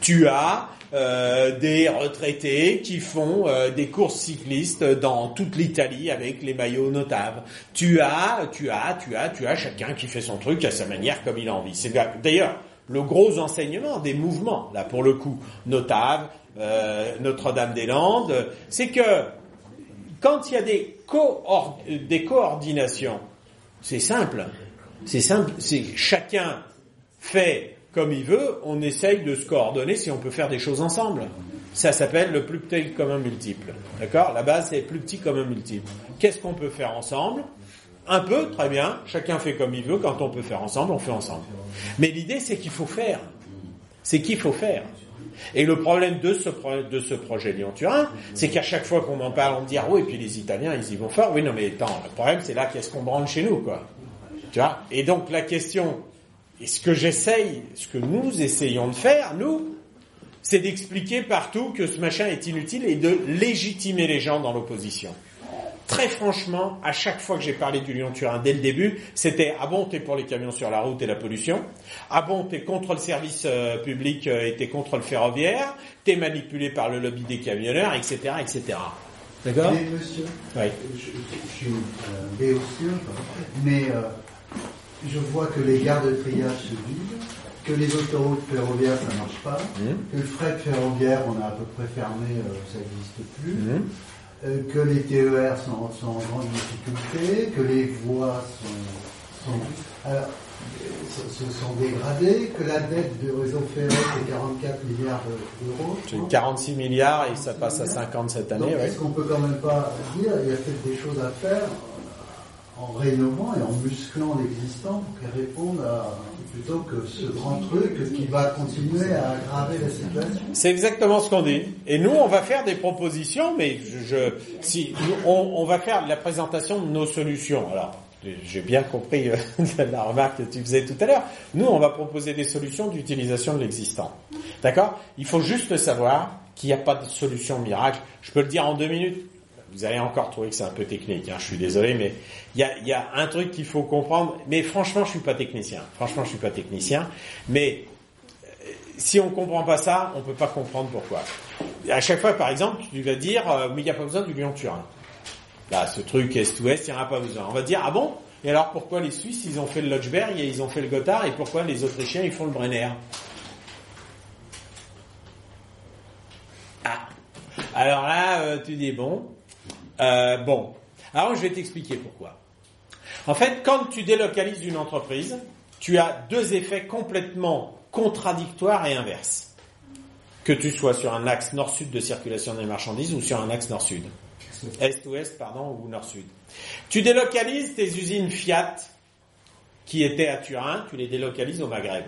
Tu as euh, des retraités qui font euh, des courses cyclistes dans toute l'Italie avec les maillots notables. Tu as, tu as, tu as, tu as chacun qui fait son truc à sa manière comme il a envie. C'est d'ailleurs le gros enseignement des mouvements, là pour le coup, notable, euh, Notre-Dame-des-Landes, c'est que quand il y a des, coor- des coordinations, c'est simple. C'est simple, c'est chacun fait comme il veut, on essaye de se coordonner si on peut faire des choses ensemble. Ça s'appelle le plus petit commun multiple. D'accord? La base, c'est plus petit commun multiple. Qu'est-ce qu'on peut faire ensemble? Un peu, très bien. Chacun fait comme il veut. Quand on peut faire ensemble, on fait ensemble. Mais l'idée, c'est qu'il faut faire. C'est qu'il faut faire. Et le problème de ce, pro- de ce projet Lyon-Turin, c'est qu'à chaque fois qu'on m'en parle, on me dit, ah oui, et puis les Italiens, ils y vont fort. Oui, non, mais attends, le problème, c'est là, qu'est-ce qu'on branle chez nous, quoi? Tu vois? Et donc, la question, et ce que j'essaye, ce que nous essayons de faire, nous, c'est d'expliquer partout que ce machin est inutile et de légitimer les gens dans l'opposition. Très franchement, à chaque fois que j'ai parlé du Lyon-Turin dès le début, c'était ah bon, t'es pour les camions sur la route et la pollution, ah bon, t'es contre le service euh, public euh, et t'es contre le ferroviaire, t'es manipulé par le lobby des camionneurs, etc., etc. D'accord? Oui.
je, suis euh, mais euh, je vois que les gares de triage se vident, que les autoroutes ferroviaires ça marche pas, que le fret ferroviaire on a à peu près fermé, euh, ça n'existe plus, euh, que les TER sont, sont en grande difficulté, que les voies sont, sont, alors, euh, se, se sont dégradées, que la dette du réseau ferré c'est 44 milliards de- d'euros.
C'est
crois.
46 milliards et ça passe à 50 cette année, ouais.
est-ce qu'on peut quand même pas dire il y a peut-être des choses à faire en rénovant et en musclant l'existant pour qu'elle réponde à plutôt que ce grand truc qui va continuer à aggraver la situation.
C'est exactement ce qu'on dit. Et nous, on va faire des propositions, mais je, si on va faire la présentation de nos solutions. Alors, j'ai bien compris euh, la remarque que tu faisais tout à l'heure. Nous, on va proposer des solutions d'utilisation de l'existant. D'accord? Il faut juste savoir qu'il n'y a pas de solution miracle. Je peux le dire en deux minutes. Vous allez encore trouver que c'est un peu technique, hein, je suis désolé, mais il y a, un truc qu'il faut comprendre. Mais franchement, je suis pas technicien. Franchement, je suis pas technicien. Mais euh, si on comprend pas ça, on peut pas comprendre pourquoi. À chaque fois, par exemple, tu vas dire, euh, mais il n'y a pas besoin du Lyon-Turin. Là, ce truc est-ouest, il n'y en a pas besoin. On va dire, ah bon? Et alors pourquoi les Suisses, ils ont fait le Lodgeberg et ils ont fait le Gotthard, et pourquoi les Autrichiens, ils font le Brenner? Ah Alors là, euh, tu dis, bon, euh, bon. Alors je vais t'expliquer pourquoi. En fait, quand tu délocalises une entreprise, tu as deux effets complètement contradictoires et inverses. Que tu sois sur un axe nord-sud de circulation des marchandises ou sur un axe nord-sud. Est-ouest, pardon, ou nord-sud. Tu délocalises tes usines Fiat qui étaient à Turin, tu les délocalises au Maghreb.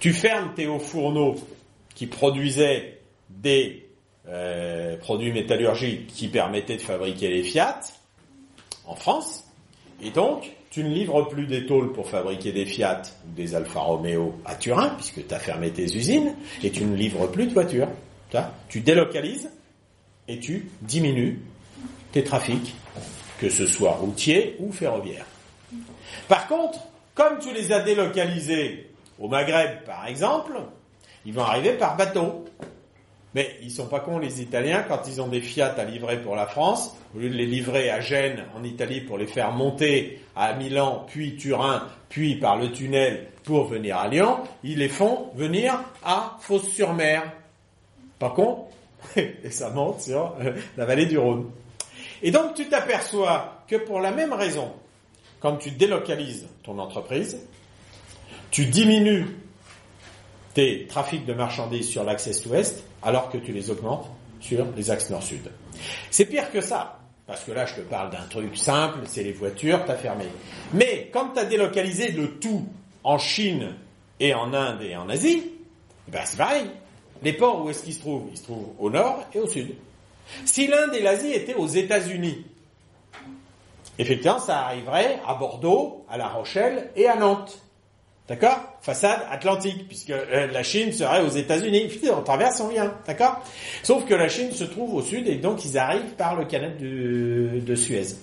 Tu fermes tes hauts fourneaux qui produisaient des euh, produits métallurgiques qui permettaient de fabriquer les Fiat en France, et donc tu ne livres plus des tôles pour fabriquer des Fiat ou des Alfa Romeo à Turin, puisque tu as fermé tes usines, et tu ne livres plus de voitures. Tu délocalises et tu diminues tes trafics, que ce soit routier ou ferroviaire. Par contre, comme tu les as délocalisés au Maghreb, par exemple, ils vont arriver par bateau. Mais ils sont pas cons les Italiens quand ils ont des Fiat à livrer pour la France, au lieu de les livrer à Gênes en Italie pour les faire monter à Milan, puis Turin, puis par le tunnel pour venir à Lyon, ils les font venir à Fos-sur-Mer. Pas con Et ça monte sur euh, la vallée du Rhône. Et donc tu t'aperçois que pour la même raison, quand tu délocalises ton entreprise, tu diminues tes trafics de marchandises sur l'axe est-ouest alors que tu les augmentes sur les axes nord-sud. C'est pire que ça, parce que là je te parle d'un truc simple, c'est les voitures, t'as fermé. Mais quand tu as délocalisé le tout en Chine et en Inde et en Asie, ben c'est pareil. Les ports, où est-ce qu'ils se trouvent? Ils se trouvent au nord et au sud. Si l'Inde et l'Asie étaient aux États-Unis, effectivement, ça arriverait à Bordeaux, à La Rochelle et à Nantes. D'accord? Façade atlantique, puisque euh, la Chine serait aux États-Unis. On traverse, on vient. D'accord? Sauf que la Chine se trouve au sud et donc ils arrivent par le canal de, Suez.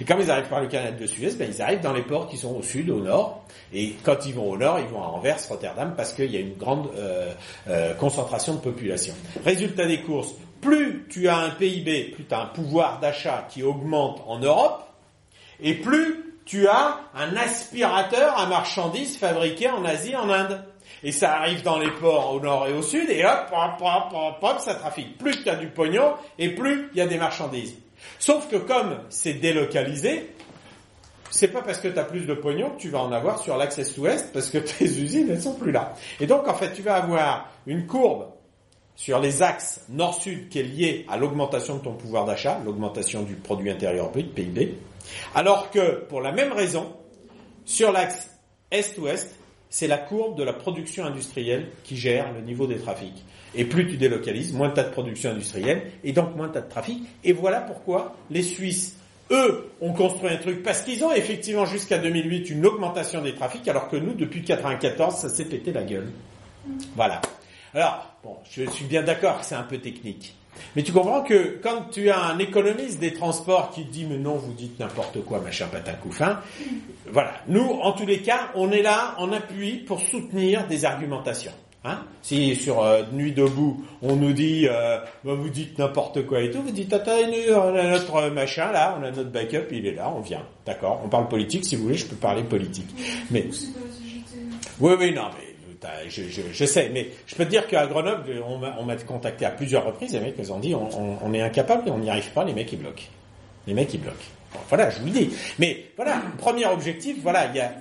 Et comme ils arrivent par le canal de Suez, ben, ils arrivent dans les ports qui sont au sud, au nord. Et quand ils vont au nord, ils vont à Anvers, Rotterdam, parce qu'il y a une grande euh, euh, concentration de population. Résultat des courses, plus tu as un PIB, plus tu as un pouvoir d'achat qui augmente en Europe, et plus tu as un aspirateur à marchandises fabriqué en Asie, en Inde. Et ça arrive dans les ports au nord et au sud, et hop, hop, hop, hop, hop ça trafique. Plus il y a du pognon, et plus il y a des marchandises. Sauf que comme c'est délocalisé, c'est pas parce que tu as plus de pognon que tu vas en avoir sur l'axe est-ouest, parce que tes usines, elles sont plus là. Et donc, en fait, tu vas avoir une courbe sur les axes nord-sud qui est liée à l'augmentation de ton pouvoir d'achat, l'augmentation du produit intérieur brut, PIB, alors que, pour la même raison, sur l'axe est-ouest, c'est la courbe de la production industrielle qui gère le niveau des trafics. Et plus tu délocalises, moins tu as de production industrielle, et donc moins tu as de trafic. Et voilà pourquoi les Suisses, eux, ont construit un truc, parce qu'ils ont effectivement jusqu'à 2008 une augmentation des trafics, alors que nous, depuis 1994, ça s'est pété la gueule. Voilà. Alors, bon, je suis bien d'accord que c'est un peu technique. Mais tu comprends que quand tu as un économiste des transports qui te dit mais non, vous dites n'importe quoi, machin, patin, couffin, voilà. Nous, en tous les cas, on est là en appui pour soutenir des argumentations. Hein si sur euh, Nuit debout, on nous dit, euh, bah, vous dites n'importe quoi et tout, vous dites, attendez, on a notre machin là, on a notre backup, il est là, on vient. D'accord? On parle politique, si vous voulez, je peux parler politique. Mais... Oui, oui, non, mais je, sais, mais je peux te dire qu'à Grenoble, on m'a contacté à plusieurs reprises, les mecs, ils ont dit, on, est incapable, on n'y arrive pas, les mecs, ils bloquent. Les mecs, ils bloquent. Voilà, je vous le dis. Mais voilà, premier objectif, voilà, il y a...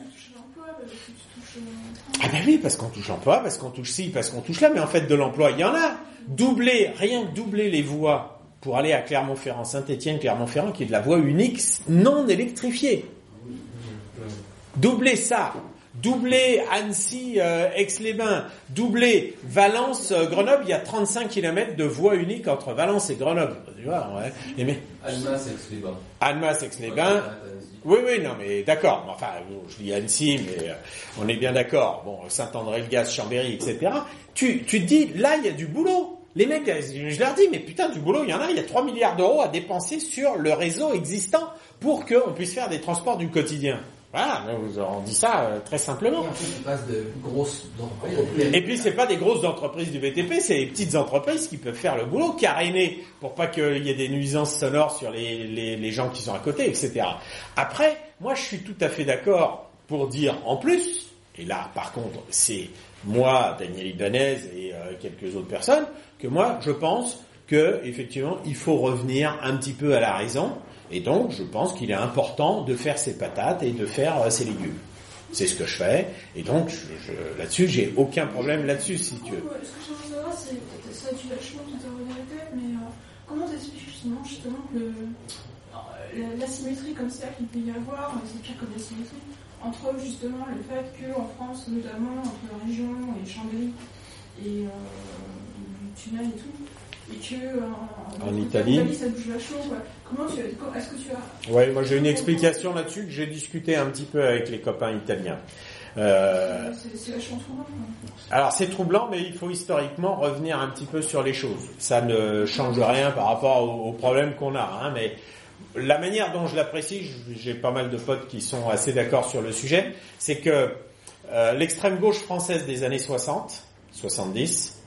Ah ben oui, parce qu'on touche emploi, parce qu'on touche ci, parce qu'on touche là, mais en fait, de l'emploi, il y en a. Doubler, rien que doubler les voies pour aller à Clermont-Ferrand, Saint-Étienne, Clermont-Ferrand, qui est de la voie unique non électrifiée. Doubler ça, doubler Annecy, euh, Aix-les-Bains, doubler Valence, euh, Grenoble, il y a 35 km de voie unique entre Valence et Grenoble. Tu vois, ouais. Et mais...
Annemasse, Aix-les-Bains.
Oui, oui, non, mais d'accord. Enfin, je dis Annecy, mais euh, on est bien d'accord. Bon, Saint-André-le-Gaz, Chambéry, etc. Tu, tu te dis, là, il y a du boulot. Les mecs, je leur dis, mais putain, du boulot, il y en a, il y a 3 milliards d'euros à dépenser sur le réseau existant pour qu'on puisse faire des transports du quotidien. Voilà, on dit ça euh, très simplement.
De grosses.
Et puis c'est pas des grosses entreprises du BTP, c'est les petites entreprises qui peuvent faire le boulot, caréner pour pas qu'il y ait des nuisances sonores sur les, les, les gens qui sont à côté, etc. Après, moi je suis tout à fait d'accord pour dire en plus, et là par contre c'est moi, Daniel Ibanez et euh, quelques autres personnes, que moi je pense que effectivement il faut revenir un petit peu à la raison et donc, je pense qu'il est important de faire ses patates et de faire euh, ses légumes. C'est ce que je fais. Et donc, je, je, là-desdessus, j'ai aucun problème là-dessus, si tu veux.
Ce que j'aimerais savoir, c'est, ça dû vachement tout à mais euh, comment t'expliques justement, justement euh, l'asymétrie comme ça qu'il peut y avoir, c'est pire comme l'asymétrie, entre justement le fait qu'en France, notamment entre la région et Chambéry et euh, le tunnel et tout, et euh,
en Italie,
ça bouge vachement. Quoi. Comment tu, est-ce que tu as
Ouais, moi j'ai une explication là-dessus que j'ai discuté un petit peu avec les copains italiens.
Euh, c'est vachement troublant. Quoi.
Alors c'est troublant, mais il faut historiquement revenir un petit peu sur les choses. Ça ne change rien par rapport aux, aux problèmes qu'on a, hein, mais la manière dont je l'apprécie, j'ai pas mal de potes qui sont assez d'accord sur le sujet, c'est que euh, l'extrême gauche française des années 60, 70,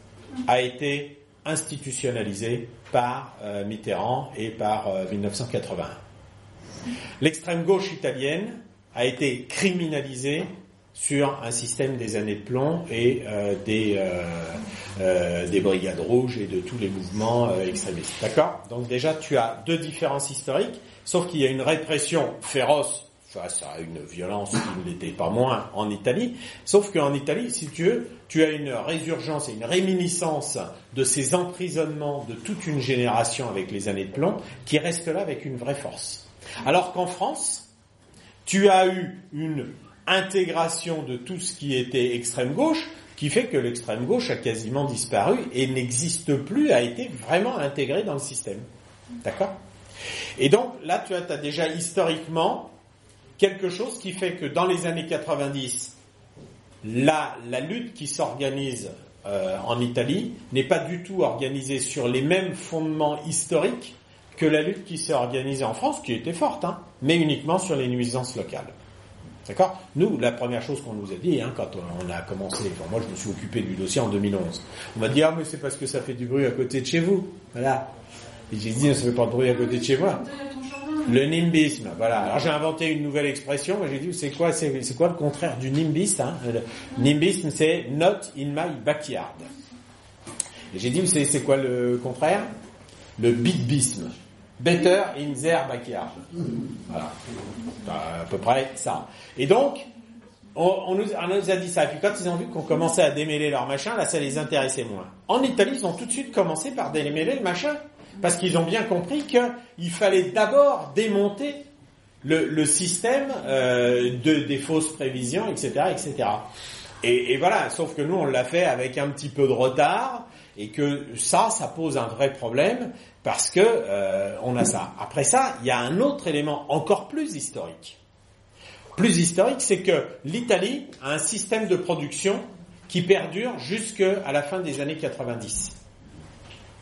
a été institutionnalisée par euh, Mitterrand et par euh, 1981. L'extrême gauche italienne a été criminalisée sur un système des années de plomb et euh, des, des brigades rouges et de tous les mouvements extrémistes. D'accord? Donc déjà, tu as deux différences historiques, sauf qu'il y a une répression féroce face à une violence qui ne l'était pas moins en Italie, sauf qu'en Italie, si tu veux, tu as une résurgence et une réminiscence de ces emprisonnements de toute une génération avec les années de plomb qui restent là avec une vraie force. Alors qu'en France, tu as eu une intégration de tout ce qui était extrême gauche, qui fait que l'extrême gauche a quasiment disparu et n'existe plus, a été vraiment intégré dans le système. D'accord? Et donc là, tu as, as déjà historiquement quelque chose qui fait que dans les années 90, la, la lutte qui s'organise euh, en Italie n'est pas du tout organisée sur les mêmes fondements historiques que la lutte qui s'est organisée en France, qui était forte, hein, mais uniquement sur les nuisances locales. D'accord? Nous, la première chose qu'on nous a dit, hein, quand on a commencé, enfin, moi je me suis occupé du dossier en 2011, on m'a dit, ah mais c'est parce que ça fait du bruit à côté de chez vous. Voilà. Et j'ai dit, ça fait pas de bruit à côté de chez moi. Le nimbisme, voilà. Alors j'ai inventé une nouvelle expression, j'ai dit c'est quoi, quoi le contraire du nimbiste hein? Nimbisme c'est not in my backyard. J'ai dit c'est, quoi le contraire? Le bitbisme. Better in their backyard. Voilà. À peu près ça. Et donc, on, on, nous, on, nous, a dit ça. Et puis quand ils ont vu qu'on commençait à démêler leur machin, là ça les intéressait moins. En Italie, ils ont tout de suite commencé par démêler le machin. Parce qu'ils ont bien compris qu'il fallait d'abord démonter le, système euh, de, des fausses prévisions, etc., etc. Et, et, voilà, sauf que nous on l'a fait avec un petit peu de retard et que ça, ça pose un vrai problème parce que euh, on a ça. Après ça, il y a un autre élément encore plus historique. Plus historique, c'est que l'Italie a un système de production qui perdure jusqu'à la fin des années 90.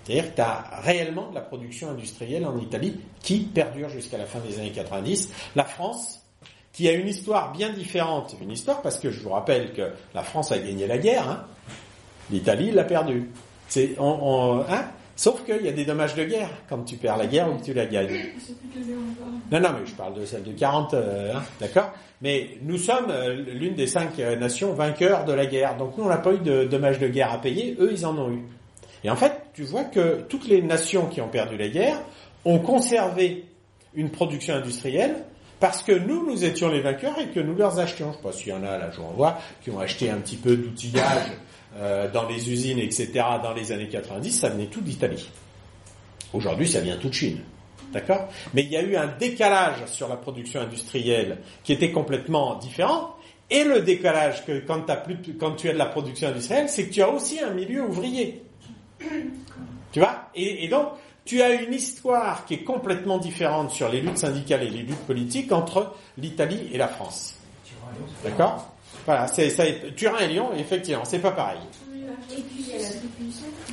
C'est-à-dire que tu as réellement de la production industrielle en Italie qui perdure jusqu'à la fin des années 90. La France, qui a une histoire bien différente, une histoire parce que je vous rappelle que la France a gagné la guerre, hein. l'Italie l'a perdue. C'est, on, on, hein Sauf qu'il y a des dommages de guerre quand tu perds la guerre ou que tu la gagnes. Non, non, mais je parle de celle de 40, euh, hein, d'accord? Mais nous sommes euh, l'une des cinq euh, nations vainqueurs de la guerre. Donc nous, on n'a pas eu de dommages de guerre à payer, eux, ils en ont eu. Et en fait, tu vois que toutes les nations qui ont perdu la guerre ont conservé une production industrielle parce que nous, nous étions les vainqueurs et que nous leur achetions. Je ne sais pas s'il y en a, là, je vois, qui ont acheté un petit peu d'outillage euh, dans les usines, etc., dans les années 90, ça venait tout d'Italie. Aujourd'hui, ça vient tout de Chine. D'accord? Mais il y a eu un décalage sur la production industrielle qui était complètement différent. Et le décalage que quand, as plus, quand tu as de la production industrielle, c'est que tu as aussi un milieu ouvrier. Tu vois? Et, donc, tu as une histoire qui est complètement différente sur les luttes syndicales et les luttes politiques entre l'Italie et la France. D'accord? Voilà, c'est ça. Turin et Lyon, effectivement, c'est pas pareil.
Euh,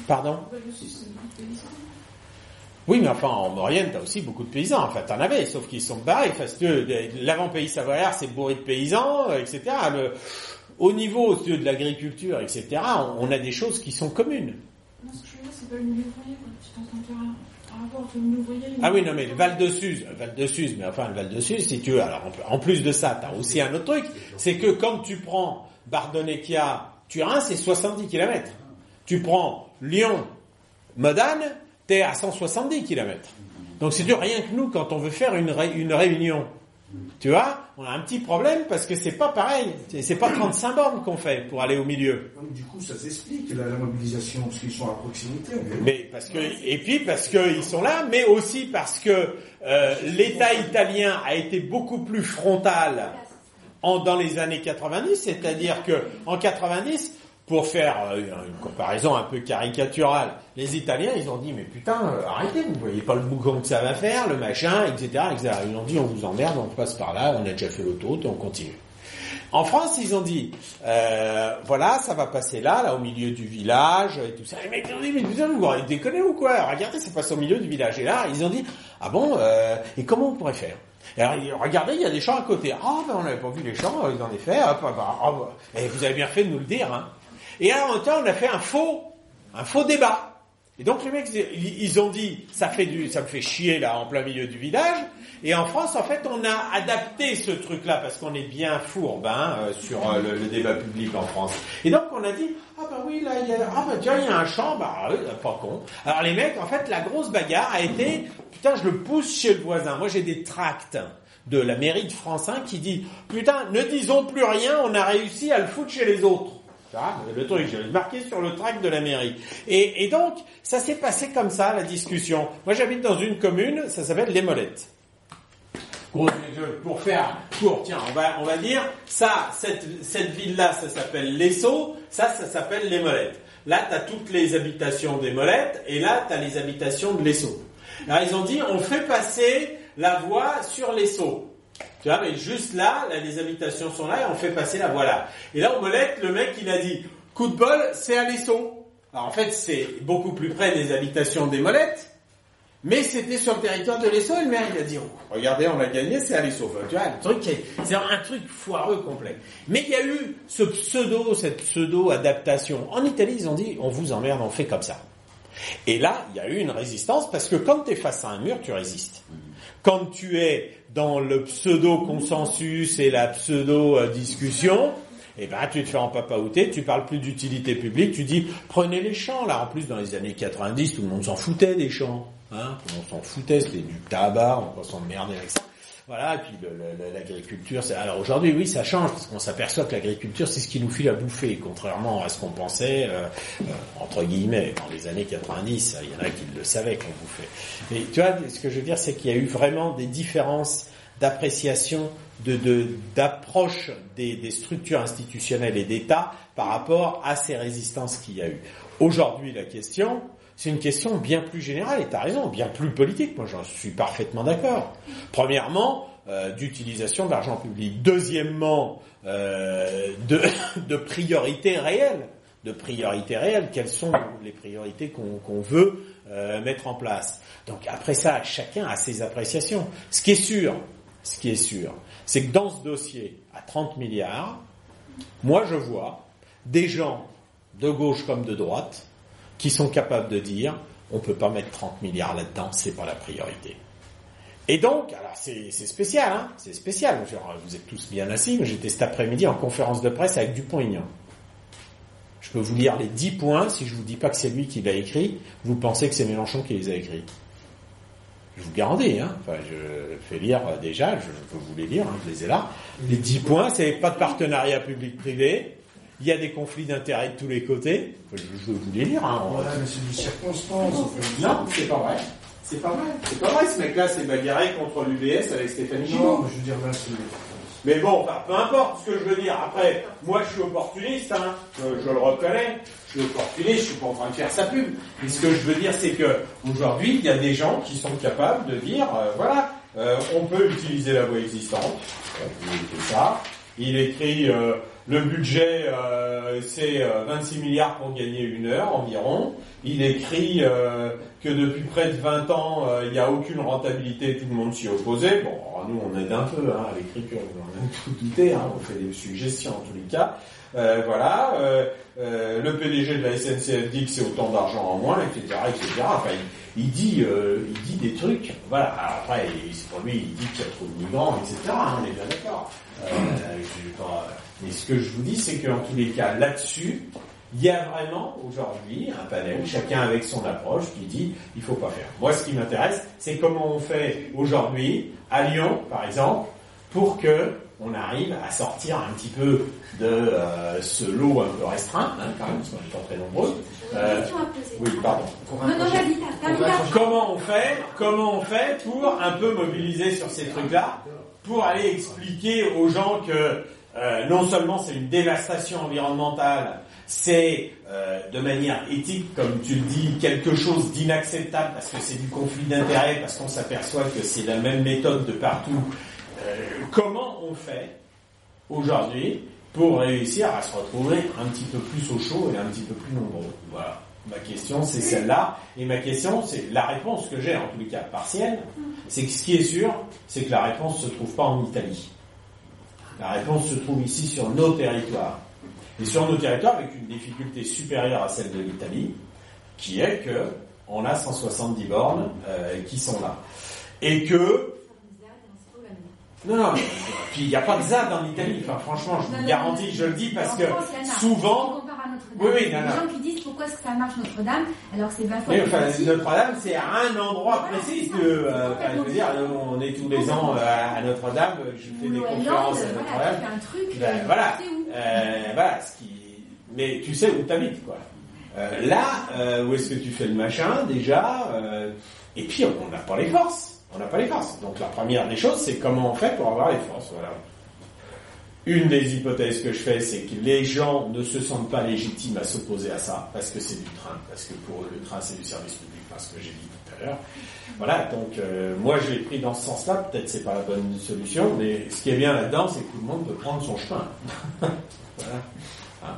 Pardon? Oui, mais enfin, en Maurienne, t'as aussi beaucoup de paysans. Enfin, t'en avais, sauf qu'ils sont barrés. Parce que l'avant-pays savoyard, c'est bourré de paysans, euh, etc. Au niveau de l'agriculture, etc., on a des choses qui sont communes.
Non, ce que je veux dire, c'est pas ouvrier, quoi. Tu ouvrier
Ah oui, non, mais le. Val de Suse, le Val de Suse, mais enfin, le Val de Suse, si tu veux, alors en- plus de ça, t'as aussi un autre truc, c'est que quand tu prends Bardonnecchia, Turin, c'est 70 km. Tu prends Lyon, Modane, t'es à 170 km. Donc c'est dur, rien que nous, quand on veut faire une, ré- une réunion, tu vois, on a un petit problème parce que c'est pas pareil. C'est- pas 35 bornes qu'on fait pour aller au milieu.
Donc, du coup, ça s'explique la, la mobilisation, parce qu'ils sont à proximité.
Mais parce que et puis parce qu'ils sont là, mais aussi parce que euh, l'État italien a été beaucoup plus frontal en, dans les années 90, c'est-à-dire que en 90, pour faire euh, une comparaison un peu caricaturale, les Italiens ils ont dit mais putain euh, arrêtez, vous voyez pas le boucan que ça va faire, le machin, etc., etc. Ils ont dit on vous emmerde, on passe par là, on a déjà fait l'autoroute, on continue. En France, ils ont dit, euh, voilà, ça va passer là, là, au milieu du village, et tout ça. Ils ont dit, mais putain, vous déconnez ou quoi? Regardez, ça passe au milieu du village. Et là, ils ont dit, ah bon, euh, et comment on pourrait faire? Alors, regardez, il y a des champs à côté. Ah, ben, on n'avait pas vu les champs, ils en effet. Hop, hop, hop. Et vous avez bien fait de nous le dire. Hein. Et en temps, on a fait un faux, un faux débat. Et donc les mecs, ils ont dit, ça fait du, ça me fait chier là en plein milieu du village. Et en France, en fait, on a adapté ce truc-là parce qu'on est bien fourbe hein, euh, sur euh, le, débat public en France. Et donc on a dit, ah bah oui, là, il y a, ah bah tiens, il y a un champ, bah oui, pas con. Alors les mecs, en fait, la grosse bagarre a été, putain, je le pousse chez le voisin. Moi, j'ai des tracts de la mairie de Francin qui dit, putain, ne disons plus rien, on a réussi à le foutre chez les autres. Ah, le truc, j'ai marqué sur le tract de la mairie. Et, donc, ça s'est passé comme ça, la discussion. Moi, j'habite dans une commune, ça s'appelle Les Molettes. Je- Pour faire court, tiens, on va, on va dire, ça, cette, cette ville-là, ça s'appelle l'Esso, ça, ça s'appelle Les Molettes. Là, tu as toutes les habitations des Molettes, et là, tu as les habitations de l'Esso. Alors, ils ont dit, on fait passer la voie sur l'Esso. Tu vois, mais juste là, là, les habitations sont là et on fait passer la voie là. Et là, au Molette, le mec, il a dit, coup de bol, c'est à. Alors en fait, c'est beaucoup plus près des habitations des Molettes, mais c'était sur le territoire de l'Esson et le maire, il a dit, oh, regardez, on a gagné, c'est à. Enfin, tu vois, le truc, est- c'est un truc foireux complet. Mais il y a eu ce pseudo, cette pseudo-adaptation. En Italie, ils ont dit, on vous emmerde, on fait comme ça. Et là, il y a eu une résistance parce que quand tu es face à un mur, tu résistes. Quand tu es dans le pseudo-consensus et la pseudo-discussion, eh ben, tu te fais en papaouté, tu parles plus d'utilité publique, tu dis, prenez les champs, là. En plus, dans les années 90, tout le monde s'en foutait des champs. Hein tout le monde s'en foutait, c'était du tabac, on va s'emmerder avec ça. Voilà, et puis l'agriculture. Alors aujourd'hui, oui, ça change, parce qu'on s'aperçoit que l'agriculture, c'est ce qui nous file à bouffer, contrairement à ce qu'on pensait, euh, euh, entre guillemets, dans les années 90, il y en a qui le savaient qu'on bouffait. Mais tu vois, ce que je veux dire, c'est qu'il y a eu vraiment des différences d'appréciation, de, de, d'approche des, des structures institutionnelles et d'État par rapport à ces résistances qu'il y a eu. Aujourd'hui, la question, c'est une question bien plus générale, et tu raison, bien plus politique. Moi, j'en suis parfaitement d'accord. Premièrement, euh, d'utilisation de l'argent public. Deuxièmement, euh, de, de priorités réelles. De priorités réelles. Quelles sont les priorités qu'on qu'on veut euh, mettre en place? Donc après ça, chacun a ses appréciations. Ce qui est sûr, ce qui est sûr, c'est que dans ce dossier à 30 milliards, moi je vois des gens de gauche comme de droite qui sont capables de dire on peut pas mettre 30 milliards là-dedans, c'est pas la priorité. Et donc, alors c'est spécial, hein, c'est spécial. Genre, vous êtes tous bien assis, mais j'étais cet après-midi en conférence de presse avec Dupont-Aignan. Je peux vous lire les 10 points, si je vous dis pas que c'est lui qui l'a écrit, vous pensez que c'est Mélenchon qui les a écrits. Je vous garantis, hein. Enfin, je fais lire euh, déjà, je, je peux vous les lire, hein, je les ai là. Les 10 points, c'est pas de partenariat public-privé, il y a des conflits d'intérêts de tous les côtés. Je, je vais vous les lire. Hein.
Ouais, mais c'est du circonstance.
Non, c'est pas vrai. C'est pas vrai. C'est pas vrai, ce mec-là s'est bagarré contre l'UBS avec Stéphanie
mais je veux dire, là, c'est.
Mais bon, enfin, peu importe ce que je veux dire. Après, moi, je suis opportuniste, hein. je, je le reconnais. Je suis opportuniste, je suis pas en train de faire sa pub. Mais ce que je veux dire, c'est que aujourd'hui, il y a des gens qui sont capables de dire, euh, voilà, euh, on peut utiliser la voie existante. Euh, ça. Il écrit euh, le budget euh, c'est euh, 26 milliards pour gagner une heure environ. Il écrit euh, que depuis près de 20 ans, euh, il n'y a aucune rentabilité, tout le monde s'y opposait. Bon, alors nous on aide un peu hein, à l'écriture, on a tout douté, hein, on fait des suggestions en tous les cas. Euh, voilà, euh, euh, le PDG de la SNCF dit que c'est autant d'argent en moins, etc., etc. Enfin, il, il dit, euh, il dit des trucs. Voilà. Après, il- c'est pour lui, il dit qu'il y a trop de migrants, etc. hein, on est bien d'accord. Euh, je vais pas- mais ce que je vous dis, c'est qu'en tous les cas, là-dessus, il y a vraiment aujourd'hui un panel, chacun avec son approche, qui dit il faut pas faire. Moi, ce qui m'intéresse, c'est comment on fait aujourd'hui à Lyon, par exemple, pour que on arrive à sortir un petit peu de euh, ce lot un peu restreint, hein, quand même, parce qu'on n'est pas très nombreux. Euh, oui, pardon.
Non, non,
Comment on fait Comment on fait pour un peu mobiliser sur ces trucs-là, pour aller expliquer aux gens que euh, non seulement c'est une dévastation environnementale, c'est euh, de manière éthique, comme tu le dis, quelque chose d'inacceptable parce que c'est du conflit d'intérêts, parce qu'on s'aperçoit que c'est la même méthode de partout. Euh, comment on fait aujourd'hui pour réussir à se retrouver un petit peu plus au chaud et un petit peu plus nombreux? Voilà. Ma question, c'est celle-là. Et ma question, c'est la réponse que j'ai, en tous les cas partielle, c'est que ce qui est sûr, c'est que la réponse ne se trouve pas en Italie. La réponse se trouve ici sur nos territoires. Et sur nos territoires avec une difficulté supérieure à celle de l'Italie, qui est que on a 170 bornes euh, qui sont là. Et que non, non, mais, puis il n'y a pas de ZAD en Italie. Enfin, franchement, je vous garantis, je le dis parce que souvent,
Notre-Dame.
Oui, oui, non,
Les
non.
gens qui disent pourquoi est-ce que ça marche Notre-Dame alors c'est 20 fois
Oui, enfin. Notre-Dame, c'est à un endroit précis que, euh, enfin, je veux dire, on est tous les ans euh, à Notre-Dame, je fais des conférences à
voilà,
Notre-Dame.
fais un truc,
Ben,
euh,
voilà,
où.
Euh, voilà, ce qui, mais tu sais où t'habites, quoi. Euh, là, euh, où est-ce que tu fais le machin, déjà, euh, et puis on n'a pas les forces. On n'a pas les forces. Donc la première des choses, c'est comment on fait pour avoir les forces, voilà. Une des hypothèses que je fais, c'est que les gens ne se sentent pas légitimes à s'opposer à ça, parce que c'est du train, parce que pour eux, le train, c'est du service public, parce que j'ai dit tout à l'heure. Voilà, donc euh, moi, je l'ai pris dans ce sens-là, peut-être c'est pas la bonne solution, mais ce qui est bien là-dedans, c'est que tout le monde peut prendre son chemin. voilà. Hein?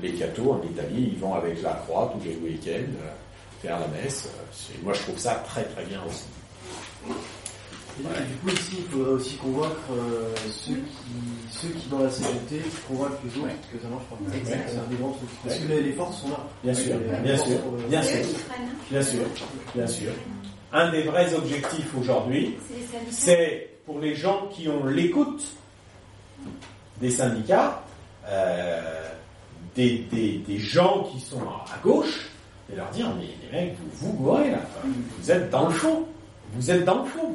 Les cathos, en Italie, ils vont avec la croix tous les week-ends, euh, faire la messe. moi, je trouve ça très très bien aussi.
Et du coup, ici, il faudrait aussi convaincre euh, ceux, qui, ceux qui, dans la CGT, convainquent les autres que ça marche pas. C'est un des grands trucs. Parce que les, les forces sont là.
Bien sûr, bien sûr,
euh,
bien sûr, bien sûr, bien sûr. Un des vrais objectifs aujourd'hui,
C'est
pour les gens qui ont l'écoute des syndicats, euh, des, des, des gens qui sont à gauche, et leur dire mais les mecs, vous vous gourez là, Enfin, vous êtes dans le fond, vous êtes dans le fond,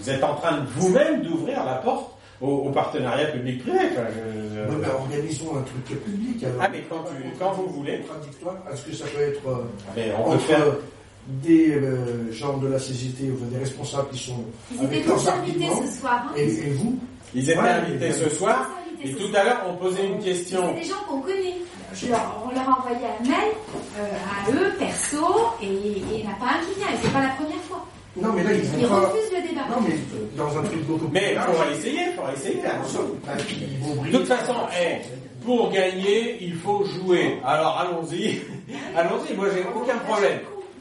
vous êtes en train de vous-même d'ouvrir la porte au, au partenariat public-privé. Enfin, je-
organisons un truc public. Alors.
Ah mais quand, tu, quand vous voulez.
Contradictoire. Est-ce que ça peut être euh,
Mais on peut
entre
faire-
des euh, gens de la CGT ou des responsables qui sont
Ils
avec
étaient tous invités ce soir. hein.
et, et vous
Ils étaient
Ouais,
invités ce soir, et tout à l'heure on posait une question.
C'est des gens qu'on connaît. Je leur- on leur a envoyé un mail euh, à eux, perso, et et il n'y en a pas un qui vient, et c'est pas la première fois.
Non, mais là, ils vont
Ils
pas-
refusent le débat.
Non, mais dans un truc beaucoup
Mais il faudra essayer, il faudra essayer. attention.
Ils vont
De toute façon, eh, pour gagner, il faut jouer. Alors allons-y, allons-y. Moi, j'ai aucun problème.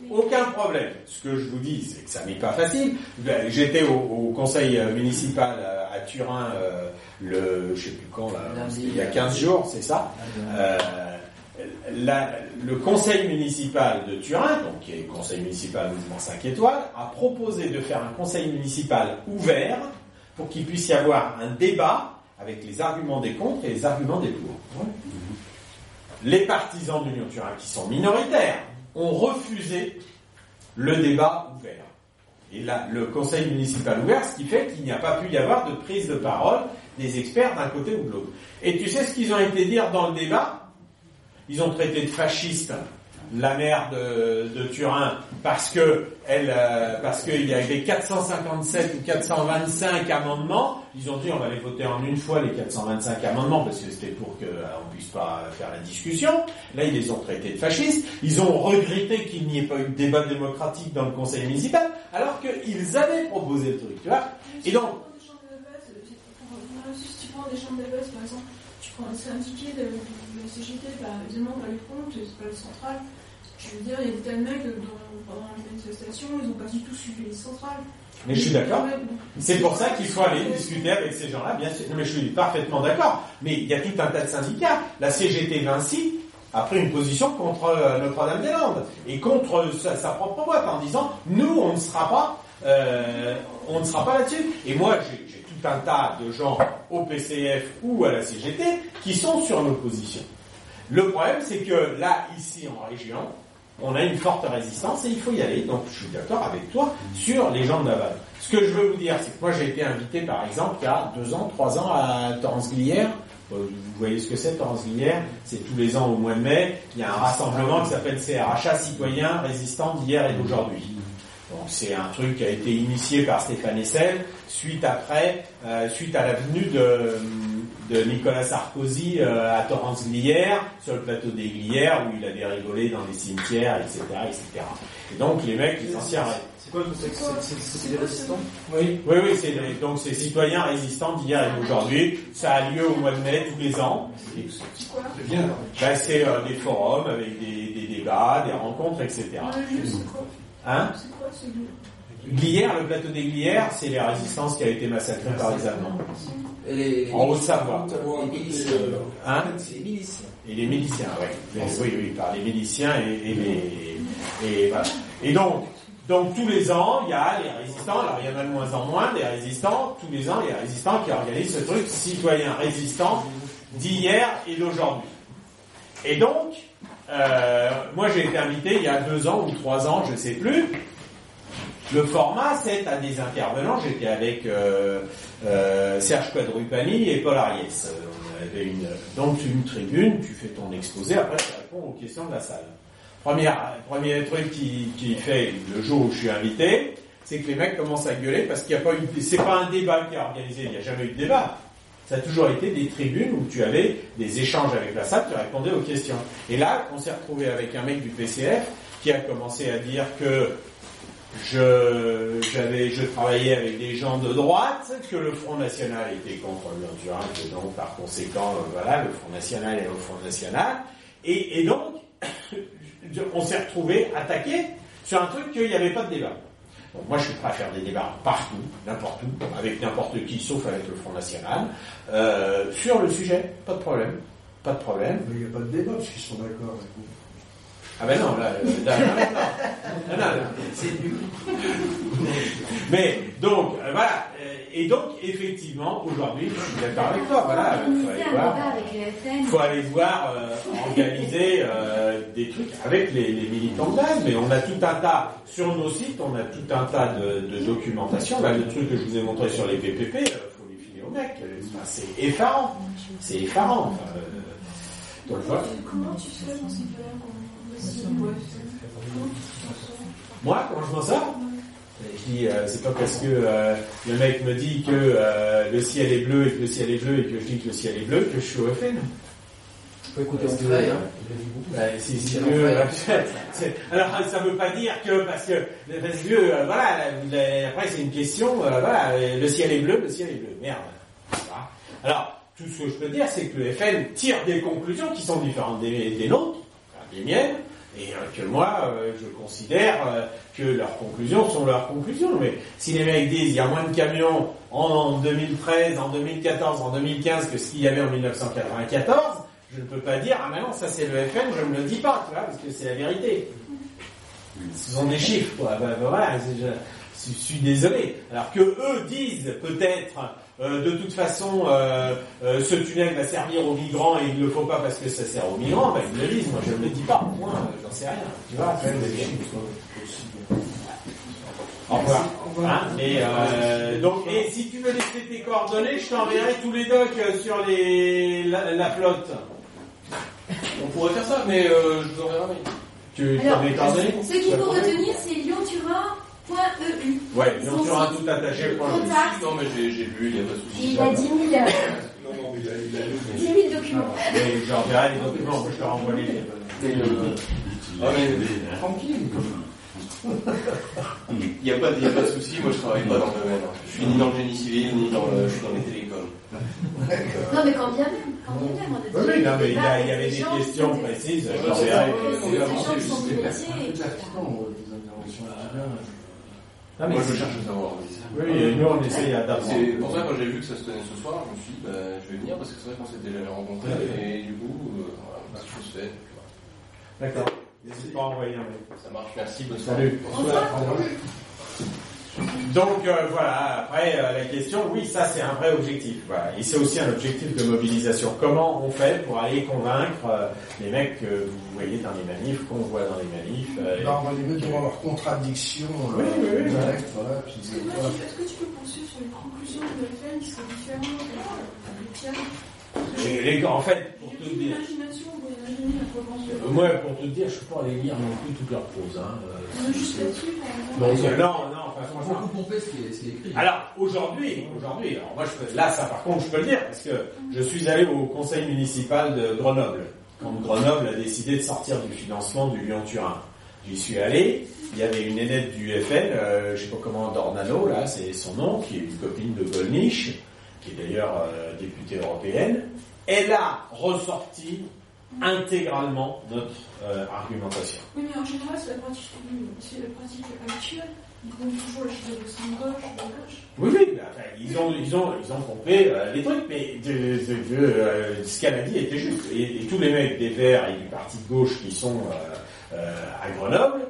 Aucun problème. Ce que je vous dis, c'est que ça n'est pas facile. Ben, J'étais au, au conseil euh, municipal euh, à Turin euh, le, je sais plus quand, là, il y a 15 jours, c'est ça. Euh, la- le conseil municipal de Turin, donc qui est le conseil municipal mouvement 5 étoiles, a proposé de faire un conseil municipal ouvert pour qu'il puisse y avoir un débat avec les arguments des contre et les arguments des pour. Les partisans de l'Union Turin, qui sont minoritaires, ont refusé le débat ouvert. Et là, le conseil municipal ouvert, ce qui fait qu'il n'y a pas pu y avoir de prise de parole des experts d'un côté ou de l'autre. Et tu sais ce qu'ils ont été dire dans le débat? Ils ont traité de fasciste la maire de, de Turin parce que euh, parce qu'il y avait 457 ou 425 amendements. Ils ont dit on les voter en une fois les 425 amendements parce que c'était pour qu'on ne puisse pas faire la discussion. Là ils les ont traités de fascistes. Ils ont regretté qu'il n'y ait pas eu de débat démocratique dans le conseil municipal alors qu'ils avaient proposé le truc. Tu vois Et donc
Si tu prends des chambres d'élevage, par exemple, Enfin, c'est indiqué de, de la CGT, bah, évidemment, pas les comptes, c'est pas le central. Je veux dire, il y a des tas de mecs euh, pendant les manifestations, ils ont pas du tout suivi les centrales.
Mais je suis d'accord. C'est pour ça qu'il faut aller discuter avec ces gens-là, bien sûr. Non, mais je suis parfaitement d'accord. Mais il y a tout un tas de syndicats. La CGT Vinci a pris une position contre euh, Notre-Dame-des-Landes et contre sa, sa propre boîte en disant nous, on ne sera pas, euh, on ne sera pas là-dessus. Et moi, j'ai tout un tas de gens au PCF ou à la CGT qui sont sur nos positions. Le problème, c'est que là, ici en région, on a une forte résistance et il faut y aller. Donc je suis d'accord avec toi sur les gens de Naval. Ce que je veux vous dire, c'est que moi j'ai été invité par exemple il y a deux ans, trois ans à Torrance-Glières. Euh, Vous voyez ce que c'est Torrance-Glières C'est tous les ans au mois de mai, il y a un rassemblement qui s'appelle CRHA, Citoyens Résistants d'hier et d'aujourd'hui. Donc c'est un truc qui a été initié par Stéphane Essel suite après, euh, suite à la venue de, de Nicolas Sarkozy euh, à Torrance-Glières, sur le plateau des Glières, où il avait rigolé dans les cimetières, etc., etc. Et donc les mecs, les anciens...
C'est quoi c'est- c'est- c'est- C'est des résistants
Oui, oui, oui, c'est donc c'est citoyens résistants d'hier et d'aujourd'hui. Ça a lieu au mois de mai tous les ans.
C'est
bien. Ben, c'est euh, des forums avec des, des débats, des rencontres, etc.
Ouais, juste, c'est quoi
Hein?
C'est quoi ce lieu
Glières, le plateau des Glières, c'est les résistances qui a été massacrée par les Allemands.
Les,
En Haute-Savoie.
Les miliciens.
Hein
Les miliciens.
Et les miliciens, ouais. Mais oui, oui, par les miliciens et, et les et voilà. Et donc, donc tous les ans, il y a les résistants. Alors il y en a de moins en moins des résistants. Tous les ans, il y a les résistants qui organisent ce truc citoyen résistant d'hier et d'aujourd'hui. Et donc, euh, moi j'ai été invité il y a deux ans ou trois ans, je sais plus. Le format, c'est à des intervenants. J'étais avec euh, euh, Serge Quadrupani et Paul Ariès. Euh, On avait une, donc une tribune, tu fais ton exposé, après tu réponds aux questions de la salle. Premier, premier truc qui, qui fait le jour où je suis invité, c'est que les mecs commencent à gueuler parce qu'il n'y a pas une, c'est pas un débat qui est organisé, il n'y a jamais eu de débat. Ça a toujours été des tribunes où tu avais des échanges avec la salle, tu répondais aux questions. Et là, on s'est retrouvé avec un mec du PCF qui a commencé à dire que je, travaillais avec des gens de droite, que le Front National était contre l'Honduras, que donc par conséquent, euh, voilà, le Front National est le Front National. Et, et donc, on s'est retrouvé attaqué sur un truc qu'il n'y avait pas de débat. Bon, moi, je suis prêt à faire des débats partout, n'importe où, avec n'importe qui, sauf avec le Front National, euh, sur le sujet, pas de problème, pas de problème.
Mais il n'y a pas de débat parce qu'ils sont d'accord avec vous.
Ah ben non, là, là, là, non, non, non, c'est Mais donc, euh, voilà, euh, et donc effectivement, aujourd'hui, je suis d'accord avec toi, voilà, il faut aller voir. faut aller voir euh, organiser euh, des trucs avec les, les militants de base, mais on a tout un tas sur nos sites, on a tout un tas de, de documentation. Là, le truc que je vous ai montré sur les PPP, il faut les filer aux mecs. Enfin, c'est effarant, c'est effarant. Enfin, euh, donc voilà.
Comment tu fais dans ces
Moi, comment je m'en sors Je dis, euh, c'est pas parce que euh, le mec me dit que euh, le ciel est bleu et que le ciel est bleu et que je dis que le ciel est bleu que je suis au FN.
Faut écouter
Parce
mon
que-
frère, hein.
Bah, si, si Dieu, euh, c'est- alors ça veut pas dire que parce que parce que euh, voilà la- la- après c'est une question euh, voilà le ciel est bleu le ciel est bleu merde Voilà. alors tout ce que je peux dire c'est que le FN tire des conclusions qui sont différentes des, des nôtres des miennes et euh, que moi euh, je considère euh, que leurs conclusions sont leurs conclusions mais si les mecs disent il y a moins de camions en 2013 en 2014 en 2015 que ce qu'il y avait en 1994 je ne peux pas dire, ah mais non, ça c'est le FN, je ne le dis pas, tu vois, parce que c'est la vérité. Ce sont des chiffres, quoi. Ben, ben, voilà, je suis désolé. Alors que eux disent peut-être, euh, de toute façon, euh, euh, ce tunnel va servir aux migrants et il ne le faut pas parce que ça sert aux migrants, ben, ils le disent, moi je ne le dis pas, moi j'en sais rien. Tu vois, quand même, des chiffres. Au revoir. Hein, euh, donc, et si tu veux laisser tes coordonnées, je t'enverrai tous les docs sur les la, la flotte.
On pourrait faire ça, mais euh, je vous enverrai mail.
Tu
Alors,
as mes coordonnées?
ce qu'il faut retenir, c'est lionturin.eu.
Ouais, donc tu auras tout attaché. point.
Contact.
Non, mais j'ai j'ai lu, il n'y a pas de souci.
Il a 10 000, euh,
Non, non, mais il a, il a lu.
10 000 documents.
Mais j'enverrai les documents, je te renvoie les
euh, ah, mais tranquille. Il n'y a, pas de- il y a pas de souci, moi je travaille pas dans le domaine. Je suis ni dans le génie civil, ni dans le, je suis dans les télécoms.
Non, mais quand bien même, quand bien même, on a
Oui, oui, non, mais il y, avait des questions précises. c'est
des gens qui sont.
Ah, mais
Moi, je cherche à savoir.
Oui, et nous, on essaye d'apprendre.
C'est pour ça, quand j'ai vu que ça se tenait ce soir, je me suis dit, bah, je vais venir parce que c'est vrai qu'on s'était déjà rencontrés et du coup, euh, voilà, bah, je se fait.
D'accord. N'hésite pas à envoyer un mail.
Ça marche, merci, bonne soirée.
Salut. Donc euh, voilà, après euh, la question, oui, ça c'est un vrai objectif. Voilà. Et c'est aussi un objectif de mobilisation. Comment on fait pour aller convaincre euh, les mecs que vous voyez dans les manifs, qu'on voit dans les manifs euh,
Là, on va les mettre devant leurs contradictions.
Oui, oui, oui,
directes, voilà, puis,
Est-ce que, tu- est-ce que tu peux poursuivre sur les conclusions de l'EFN qui sont différentes
Et les gars, en fait, pour tout dire, euh, moi, pour te dire, je peux pas aller lire non plus toute leur prose. Hein. euh,
Non, juste là-dessus, par exemple.
Donc, non, non, enfin, franchement.
beaucoup pomper ce qui est, ce qui est écrit.
Alors aujourd'hui, aujourd'hui, alors moi je peux, là ça par contre je peux le dire parce que je suis allé au conseil municipal de Grenoble quand Grenoble a décidé de sortir du financement du Lyon-Turin. J'y suis allé, il y avait une aînette du FN, euh, je sais pas comment Dornano là, c'est son nom, qui est une copine de Golnisch, qui est d'ailleurs euh, députée européenne. Elle a ressorti intégralement notre euh, argumentation.
Oui, mais en général, c'est la pratique, c'est la pratique habituelle. Ils vont toujours la chose de son gauche, de gauche.
Oui, oui, enfin, ils ont, ils ont, ils ont pompé euh, les trucs, mais de, de- de, euh, ce qu'elle a dit était juste. Et, et tous les mecs des Verts et du parti de gauche qui sont à Grenoble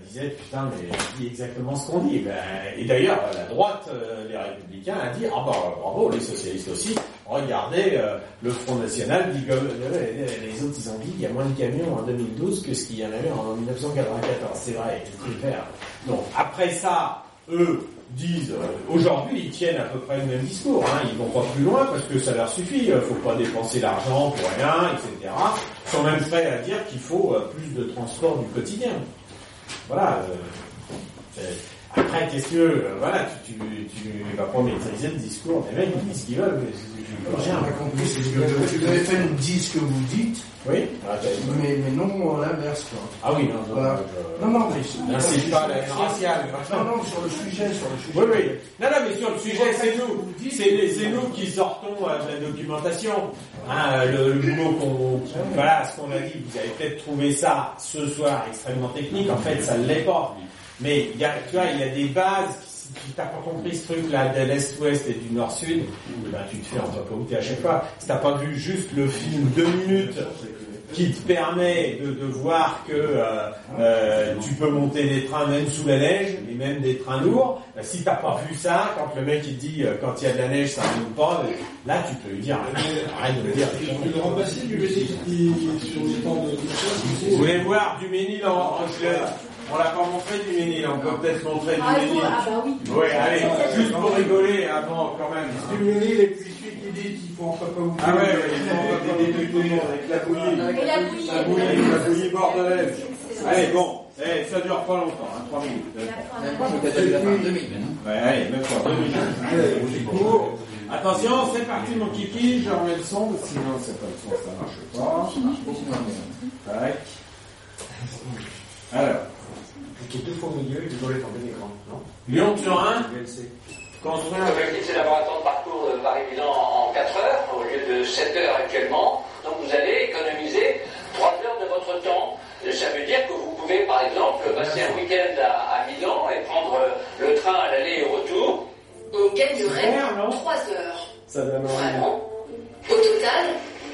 euh, disaient putain, mais dit exactement ce qu'on dit. Ben, et d'ailleurs, la droite, euh, les Républicains, a dit ah bah bravo, les socialistes aussi. Regardez, euh, le Front National dit comme euh, les autres, ils ont dit qu'il y a moins de camions en 2012 que ce qu'il y en avait en 1994. C'est vrai, clair. Donc après ça, eux disent euh, aujourd'hui ils tiennent à peu près le même discours. Hein, ils vont pas plus loin parce que ça leur suffit. euh, faut pas dépenser l'argent pour rien, etc. Ils sont même prêts à dire qu'il faut euh, plus de transport du quotidien. Voilà. euh, c'est- après, qu'est-ce que euh, voilà, tu, tu, tu vas pas maîtriser le discours des mecs, ils disent ce qu'ils veulent.
J'ai pas compris, c'est que le, le FN dit ce que vous dites,
Oui. Ah, t'as-
mais, mais non l'inverse. quoi.
Ah oui, non,
Voilà.
je-
Non, non, mais
N'incite pas la raciale.
Non, non, sur le sujet, sur le sujet.
Oui, oui. Non, non, mais sur le sujet, c'est nous. C'est nous qui sortons euh, de la documentation. Hein, le, le boulot qu'on, voilà, ce qu'on a dit. Vous avez peut-être trouvé ça ce soir extrêmement technique. En fait, ça ne l'est pas. Mais il y a, tu vois, il y a des bases. Si tu n'as pas compris ce truc-là de l'Est-Ouest et du Nord-Sud, eh ben, tu te fais entrecouter à chaque fois. Si t'as pas vu juste le film deux minutes qui te permet de, de voir que euh, euh, tu peux monter des trains même sous la neige et même des trains lourds. Euh, si t'as pas vu ça, quand le mec il dit euh, quand il y a de la neige ça ne pas, euh, là tu peux lui dire arrête de me dire. des conneries.
Le remplacer du métier qui, sur les temps de
Vous voulez voir du Ménil en, en On l'a pas montré du Ménil, on peut peut-être montrer du
Ah, il
Ménil.
ah bah oui.
Ouais, allez, juste pour rigoler avant quand même.
Du Ménil et puis celui qui dit qu'il faut encore pas oublier.
Ah ouais, il faut encore des tout le monde avec la bouillie.
Et la bouillie.
La bouillie, la bouillie bordelaise. Allez, bon, eh, ça dure pas longtemps, hein, 3 minutes.
Même pas, je vais peut-être la fin de 2000 maintenant.
Ouais, allez, même pas 2 minutes. Attention, c'est parti mon kiki, je remets le son, sinon c'est pas le son, ça marche pas. Tac. Alors,
Cliquez deux fois au milieu, il doit tomber l'écran, non
Lyon-Turin,
VLC.
construire
L'objectif, c'est d'avoir un temps de parcours de Paris-Milan en 4 heures au lieu de 7 heures actuellement. Donc vous allez économiser 3 heures de votre temps. Ça veut dire que vous pouvez, par exemple, passer un week-end à, à Milan et prendre le train à l'aller et au retour.
On gagnerait
Super, non
3 heures.
Ça donne.
Vraiment Au total,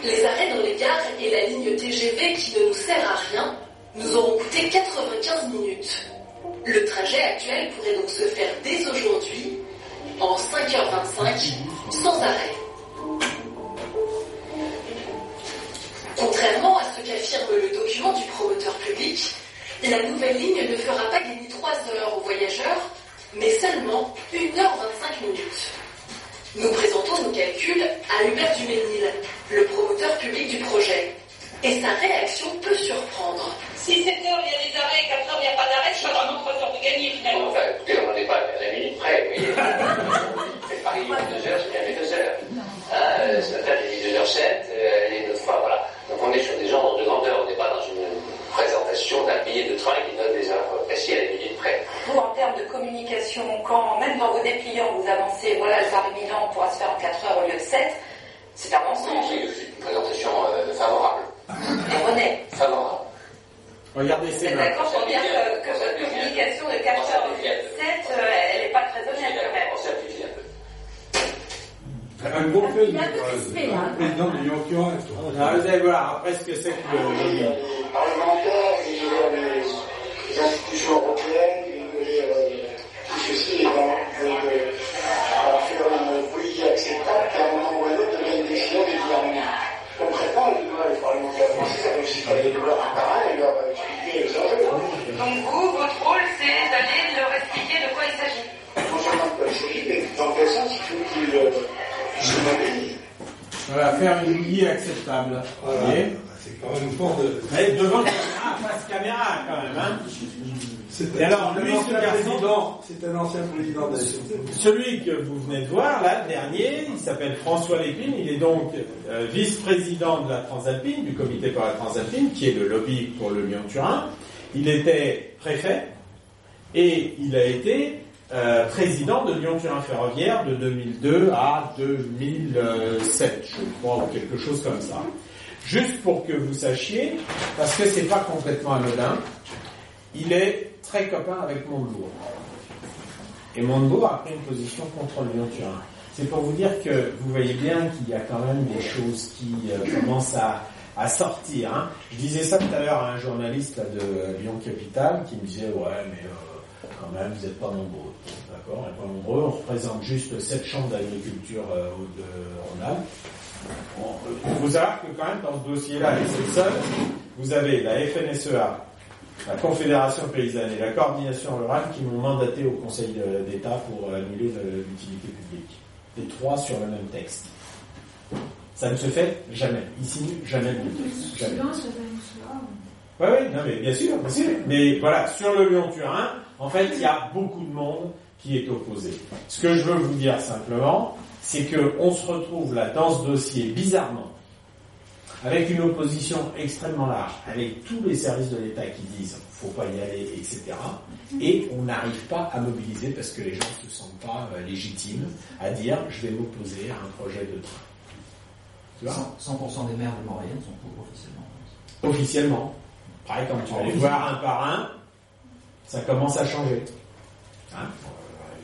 les arrêts dans les gares et la ligne TGV qui ne nous sert à rien nous auront coûté 95 minutes. Le trajet actuel pourrait donc se faire dès aujourd'hui en 5h25 sans arrêt. Contrairement à ce qu'affirme le document du promoteur public, la nouvelle ligne ne fera pas gagner 3 heures aux voyageurs, mais seulement 1h25 minutes. Nous présentons nos calculs à Hubert Duménil, le promoteur public du projet. Et sa réaction peut surprendre.
Si 7 heures il y a des arrêts et 4 heures il n'y a pas d'arrêt, je suis vraiment 3 heures de gagner finalement.
Enfin, écoutez, on n'en est pas à la minute près, oui. Mais Paris, 2 heures, c'est bien les 2 heures. Euh, ce matin, j'ai dit 2h07, euh, et une fois, voilà. Donc on est sur des ordres de grandeur, on n'est pas dans une présentation d'un billet de train qui donne des heures précises à la minute près.
Vous, en termes de
communication quand, même dans vos dépliants, vous avancez, voilà, le Paris-Milan pourra se faire en 4 heures au lieu de 7, c'est un mensonge.
C'est une présentation euh, favorable.
Erroné.
Favorable.
Regardez ces mains.
d'accord pour dire que, que votre communication de 4 heures au lieu de 7, euh, elle n'est pas très honnête quand même.
Un peu
un peu crispé, là.
président de l'Union Current.
Ah, vous allez voir après ce que c'est que le lobby.
parlementaires, et les, institutions européennes, euh, tout ceci est dans de, de, à faire une politique acceptable qu'à un moment ou à un autre devienne une décision du gouvernement. Concrètement, les, les parlementaires français ça réussit à aller de leur un par un et leur expliquer les enjeux.
Donc vous, votre rôle, c'est d'aller leur expliquer de quoi il s'agit.
Non seulement de quoi il s'agit, mais dans quel sens il faut qu'ils euh, se.
Voilà, faire une bouillie acceptable. Vous voyez
C'est quand même fort de.
Mais devant caméra, face caméra quand même. Hein.
C'est
Et alors, lui, ce garçon-
président, c'est un ancien président de la.
Celui que vous venez de voir, là, le dernier, il s'appelle François Lépine, il est donc euh, vice-président de la Transalpine, du comité pour la Transalpine, qui est le lobby pour le Lyon-Turin. Il était préfet et il a été euh, président de Lyon-Turin Ferroviaire de 2002 à 2007, je crois, ou quelque chose comme ça. Juste pour que vous sachiez, parce que c'est pas complètement anodin, il est très copain avec Montebourg. Et Montebourg a pris une position contre Lyon-Turin. C'est pour vous dire que vous voyez bien qu'il y a quand même des choses qui euh, commencent à, à sortir. hein. Je disais ça tout à l'heure à un journaliste de Lyon Capital qui me disait ouais mais euh, quand même vous n'êtes pas nombreux. D'accord, pas nombreux, on représente juste sept chambres d'agriculture euh, de Rhône-Alpes. Euh, faut savoir que quand même dans ce dossier-là, et c'est le seul, vous avez la FNSEA, la Confédération paysanne et la coordination rurale qui m'ont mandaté au Conseil d'État pour euh, annuler le- l'utilité publique. Les trois sur le même texte. Ça ne se fait jamais. Ici, jamais le texte. Jamais. Oui, oui, non, mais bien sûr, bien sûr. Mais voilà, sur le Lyon-Turin, en fait, il y a beaucoup de monde qui est opposé. Ce que je veux vous dire simplement, c'est que on se retrouve là dans ce dossier bizarrement, avec une opposition extrêmement large, avec tous les services de l'État qui disent faut pas y aller, etc. Et on n'arrive pas à mobiliser parce que les gens ne se sentent pas euh, légitimes à dire je vais m'opposer à un projet de train. Tu vois
100% des maires de Maurienne sont pour officiellement.
officiellement. Après, quand tu vas les voir un par un, ça commence à changer. Hein?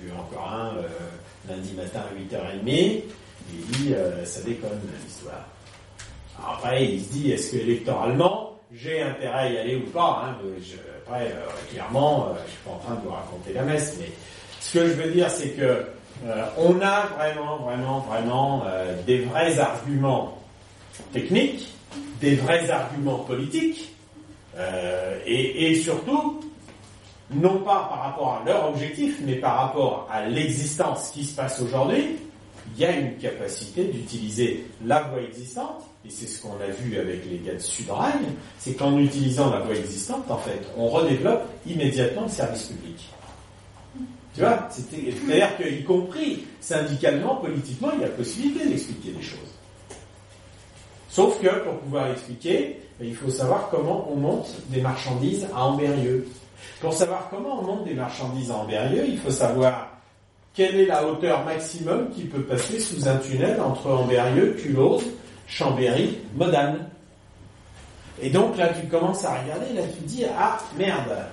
Il y a eu encore un euh, lundi matin à 8h30, il dit euh, ça déconne l'histoire. Alors Après, il se dit est-ce que électoralement j'ai intérêt à y aller ou pas hein, je- Après, euh, clairement, je suis pas en train de vous raconter la messe, mais ce que je veux dire, c'est que euh, on a vraiment, vraiment, vraiment euh, des vrais arguments techniques, des vrais arguments politiques, euh, et, surtout, non pas par rapport à leur objectif, mais par rapport à l'existence qui se passe aujourd'hui, il y a une capacité d'utiliser la voie existante, et c'est ce qu'on a vu avec les gars de Sudrail, c'est qu'en utilisant la voie existante, en fait, on redéveloppe immédiatement le service public. Tu vois, c'est-à-dire qu'y compris syndicalement, politiquement, il y a possibilité d'expliquer des choses. Sauf que pour pouvoir l'expliquer, ben, il faut savoir comment on monte des marchandises à Ambérieux. Pour savoir comment on monte des marchandises à Ambérieux, il faut savoir quelle est la hauteur maximum qui peut passer sous un tunnel entre Ambérieux, Culose, Chambéry, Modane. Et donc là, tu commences à regarder, là tu te dis, ah merde.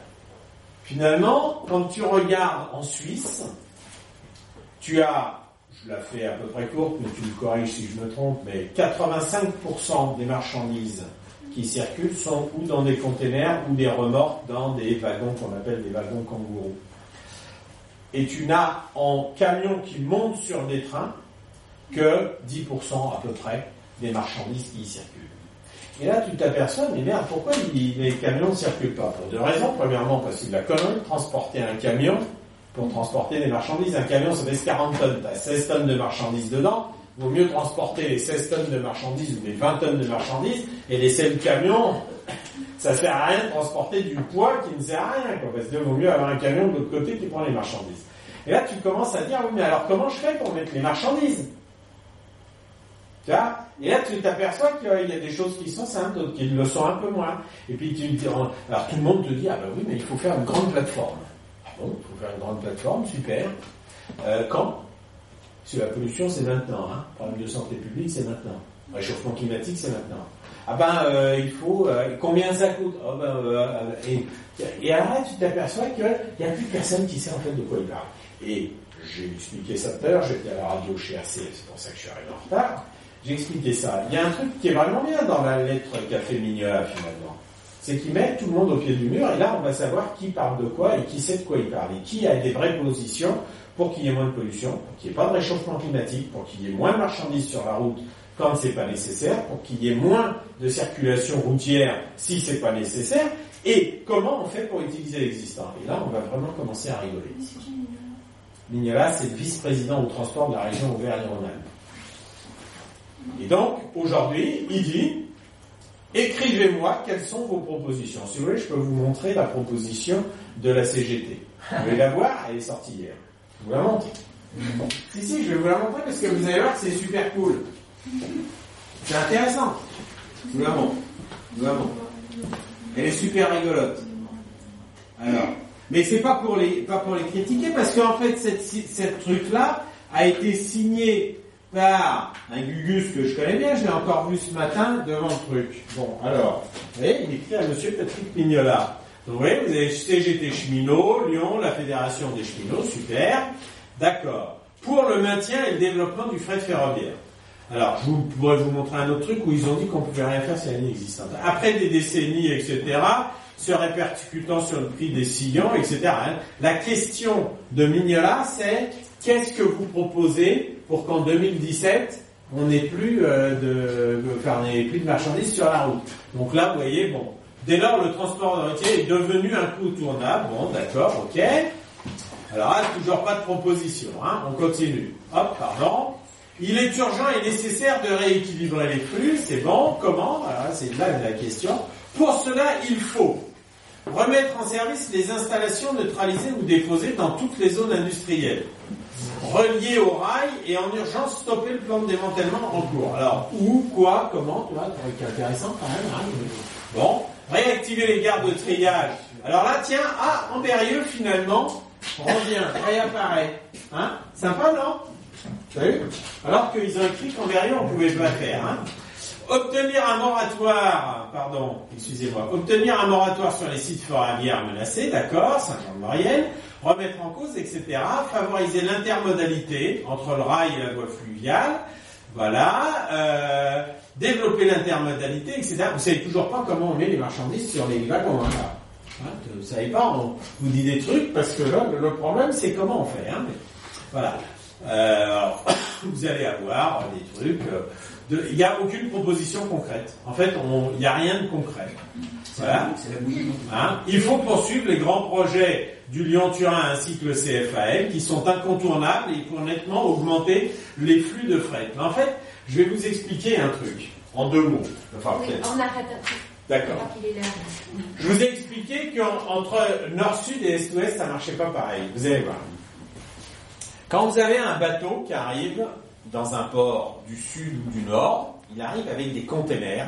Finalement, quand tu regardes en Suisse, tu as, je la fais à peu près courte, mais tu me corriges si je me trompe, mais 85% des marchandises qui circulent sont ou dans des containers ou des remorques dans des wagons qu'on appelle des wagons kangourous. Et tu n'as en camion qui monte sur des trains que 10% à peu près des marchandises qui y circulent. Et là, tu t'aperçois, mais merde, pourquoi les camions ne circulent pas Pour deux raisons. Premièrement, parce que de la connerie de transporter un camion pour transporter des marchandises. Un camion, ça pèse 40 tonnes. Tu as 16 tonnes de marchandises dedans. Vaut mieux transporter les 16 tonnes de marchandises ou les 20 tonnes de marchandises et laisser le camion. Ça sert à rien de transporter du poids qui ne sert à rien, quoi, parce qu'il vaut mieux avoir un camion de l'autre côté qui prend les marchandises. Et là, tu commences à dire, oui, mais alors comment je fais pour mettre les marchandises? Tu vois? Et là, tu t'aperçois qu'il y a des choses qui sont simples, d'autres qui le sont un peu moins. Et puis, tu alors tout le monde te dit, ah ben oui, mais il faut faire une grande plateforme. Bon, il faut faire une grande plateforme, super. Euh, quand? Sur la pollution, c'est maintenant. Hein. Problème de santé publique, c'est maintenant. Réchauffement climatique, c'est maintenant. Ah ben, euh, il faut... euh, combien ça coûte? Ah ben, euh, et, et alors là, tu t'aperçois qu'il n'y a plus personne qui sait en fait de quoi il parle. Et j'ai expliqué ça tout à l'heure, j'étais à la radio chez RC, c'est pour ça que je suis arrivé en retard. J'ai expliqué ça. Il y a un truc qui est vraiment bien dans la lettre qu'a fait Mignola finalement. C'est qu'il met tout le monde au pied du mur et là on va savoir qui parle de quoi et qui sait de quoi il parle et qui a des vraies positions pour qu'il y ait moins de pollution, pour qu'il n'y ait pas de réchauffement climatique, pour qu'il y ait moins de marchandises sur la route quand c'est pas nécessaire, pour qu'il y ait moins de circulation routière si c'est pas nécessaire, et comment on fait pour utiliser l'existant. Et là on va vraiment commencer à rigoler. Mignola, c'est le vice-président au transport de la région Auvergne-Rhône-Alpes. Et donc, aujourd'hui, il dit, écrivez-moi quelles sont vos propositions. Si vous voulez, je peux vous montrer la proposition de la CGT. Vous voulez la voir? Elle est sortie hier. Je vous la montre. Si, si, je vais vous la montrer parce que vous allez voir c'est super cool. C'est intéressant. Je vous la montre. Je vous la montre. Elle est super rigolote. Alors, mais c'est pas pour les pas pour les critiquer parce qu'en fait cette cette truc là a été signé par un Gugus que je connais bien, je l'ai encore vu ce matin devant le truc. Bon, alors, vous voyez, il écrit à Monsieur Patrick Pignola. Donc, vous voyez, vous avez CGT Cheminot, Lyon, la Fédération des cheminots, super. D'accord. Pour le maintien et le développement du fret ferroviaire. Alors, je pourrais vous montrer un autre truc où ils ont dit qu'on pouvait rien faire si la ligne existante. Après des décennies, etc., se répercutant sur le prix des sillons, etc. hein. La question de Mignola, c'est qu'est-ce que vous proposez pour qu'en 2017, on n'ait plus euh, de, enfin, plus de marchandises sur la route. Donc là, vous voyez, bon, dès lors, le transport routier est devenu un coût tournable. Bon, d'accord, ok. Alors là, toujours pas de proposition. Hein. On continue. Hop, pardon. Il est urgent et nécessaire de rééquilibrer les flux. C'est bon. Comment? C'est là la question. Pour cela, il faut remettre en service les installations neutralisées ou déposées dans toutes les zones industrielles, reliées au rail et en urgence stopper le plan de démantèlement en cours. Alors, où, quoi, comment, tu vois, truc intéressant quand même. hein. Bon, réactiver les gares de triage. Alors là, tiens, ah, Amberieux finalement revient, réapparaît. Hein Sympa, non? Vu? Alors qu'ils ont écrit qu'Amberieux, on pouvait pas faire. Hein Obtenir un moratoire, pardon, excusez-moi, obtenir un moratoire sur les sites ferroviaires menacés, d'accord, 50 moyenne, remettre en cause, etc., favoriser l'intermodalité entre le rail et la voie fluviale, voilà, euh, développer l'intermodalité, etc. Vous savez toujours pas comment on met les marchandises sur les wagons, hein, là. Hein, vous savez pas, on vous dit des trucs, parce que là, le, problème, c'est comment on fait, hein, mais- voilà. Euh, alors, vous allez avoir des trucs. Il n'y a aucune proposition concrète. En fait, il n'y a rien de concret. Voilà. Hein Il faut poursuivre les grands projets du Lyon-Turin ainsi que le CFAL qui sont incontournables et pour nettement augmenter les flux de fret. Mais en fait, je vais vous expliquer un truc en deux mots. Enfin,
Oui, on arrête.
D'accord.
Je
vous ai expliqué qu'entre nord-sud et est-ouest, ça marchait pas pareil. Vous allez voir. Quand vous avez un bateau qui arrive dans un port du sud ou du nord, il arrive avec des containers.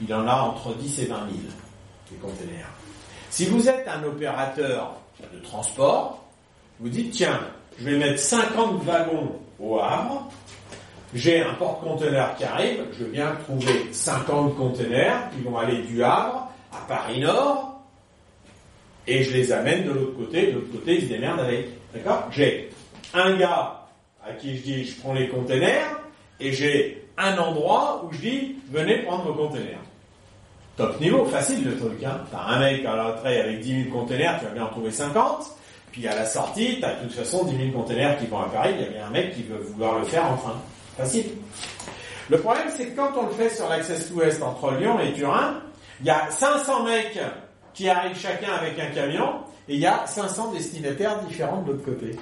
Il en a entre 10 et 20 000, des containers. Si vous êtes un opérateur de transport, vous dites, tiens, je vais mettre 50 wagons au Havre, j'ai un porte-conteneur qui arrive, je viens trouver 50 containers qui vont aller du Havre à Paris Nord, et je les amène de l'autre côté, de l'autre côté, ils se démerdent avec. D'accord? J'ai un gars à qui je dis, je prends les containers, et j'ai un endroit où je dis, venez prendre vos containers. Top niveau, facile le truc. Hein. T'as un mec à l'entrée avec 10 000 containers, tu vas bien en trouver 50. Puis à la sortie, t'as de toute façon 10 000 containers qui vont à Paris, il y a bien un mec qui veut vouloir le faire en train. Facile. Le problème, c'est que quand on le fait sur l'Access Ouest entre Lyon et Turin, il y a 500 mecs qui arrivent chacun avec un camion, et il y a 500 destinataires différents de l'autre côté.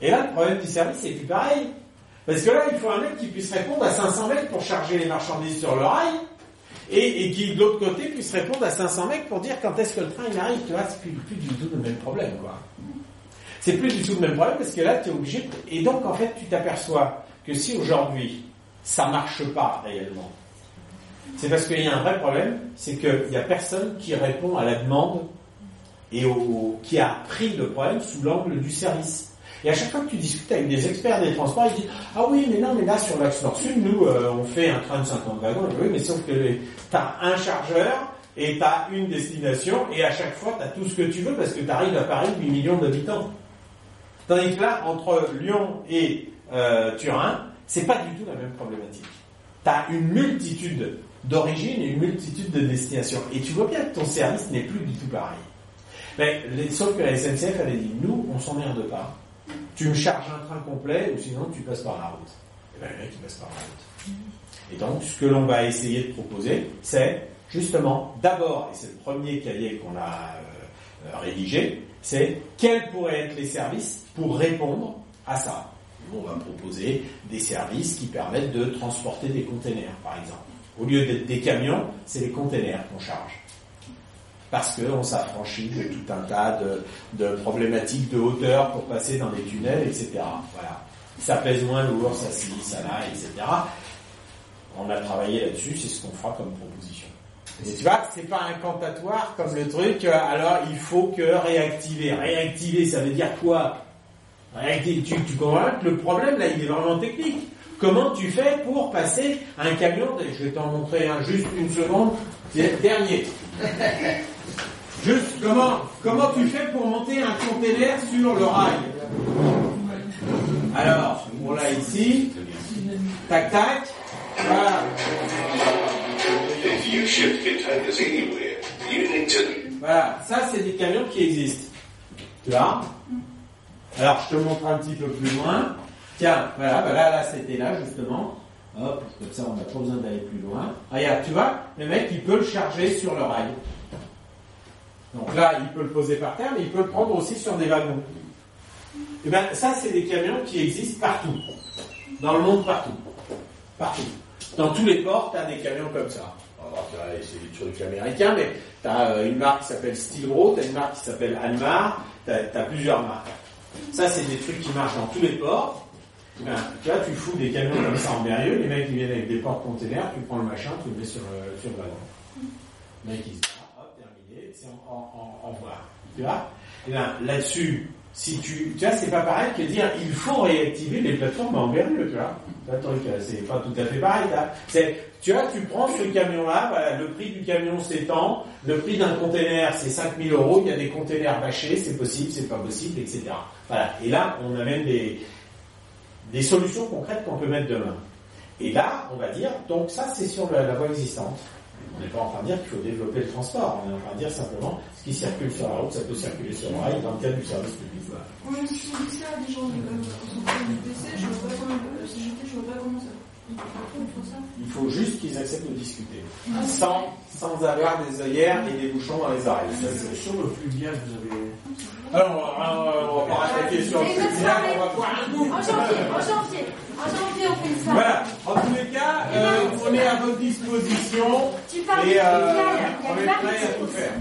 Et là, le problème du service, c'est plus pareil. Parce que là, il faut un mec qui puisse répondre à 500 mecs pour charger les marchandises sur le rail, et, qui, de l'autre côté, puisse répondre à 500 mecs pour dire quand est-ce que le train il arrive. Tu vois, c'est plus, plus du tout le même problème, quoi. C'est plus du tout le même problème parce que là, tu es obligé. de- Et donc, en fait, tu t'aperçois que si aujourd'hui, ça marche pas réellement, c'est parce qu'il y a un vrai problème, c'est qu'il n'y a personne qui répond à la demande et au- qui a pris le problème sous l'angle du service. Et à chaque fois que tu discutes avec des experts des transports, ils disent Ah oui, mais non, mais là sur l'axe Nord-Sud, nous, euh, on fait un train de 50 wagons. Oui, mais sauf que tu as un chargeur et tu as une destination, et à chaque fois, tu as tout ce que tu veux parce que tu arrives à Paris, 8 millions d'habitants. Tandis que là, entre Lyon et euh, Turin, c'est pas du tout la même problématique. Tu as une multitude d'origines et une multitude de destinations. Et tu vois bien que ton service n'est plus du tout pareil. Mais, sauf que la SNCF, elle a dit, nous, on s'emmerde pas. Tu me charges un train complet ou sinon tu passes par la route. Et bien, le mec, il passe par la route. Et donc, ce que l'on va essayer de proposer, c'est justement, d'abord, et c'est le premier cahier qu'on a euh, euh, rédigé, c'est quels pourraient être les services pour répondre à ça. On va proposer des services qui permettent de transporter des containers, par exemple. Au lieu d'être des camions, c'est les containers qu'on charge. Parce qu'on s'affranchit de tout un tas de, problématiques de hauteur pour passer dans les tunnels, etc. Ça pèse moins lourd, ça ci, ça là, etc. On a travaillé là-dessus, c'est ce qu'on fera comme proposition. Tu vois, c'est pas incantatoire comme le truc, euh, alors il faut que réactiver. Réactiver, ça veut dire quoi? Tu, tu comprends que le problème là, il est vraiment technique. Comment tu fais pour passer un camion Je vais t'en montrer un, juste une seconde. Dernier. Juste, comment, comment tu fais pour monter un container sur le rail Alors, on l'a ici. Tac, tac. Voilà. Voilà, ça c'est des camions qui existent. Tu vois Alors je te montre un petit peu plus loin. Tiens, voilà, voilà, là c'était là justement. Hop, comme ça on n'a pas besoin d'aller plus loin. Regarde, tu vois, le mec il peut le charger sur le rail. Donc là, il peut le poser par terre, mais il peut le prendre aussi sur des wagons. Et bien ça c'est des camions qui existent partout. Dans le monde partout. Partout. Dans tous les ports, tu as des camions comme ça. Alors, c'est des trucs américains, mais tu as une marque qui s'appelle Stilbro, tu as une marque qui s'appelle Almar, tu as, plusieurs marques. Ça, c'est des trucs qui marchent dans tous les ports. Ben, tu vois, tu fous des camions comme ça en Berrieux, les mecs ils viennent avec des portes-containers, tu prends le machin, tu le mets sur le, sur le wagon. Le mec il dit, hop, terminé, c'est en, en, revoir. Tu vois Et ben, là-dessus, si tu, tu vois, c'est pas pareil que dire il faut réactiver les plateformes en Berrieux, tu vois. Euh, c'est pas tout à fait pareil, là. C'est, tu vois, tu prends ce camion-là, voilà, le prix du camion s'étend, le prix d'un container c'est 5000 euros, il y a des containers bâchés, c'est possible, c'est pas possible, etc. Voilà. Et là, on amène des, des solutions concrètes qu'on peut mettre demain. Et là, on va dire, donc ça c'est sur la voie existante. On n'est pas en train de dire qu'il faut développer le transport, on est en train de dire simplement ce qui circule sur la route, ça peut circuler sur le rail dans le cadre du service public.
Moi, si on dit ça à des gens qui sont pas du PC, je vois pas comment, si j'étais, je vois pas comment ça. Il faut
juste qu'ils acceptent de discuter. Sans, sans avoir des œillères et des bouchons dans les oreilles. Ça, c'est
Sur le fluvial, vous avez.
Alors, on va pas attaquer sur le
Et notre
fluvial,
soirée,
on va boire un coup.
En janvier, en janvier, en janvier, on fait soirée.
Voilà. En tous les cas, euh, on est à votre disposition.
Tu parles
et euh,
fluvial, il y a
on
le
est prêt à
maritime
tout faire.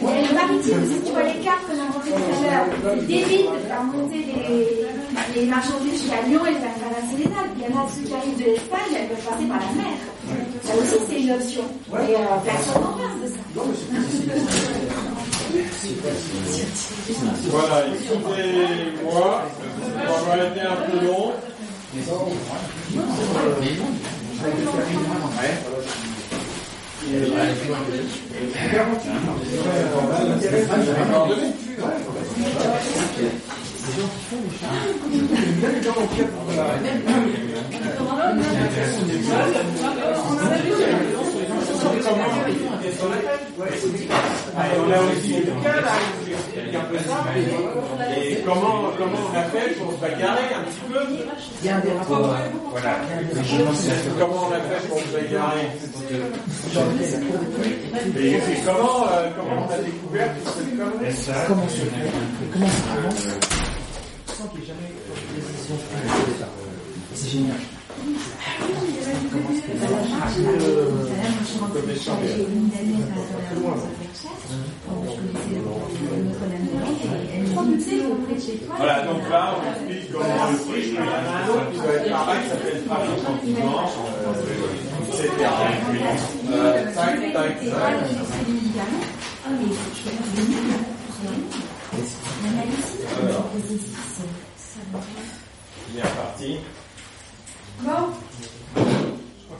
Il y a le maritime, si tu vois les cartes qu'on a montrées tout à l'heure, il évite de faire monter les, les marchandises jusqu'à Lyon et de faire traverser les Alpes. Il y en a ceux qui arrivent de l'Espagne, elles peuvent passer par la mer. Ça aussi, c'est une option. Et euh, personne n'en parle de ça.
Voilà, excusez-moi, on va un peu long. Comment, on a fait pour se bagarrer un petit peu
Il y.
Comment on a fait pour se bagarrer comment, euh, on a découvert cette connerie
Comment Comment ça. C'est génial.
Voilà, donc là, on explique comment le autre qui doit être pareil, qui s'appelle tranquillement, euh, etc. Euh, tac, tac, tac.
Bon,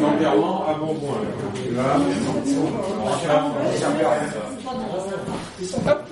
L'enterrement à. Tu vois